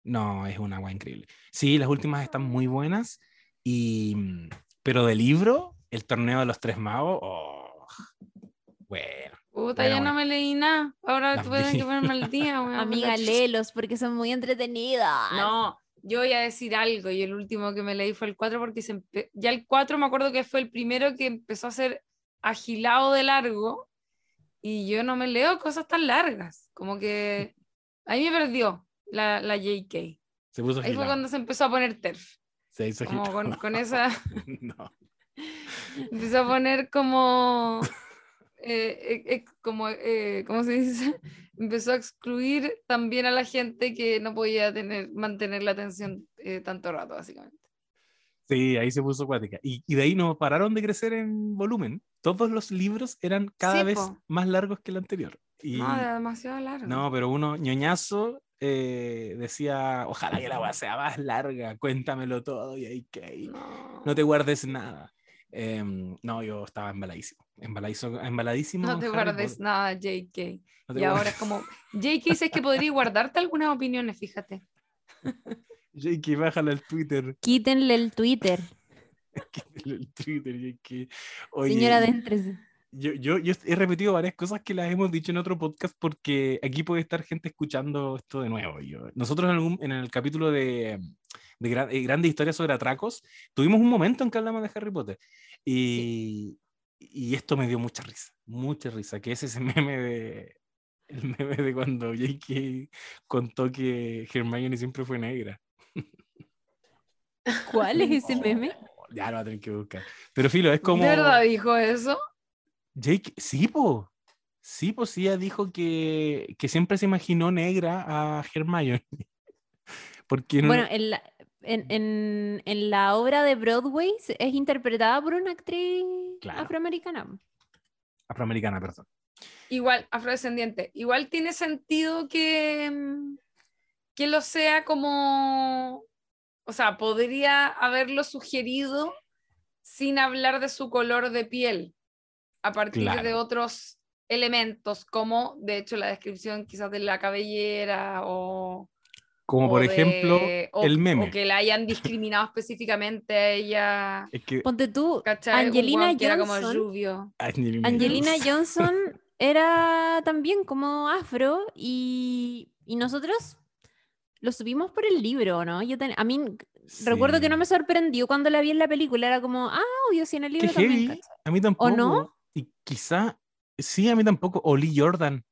No, es una agua increíble. Sí, las últimas están muy buenas, y, mm, pero de libro, el torneo de los tres magos, oh, bueno. Puta, Bueno, ya no bueno. me leí nada. Ahora vi. que ponerme al día, weón, Amiga, léelos porque son muy entretenidas. No, yo voy a decir algo y el último que me leí fue el 4 porque se empe- ya el 4 me acuerdo que fue el primero que empezó a ser agilado de largo y yo no me leo cosas tan largas, como que ahí me perdió la, la JK. Se puso Ahí fue cuando se empezó a poner TERF, Se hizo como con, con esa, No. empezó a poner como, eh, eh, eh, como, eh, ¿cómo se dice? Empezó a excluir también a la gente que no podía tener, mantener la atención eh, tanto rato, básicamente. Sí, ahí se puso acuática. Y, y de ahí no pararon de crecer en volumen. Todos los libros eran cada Sí, vez po. más largos que el anterior. Y, No, era demasiado largo. no, pero uno, ñoñazo, eh, decía, ojalá que la weá sea más larga, cuéntamelo todo y ahí que no. no te guardes nada. Em, no, yo estaba embaladísimo. Embaladísimo. No te Harry guardes Potter. nada, JK. No Y ahora como, JK dices que podría guardarte algunas opiniones, fíjate. Jake, bájala al Twitter. Quítenle el Twitter. Quítale el Twitter, Jake. Oye, Señora, adéntrese. Yo, yo, yo he repetido varias cosas que las hemos dicho en otro podcast porque aquí puede estar gente escuchando esto de nuevo. Yo, nosotros en, algún, en el capítulo de, de gran- eh, Grandes Historias sobre Atracos tuvimos un momento en que hablamos de Harry Potter y, y esto me dio mucha risa, mucha risa, que es ese meme de, el meme de cuando J.K. contó que Hermione siempre fue negra. ¿Cuál es ese meme? Ya lo va a tener que buscar. Pero Filo, es como... ¿De verdad dijo eso? Jake, sí, po. Sí, pues sí, ella dijo que, que siempre se imaginó negra a Hermione. Porque no, Bueno, en la, en, en- en la obra de Broadway es interpretada por una actriz Claro. afroamericana. afroamericana, perdón. Igual, afrodescendiente. Igual tiene sentido que, mm, que lo sea como, o sea, podría haberlo sugerido sin hablar de su color de piel, a partir de otros elementos, como de hecho la descripción quizás de la cabellera o... Como o por de- ejemplo o- el meme. O que la hayan discriminado específicamente a ella. Es que Ponte tú, ¿cachai? Angelina que era como Johnson. rubio. Angelina, Angelina. Johnson era también como afro y, y nosotros lo subimos por el libro, ¿no? Yo ten- a mí recuerdo que no Sí. me sorprendió cuando la vi en la película, era como, ah, obvio, sí en el Qué libro también. heavy. A mí tampoco. no? Y quizá, sí, a mí tampoco. O Lee Jordan.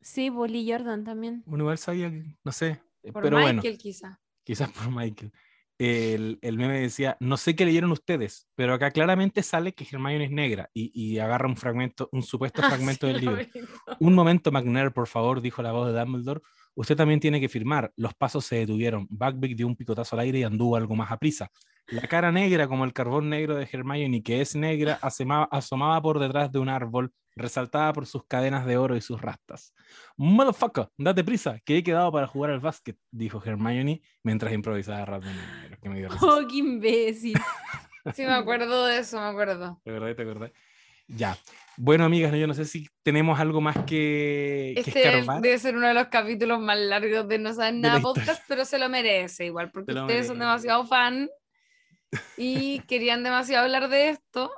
Sí, Bolly Jordan también. Uno igual sabía, que- no sé. eh, Por pero Michael bueno, quizá. quizás por Michael. El, el meme decía, no sé qué leyeron ustedes, pero acá claramente sale que Hermione es negra y, y agarra un fragmento, un supuesto Ah, fragmento sí, del libro. Un momento, McNair, por favor, dijo la voz de Dumbledore. Usted también tiene que firmar. Los pasos se detuvieron. Buckbeak dio un picotazo al aire y anduvo algo más a prisa. La cara negra, como el carbón negro de Hermione, que es negra, asomaba, asomaba por detrás de un árbol, resaltada por sus cadenas de oro y sus rastas. Motherfucker, date prisa, que he quedado para jugar al básquet, dijo Hermione mientras improvisaba que me dio risa. Oh, qué imbécil. Sí, me acuerdo de eso, me acuerdo. ¿Te acordás? ¿Te acordás? Ya. Bueno, amigas, yo no sé si tenemos algo más que, que Este escarbar. debe ser uno de los capítulos más largos de No Saben Nada historia. podcast, pero se lo merece igual, porque ustedes son merece. demasiado fan y querían demasiado hablar de esto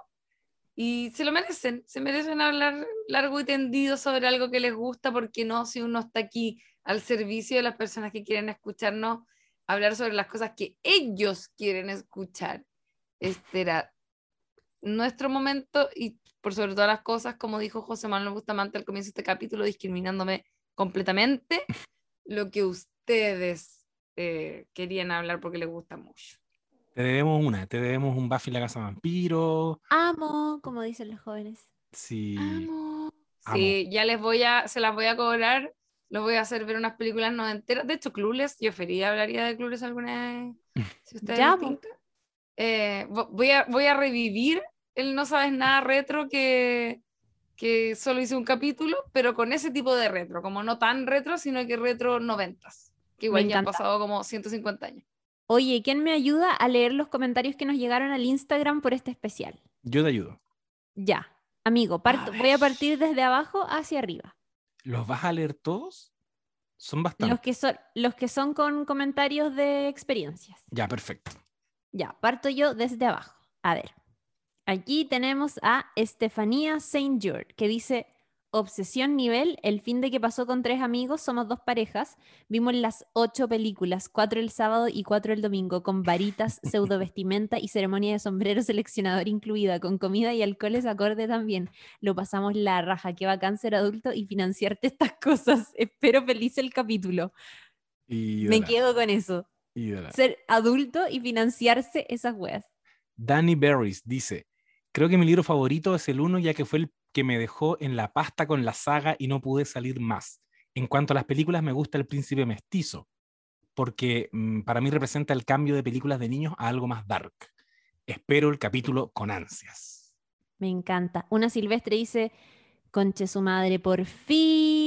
y se lo merecen, se merecen hablar largo y tendido sobre algo que les gusta, porque no si uno está aquí al servicio de las personas que quieren escucharnos hablar sobre las cosas que ellos quieren escuchar. Este era nuestro momento y por sobre todas las cosas, como dijo José Manuel Bustamante al comienzo de este capítulo, discriminándome completamente lo que ustedes eh, querían hablar porque les gusta mucho. Te debemos una, te debemos un Buffy la casa vampiro. Amo, como dicen los jóvenes. Sí. Amo. Amo. Sí, ya les voy a, se las voy a cobrar, los voy a hacer ver unas películas no enteras. De hecho, Clueless, yo Feria hablaría de Clueless alguna vez. Si ustedes Ya. Eh, vo- voy, a, voy a revivir el No Sabes Nada retro que, que solo hice un capítulo, pero con ese tipo de retro, como no tan retro, sino que retro noventas, que igual Me ya han pasado como 150 años. Oye, ¿quién me ayuda a leer los comentarios que nos llegaron al Instagram por este especial? Yo te ayudo. Ya, amigo, parto- A voy a partir desde abajo hacia arriba. ¿Los vas a leer todos? Son Los bastantes. que, son, los que son con comentarios de experiencias. Ya, perfecto. Ya, parto yo desde abajo. A ver, aquí tenemos a Estefanía Saint George, que dice, obsesión nivel, el fin de que pasó con tres amigos, somos dos parejas, vimos las ocho películas, cuatro el sábado y cuatro el domingo, con varitas, pseudo vestimenta y ceremonia de sombrero seleccionador incluida, con comida y alcoholes acorde también. Lo pasamos la raja, qué bacán ser adulto y financiarte estas cosas. Espero feliz el capítulo. Me quedo con eso. Ser adulto y financiarse esas weas. Danny Berries dice, creo que mi libro favorito es el uno ya que fue el que me dejó en la pasta con la saga y no pude salir más. En cuanto a las películas, me gusta El Príncipe Mestizo, porque mm, para mí representa el cambio de películas de niños a algo más dark. Espero el capítulo con ansias. Me encanta. Una silvestre dice, conche su madre, por fin.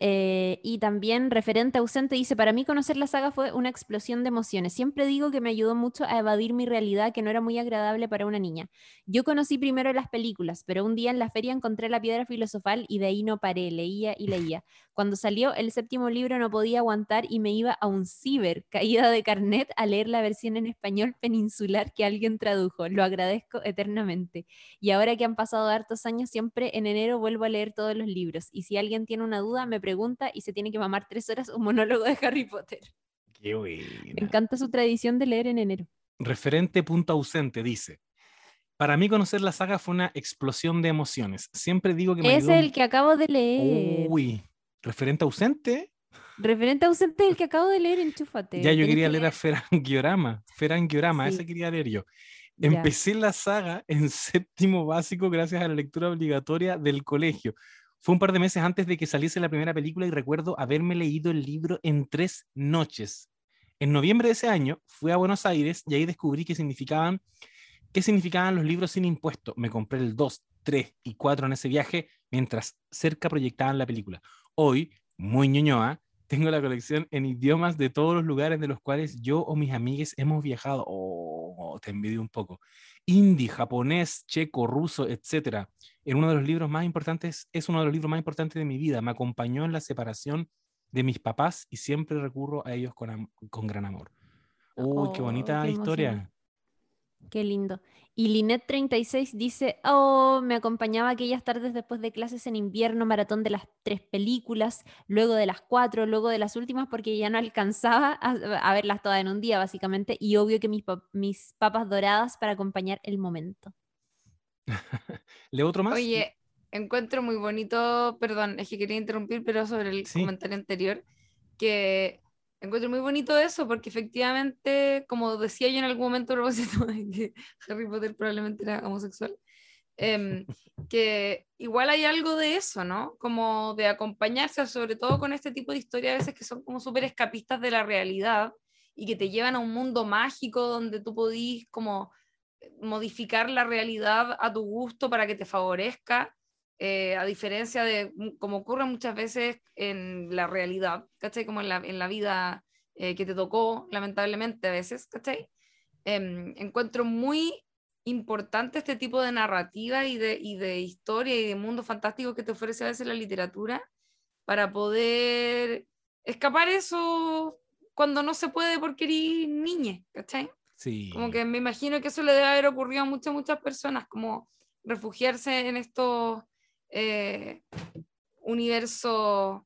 Eh, y también referente ausente dice, para mí conocer la saga fue una explosión de emociones. Siempre digo que me ayudó mucho a evadir mi realidad que no era muy agradable para una niña. Yo conocí primero las películas, pero un día en la feria encontré la piedra filosofal y de ahí no paré, leía y leía. Cuando salió el séptimo libro no podía aguantar y me iba a un ciber, caída de carnet, a leer la versión en español peninsular que alguien tradujo. Lo agradezco eternamente. Y ahora que han pasado hartos años, siempre en enero vuelvo a leer todos los libros. Y si alguien tiene una duda, me pregunta y se tiene que mamar tres horas un monólogo de Harry Potter. Qué Me buena. encanta su tradición de leer en enero. Referente punto ausente dice, para mí conocer la saga fue una explosión de emociones. Siempre digo que me Ese ayudó es el que acabo de leer. Uy, referente ausente. Referente ausente es el que acabo de leer, enchúfate. Ya yo quería que leer a Ferangiorama. Ferangiorama, Sí. ese quería leer yo. Ya. Empecé la saga en séptimo básico gracias a la lectura obligatoria del colegio. Fue un par de meses antes de que saliese la primera película y recuerdo haberme leído el libro en tres noches. En noviembre de ese año fui a Buenos Aires y ahí descubrí qué significaban, qué significaban los libros sin impuesto. Me compré el 2, 3 y 4 en ese viaje mientras cerca proyectaban la película. Hoy, muy ñoñoa, tengo la colección en idiomas de todos los lugares de los cuales yo o mis amigues hemos viajado. Oh, te envidio un poco. Hindi, japonés, checo, ruso, etcétera. En uno de los libros más importantes, es uno de los libros más importantes de mi vida. Me acompañó en la separación de mis papás y siempre recurro a ellos con, con gran amor. Uy, qué Oh, bonita qué historia. Qué lindo. Y Linet36 dice, oh, me acompañaba aquellas tardes después de clases en invierno, maratón de las tres películas, luego de las cuatro, luego de las últimas, porque ya no alcanzaba a, a verlas todas en un día, básicamente, y obvio que mis, pap- mis papas doradas para acompañar el momento. ¿Leo otro más? Oye, encuentro muy bonito, perdón, es que quería interrumpir, pero sobre el Sí. comentario anterior, que encuentro muy bonito eso, porque efectivamente, como decía yo en algún momento a propósito de que Harry Potter probablemente era homosexual, em, que igual hay algo de eso, ¿no? Como de acompañarse, sobre todo con este tipo de historias a veces que son como súper escapistas de la realidad y que te llevan a un mundo mágico donde tú podís como modificar la realidad a tu gusto para que te favorezca, eh, a diferencia de mu- como ocurre muchas veces en la realidad, ¿cachai? Como en la, en la vida eh, que te tocó, lamentablemente a veces, ¿cachai? Em, encuentro muy importante este tipo de narrativa y de, y de historia y de mundo fantástico que te ofrece a veces la literatura para poder escapar eso cuando no se puede porque eres niña, ¿cachai? Sí. Como que me imagino que eso le debe haber ocurrido a muchas, muchas personas, como refugiarse en estos eh, universos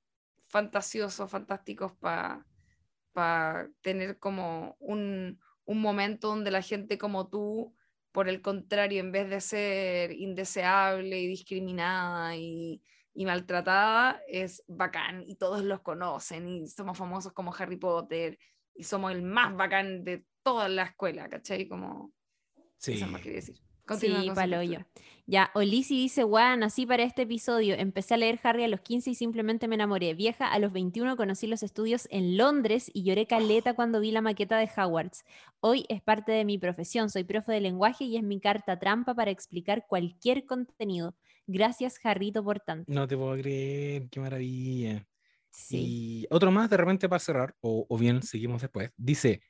fantasiosos, fantásticos, para tener como un, un momento donde la gente como tú por el contrario, en vez de ser indeseable y discriminada y, y maltratada, es bacán y todos los conocen y somos famosos como Harry Potter y somos el más bacán de toda la escuela, ¿cachai? Como... Sí. Eso más quería decir. Sí, Continúa con su paloyo. Ya, Olisi dice, guau, nací para este episodio. Empecé a leer Harry a los 15 y simplemente me enamoré. Vieja, a los 21 conocí los estudios en Londres y lloré caleta cuando vi la maqueta de Hogwarts. Hoy es parte de mi profesión. Soy profe de lenguaje y es mi carta trampa para explicar cualquier contenido. Gracias, Jarrito, por tanto. No te puedo creer, qué maravilla. Sí. Y otro más de repente para cerrar, o, o bien seguimos después. Dice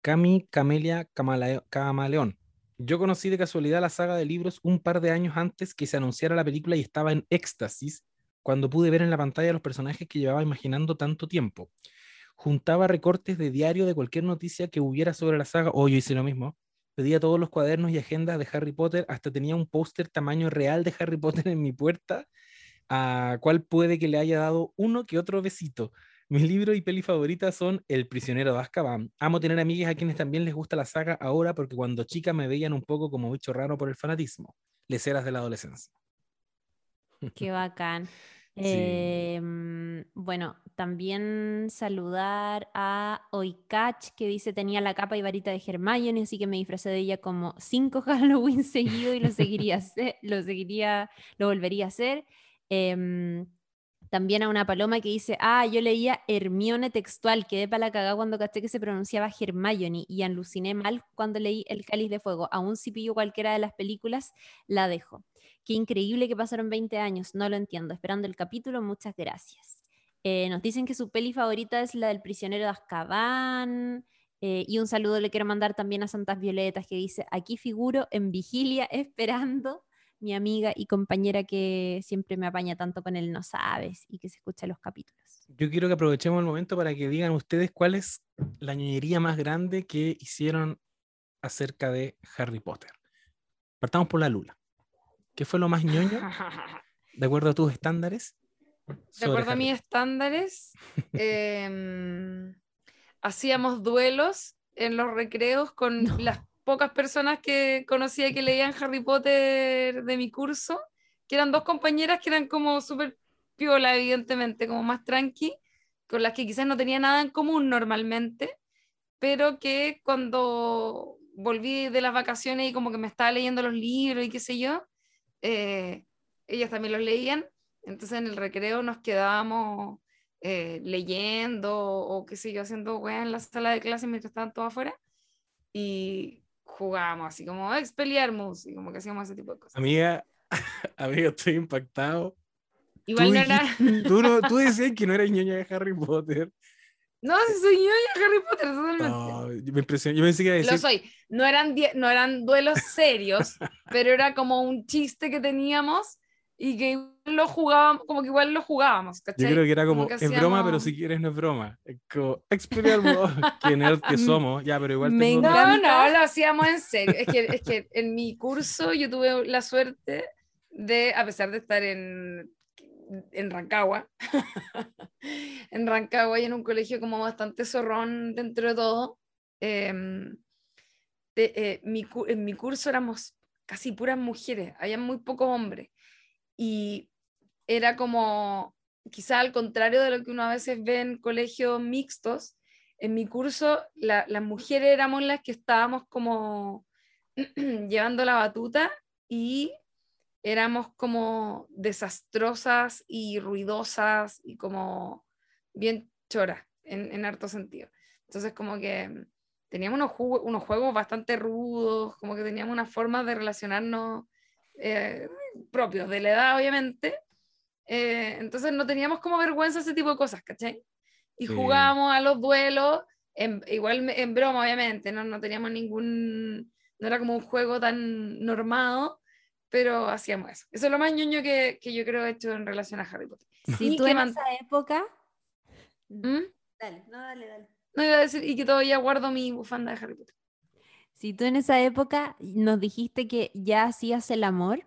Cami Camelia Camale- Camaleón. Yo conocí de casualidad la saga de libros un par de años antes que se anunciara la película y estaba en éxtasis cuando pude ver en la pantalla los personajes que llevaba imaginando tanto tiempo. Juntaba recortes de diario de cualquier noticia que hubiera sobre la saga, o yo hice lo mismo. Pedía todos los cuadernos y agendas de Harry Potter, hasta tenía un póster tamaño real de Harry Potter en mi puerta, a cual puede que le haya dado uno que otro besito. Mis libros y peli favoritas son El prisionero de Azkaban. Amo tener amigas a quienes también les gusta la saga ahora porque cuando chica me veían un poco como bicho raro por el fanatismo. Leceras de la adolescencia. Qué bacán. Sí. Em, bueno, también saludar a Oikach, que dice tenía la capa y varita de Hermione, así que me disfracé de ella como cinco Halloween seguidos y lo seguiría, hacer- lo seguiría, lo volvería a hacer. Em, también a una paloma que dice, ah, yo leía Hermione textual, quedé para la cagada cuando caché que se pronunciaba Hermione y aluciné mal cuando leí El Cáliz de Fuego. Aún si pillo cualquiera de las películas, la dejo. Qué increíble que pasaron 20 años, no lo entiendo. Esperando el capítulo, muchas gracias. Eh, nos dicen que su peli favorita es la del prisionero de Azkaban. eh, y un saludo le quiero mandar también a Santas Violetas que dice, aquí figuro en vigilia esperando mi amiga y compañera que siempre me apaña tanto con el no sabes y que se escucha los capítulos. Yo quiero que aprovechemos el momento para que digan ustedes cuál es la ñoñería más grande que hicieron acerca de Harry Potter. Partamos por la Lula. ¿Qué fue lo más ñoño, de acuerdo a tus estándares? De acuerdo a mis estándares, em, hacíamos duelos en los recreos con No. las pocas personas que conocía que leían Harry Potter de mi curso, que eran dos compañeras que eran como súper piola, evidentemente, como más tranqui, con las que quizás no tenía nada en común normalmente, pero que cuando volví de las vacaciones y como que me estaba leyendo los libros y qué sé yo, eh, ellas también los leían, entonces en el recreo nos quedábamos eh, leyendo o qué sé yo, haciendo weá en la sala de clases mientras estaban todos afuera. Y jugábamos así como Expelliarmus y como que hacíamos ese tipo de cosas. Amiga, amiga, estoy impactado. Igual tú, no era... tú, no- tú decías que no eras ñoña de Harry Potter. No, si soy yo y Harry Potter totalmente. No, yo me impresioné. Yo pensé que a Lo decir, soy. No eran, no eran duelos serios, pero era como un chiste que teníamos y que igual lo jugábamos, como que igual lo jugábamos, yo ¿cachai? creo que era como, que es broma, pero si quieres no es broma. Es como, Expelliarmus, qué nerd que somos. Ya, pero igual Me tengo- No, no, lo hacíamos en serio. Es que, es que en mi curso yo tuve la suerte de, a pesar de estar en, en Rancagua, en Rancagua y en un colegio como bastante zorrón dentro de todo, em, de- eh, mi en mi curso éramos casi puras mujeres, había muy pocos hombres. Y era como, quizá al contrario de lo que uno a veces ve en colegios mixtos, en mi curso la- las mujeres éramos las que estábamos como llevando la batuta y éramos como desastrosas y ruidosas y como bien choras en, en harto sentido. Entonces como que teníamos unos, unos juegos bastante rudos, como que teníamos una forma de relacionarnos eh, propios de la edad, obviamente. Eh, entonces no teníamos como vergüenza ese tipo de cosas, ¿cachai? Y Sí. jugábamos a los duelos, en- igual en broma, obviamente, ¿no? no teníamos ningún, no era como un juego tan normado, pero hacíamos eso. Eso es lo más ñoño que, que yo creo he hecho en relación a Harry Potter. Si Y tú que en esa época... ¿Mm? Dale, no, dale, dale. No iba a decir, y que todavía guardo mi bufanda de Harry Potter. Si tú en esa época nos dijiste que ya hacías el amor,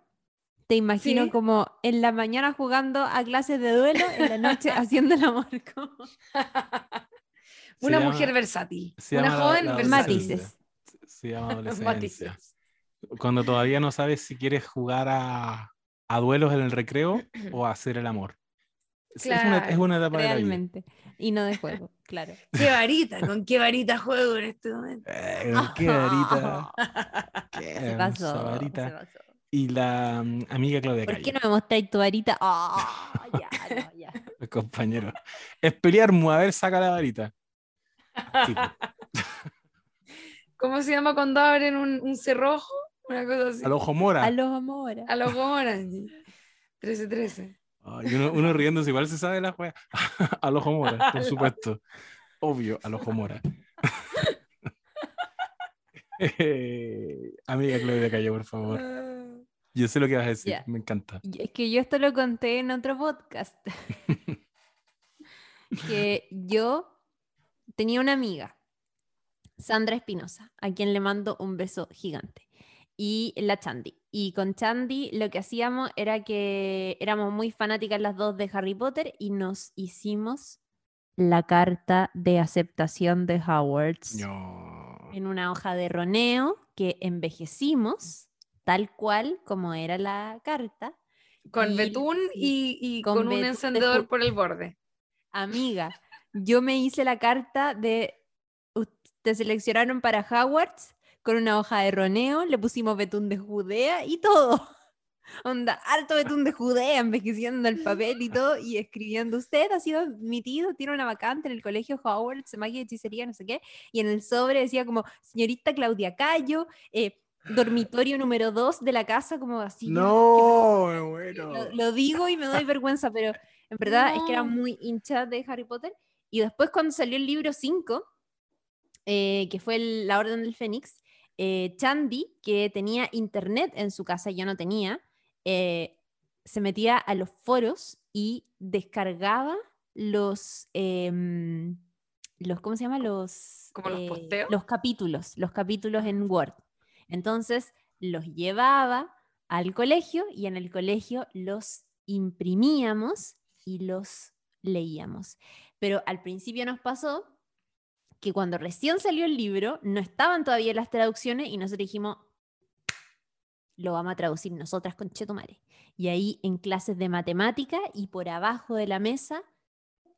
te imagino Sí. como en la mañana jugando a clases de duelo, en la noche haciendo el amor. como- Una llama- mujer versátil. Una la- joven la. Matices. Se llama adolescencia. Matices. Cuando todavía no sabes si quieres jugar a, a duelos en el recreo o a hacer el amor. Es, es una, es una etapa de la vida. Realmente. Y no de juego, claro. ¿Qué varita? ¿Con qué varita juego en este momento? Eh, qué varita. Qué Se pasó, varita. se pasó. Y la mm, amiga Claudia ¿Por qué no me mostráis tu varita? Ah, ya, no, ya. el compañero. Es pelear, a ver, saca la varita. ¿Cómo se llama cuando abren un, un cerrojo? Una cosa así. al ojo mora. A los amores. A los Orange. 13-13. Ay, uno, uno riéndose, igual se sabe la juega. al ojo mora, por supuesto. Obvio, al ojo mora. Eh, amiga Claudia Cayo, por favor. Ah. Yo sé lo que vas a decir, me encanta. Y Es que yo esto lo conté en otro podcast. que yo tenía una amiga, Sandra Espinosa, a quien le mando un beso gigante. Y la Chandy. Y con Chandy lo que hacíamos era que éramos muy fanáticas las dos de Harry Potter y nos hicimos la carta de aceptación de Hogwarts No. en una hoja de roneo que envejecimos tal cual como era la carta. Con Y- betún y, y con con, betún un de encendedor por el borde. Amiga, yo me hice la carta de te seleccionaron para Hogwarts con una hoja de roneo, le pusimos betún de Judea y todo. Onda, harto betún de Judea, envejeciendo el papel y todo, y escribiendo, usted ha sido admitido, tiene una vacante en el colegio Hogwarts, magia y hechicería, no sé qué, y en el sobre decía como, señorita Claudia Cayo, eh, dormitorio número 2 de la casa, como así. No, me muero. Lo, lo digo y me doy vergüenza, pero en verdad es que era No. muy hincha de Harry Potter. Y después cuando salió el libro 5, eh, que fue el- La Orden del Fénix, eh, Chandy, que tenía internet en su casa, y yo no tenía, eh, se metía a los foros y descargaba los, em, los ¿cómo se llama? Los, ¿Como los eh, posteos? los capítulos, los capítulos en Word. Entonces los llevaba al colegio y en el colegio los imprimíamos y los leíamos. Pero al principio nos pasó que cuando recién salió el libro no estaban todavía las traducciones y nosotros dijimos, lo vamos a traducir nosotras con Chetumare. Y ahí en clases de matemática y por abajo de la mesa,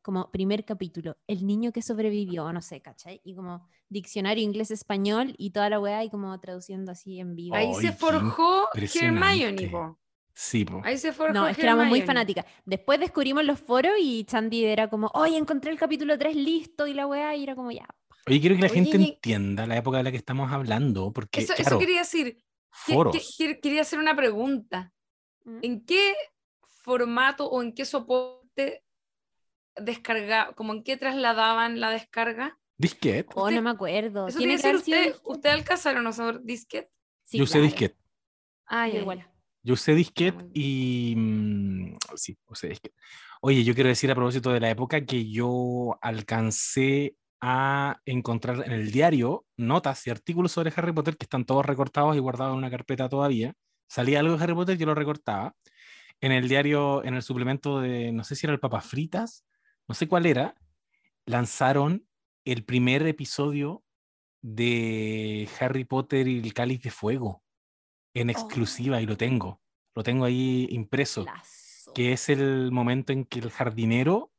como primer capítulo, el niño que sobrevivió, no sé, ¿cachai? Y como diccionario inglés-español y toda la weá y como traduciendo así en vivo. Ahí se forjó. Hermione, po. Sí, po. Ahí se No, es que éramos muy fanáticas. Después descubrimos los foros y Chandy era como, oye, encontré el capítulo 3 listo y la weá, y era como, ya. Oye, quiero que la Oye, gente y- entienda la época de la que estamos hablando, porque, Eso, eso claro, quería decir. que- que- foros. que- quería hacer una pregunta. Mm. ¿En qué formato o en qué soporte descarga, como en qué trasladaban la descarga? Disquete. Oh, no me acuerdo. Eso Tiene quiere que decir usted, usted alcanzaron a usar disquete. Sí, Yo usé claro. disquete. Ah, Yo ya, igual. Yo usé disquete muy bien. y. mm, sí, usé disquete. Oye, yo quiero decir a propósito de la época que yo alcancé a encontrar en el diario notas y artículos sobre Harry Potter que están todos recortados y guardados en una carpeta todavía. Salía algo de Harry Potter, yo lo recortaba. En el diario, en el suplemento de, no sé si era el Papas Fritas, no sé cuál era, lanzaron el primer episodio de Harry Potter y el Cáliz de Fuego en exclusiva y lo tengo. Lo tengo ahí impreso, Lazo. que es el momento en que el jardinero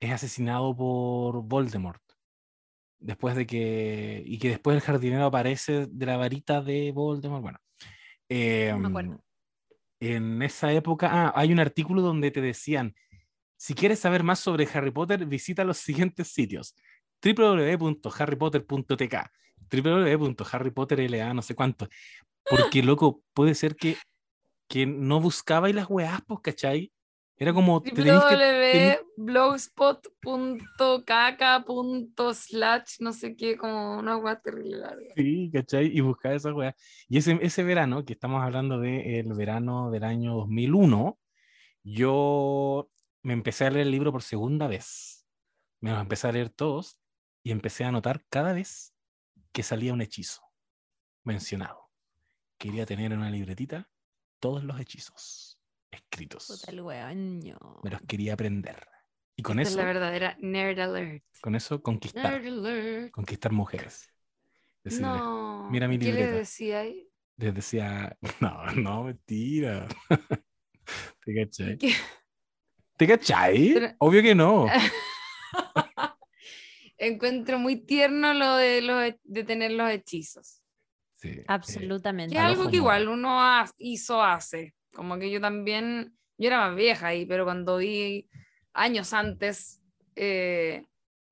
es asesinado por Voldemort. Después de que. Y que después el jardinero aparece de la varita de Voldemort. Bueno. No me em, acuerdo. en esa época, ah, hay un artículo donde te decían, si quieres saber más sobre Harry Potter, visita los siguientes sitios. www.harrypotter.tk www.harrypotterla, no sé cuánto. Porque, loco, puede ser que, que no buscaba y las weás, pues, ¿cachai? Era como, www.blogspot.caca.slash no sé qué, como una web terrible larga. Sí, ¿cachai? Y buscar esa weá. Y ese, ese verano, que estamos hablando del verano del año 2001, yo me empecé a leer el libro por segunda vez. Me los empecé a leer todos y empecé a notar cada vez que salía un hechizo mencionado. Quería tener en una libretita todos los hechizos escritos. Puta el no. Me los quería aprender. Y con Esta eso, es la verdadera nerd alert. con eso conquistar, Nerd alert. conquistar mujeres. No. mira mi ¿Qué le libreta. decía ahí? Les decía, no, no, mentira. ¿Te cachai? ¿Qué? ¿Te cachai? Pero- Obvio que no. Encuentro muy tierno lo de, los he- de tener los hechizos. Sí, eh, Absolutamente. Que es Al algo que igual uno ha- hizo hace. Como que yo también, yo era más vieja ahí, pero cuando vi años antes eh,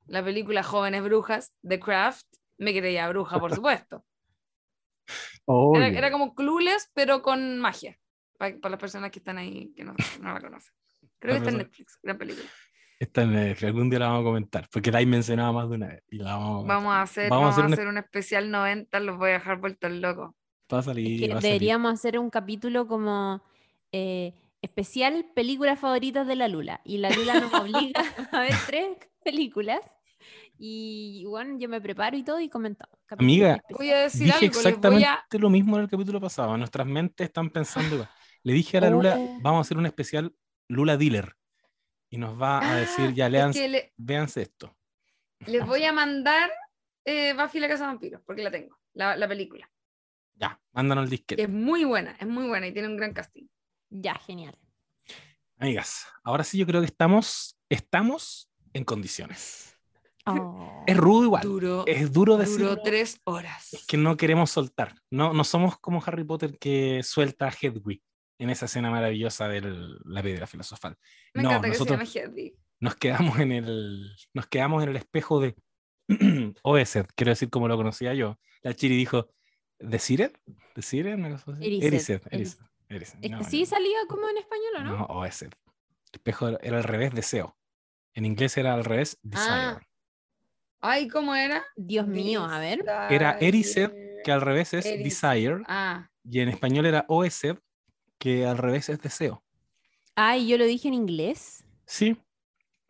la película Jóvenes Brujas, The Craft, me creía bruja, por supuesto. Era, era como Clueless, pero con magia. Para las personas que están ahí que no, no la conocen. Creo que está en Netflix, gran película. Esta en Netflix, algún día la vamos a comentar, porque la he mencionado más de una vez. Y la vamos a. Vamos a hacer, Vamos a vamos hacer a un- hacer un especial 90, los voy a dejar vueltos locos. Va a Es salir, que va a salir. deberíamos hacer un capítulo como eh, especial películas favoritas de la Lula. Y la Lula nos obliga a ver tres películas. Y bueno, yo me preparo y todo y comentamos. capítulo Amiga. Voy a decir Dije algo, exactamente voy a... lo mismo en el capítulo pasado. Nuestras mentes están pensando igual. Le dije a la Lula, Oh. vamos a hacer un especial Lula Dealer. Y nos va a decir, ya, Ah, es leanse, que le- véanse esto. les voy a mandar eh, Buffy la Casa de Vampiros, porque la tengo, la, la película. Ya, mándanos el Que disquete. es muy buena, es muy buena y tiene un gran casting. Ya, genial. Amigas, ahora sí yo creo que estamos, estamos en condiciones. Oh. Es rudo igual. Duro, Es duro decirlo. duró tres horas. Es que no queremos soltar. No, no somos como Harry Potter que suelta a Hedwig en esa escena maravillosa de la piedra filosofal. Me no, encanta nosotros- que se llame Hedwig. nos quedamos en el, nos quedamos en el espejo de Oesed, quiero decir como lo conocía yo. La Chiri dijo, ¿Decired? ¿Decired? Una cosa así. Erised, Erised, Erised. Erised, Erised. Es No, que sí salía como en español, ¿o no? No, Oesed. El espejo era al revés, deseo. En inglés era al revés, desire. Ah. Ay, ¿cómo era? Dios mío, a ver. Era Erised, que al revés es Erised. desire, Ah, y en español era Oesed, que al revés es deseo. Ay, yo lo dije en inglés. Sí,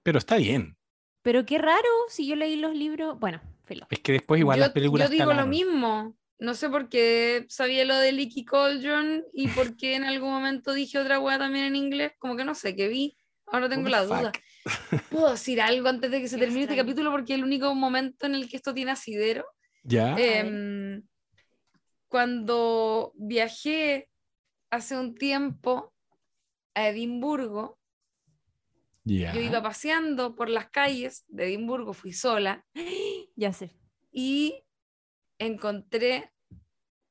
pero está bien. Pero qué raro si yo leí los libros. Bueno, filo. Es que después igual yo, las películas yo digo lo mismo. No sé por qué sabía lo de Licky Cauldron y por qué en algún momento dije otra wea también en inglés. Como que no sé, qué vi. Ahora tengo la duda. fuck? ¿Puedo decir algo antes de que se termine este capítulo? Porque es el único momento en el que esto tiene asidero. ¿Ya? Em, cuando viajé hace un tiempo a Edimburgo, yo iba paseando por las calles de Edimburgo, fui sola Ya sé. y encontré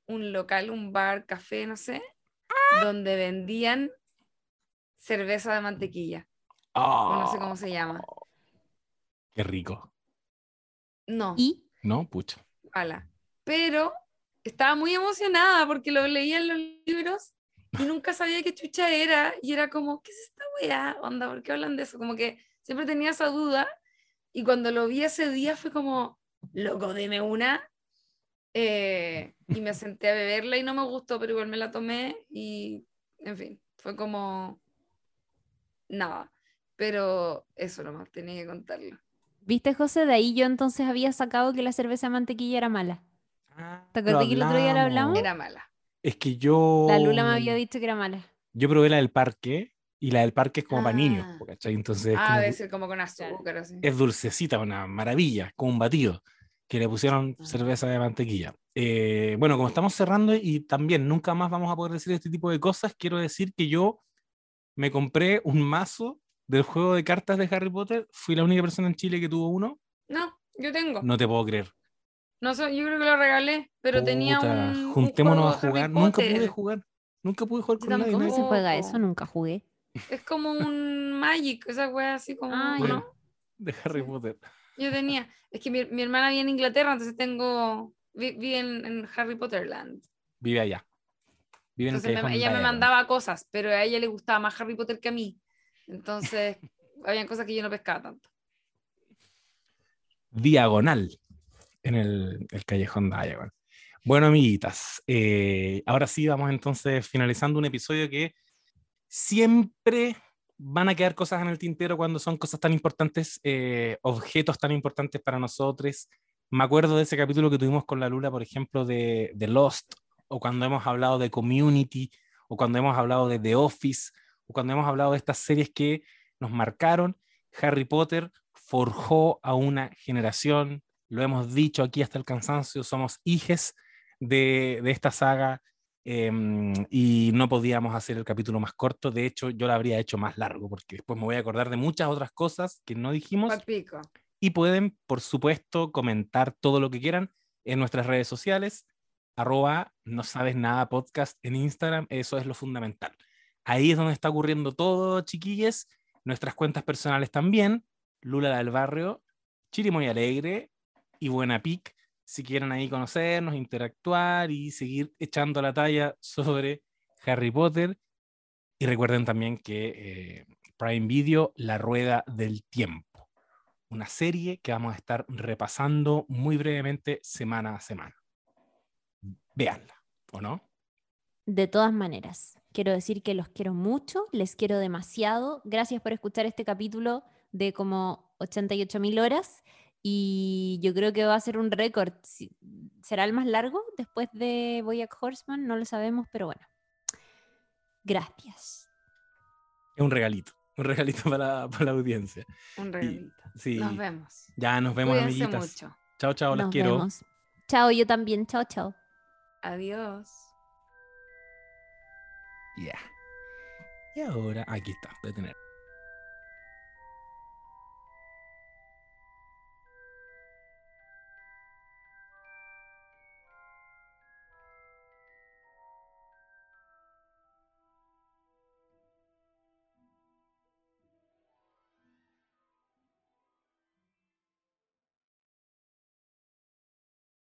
un local, un bar, café, no sé, donde vendían cerveza de mantequilla, no sé cómo se llama. Qué rico. No, Y ¿No? Pucha. ala. Pero estaba muy emocionada porque lo leía en los libros y nunca sabía qué chucha era. Y era como, ¿qué es esta weá? Onda, ¿por qué hablan de eso? Como que siempre tenía esa duda. Y cuando lo vi ese día fue como, loco, deme una. Eh, y me senté a beberla y no me gustó, pero igual me la tomé y, en fin, fue como nada. Pero eso nomás, tenía que contarlo. ¿Viste, José? De ahí yo entonces había sacado que la cerveza de mantequilla era mala. ¿Te acuerdas que el otro día lo hablamos? Era mala. Es que yo. La Lula me había dicho que era mala. Yo probé la del parque y la del parque es como para niños, Ah. ¿cachai? Entonces es, Ah, como- debe ser como con azúcar, así. es dulcecita, una maravilla, como un batido, que le pusieron Ah. cerveza de mantequilla. Eh, bueno, como estamos cerrando y también nunca más vamos a poder decir este tipo de cosas, quiero decir que yo me compré un mazo del juego de cartas de Harry Potter. Fui la única persona en Chile que tuvo uno. No, yo tengo. No te puedo creer. Sé, yo creo que lo regalé, pero tenía Puta, un. un Juntémonos a juego jugar. Harry Nunca pude jugar. Nunca pude jugar con nadie. ¿Cómo se juega eso? Nunca jugué. Es como un Magic, esa wea así como. Ah, ¿o ya. ¿no? De Harry Potter. Yo tenía. Es que mi, mi hermana vive en Inglaterra, entonces tengo. vi- Vive en, en Harry Potter Land. Vive allá. Vive en Entonces me- ella me mandaba cosas, pero a ella le gustaba más Harry Potter que a mí. Entonces, habían cosas que yo no pescaba tanto. diagonal en el, el callejón Diagon. Bueno, amiguitas, eh, ahora sí vamos entonces finalizando un episodio que siempre van a quedar cosas en el tintero cuando son cosas tan importantes, eh, objetos tan importantes para nosotros. Me acuerdo de ese capítulo que tuvimos con la Lula, por ejemplo, de, de Lost, o cuando hemos hablado de Community, o cuando hemos hablado de The Office, o cuando hemos hablado de estas series que nos marcaron. Harry Potter forjó a una generación, lo hemos dicho aquí hasta el cansancio, somos hijes de, de esta saga, em, y no podíamos hacer el capítulo más corto. De hecho, yo lo habría hecho más largo porque después me voy a acordar de muchas otras cosas que no dijimos. Palpico. Y pueden, por supuesto, comentar todo lo que quieran en nuestras redes sociales, arroba no sabes nada podcast en Instagram, eso es lo fundamental. Ahí es donde está ocurriendo todo, chiquilles. Nuestras cuentas personales también, Lula del Barrio, Chirimoy Alegre y Buena Pic, si quieren ahí conocernos, interactuar y seguir echando la talla sobre Harry Potter. Y recuerden también que eh, Prime Video, La Rueda del Tiempo, una serie que vamos a estar repasando muy brevemente semana a semana. Veanla, ¿o no? De todas maneras, quiero decir que los quiero mucho, les quiero demasiado. Gracias por escuchar este capítulo de como 88 mil horas y yo creo que va a ser un récord. ¿Será el más largo después de Boyack Horseman? No lo sabemos, pero bueno. Gracias. Es un regalito, un regalito para, para la audiencia. Un regalito. Sí, Nos vemos. ya nos vemos, Cuídense amiguitas. mucho. Chao, chao, las Nos quiero. vemos. Chao, yo también. Chao, chao. Adiós. Ya. Y ahora, aquí está, voy a tener.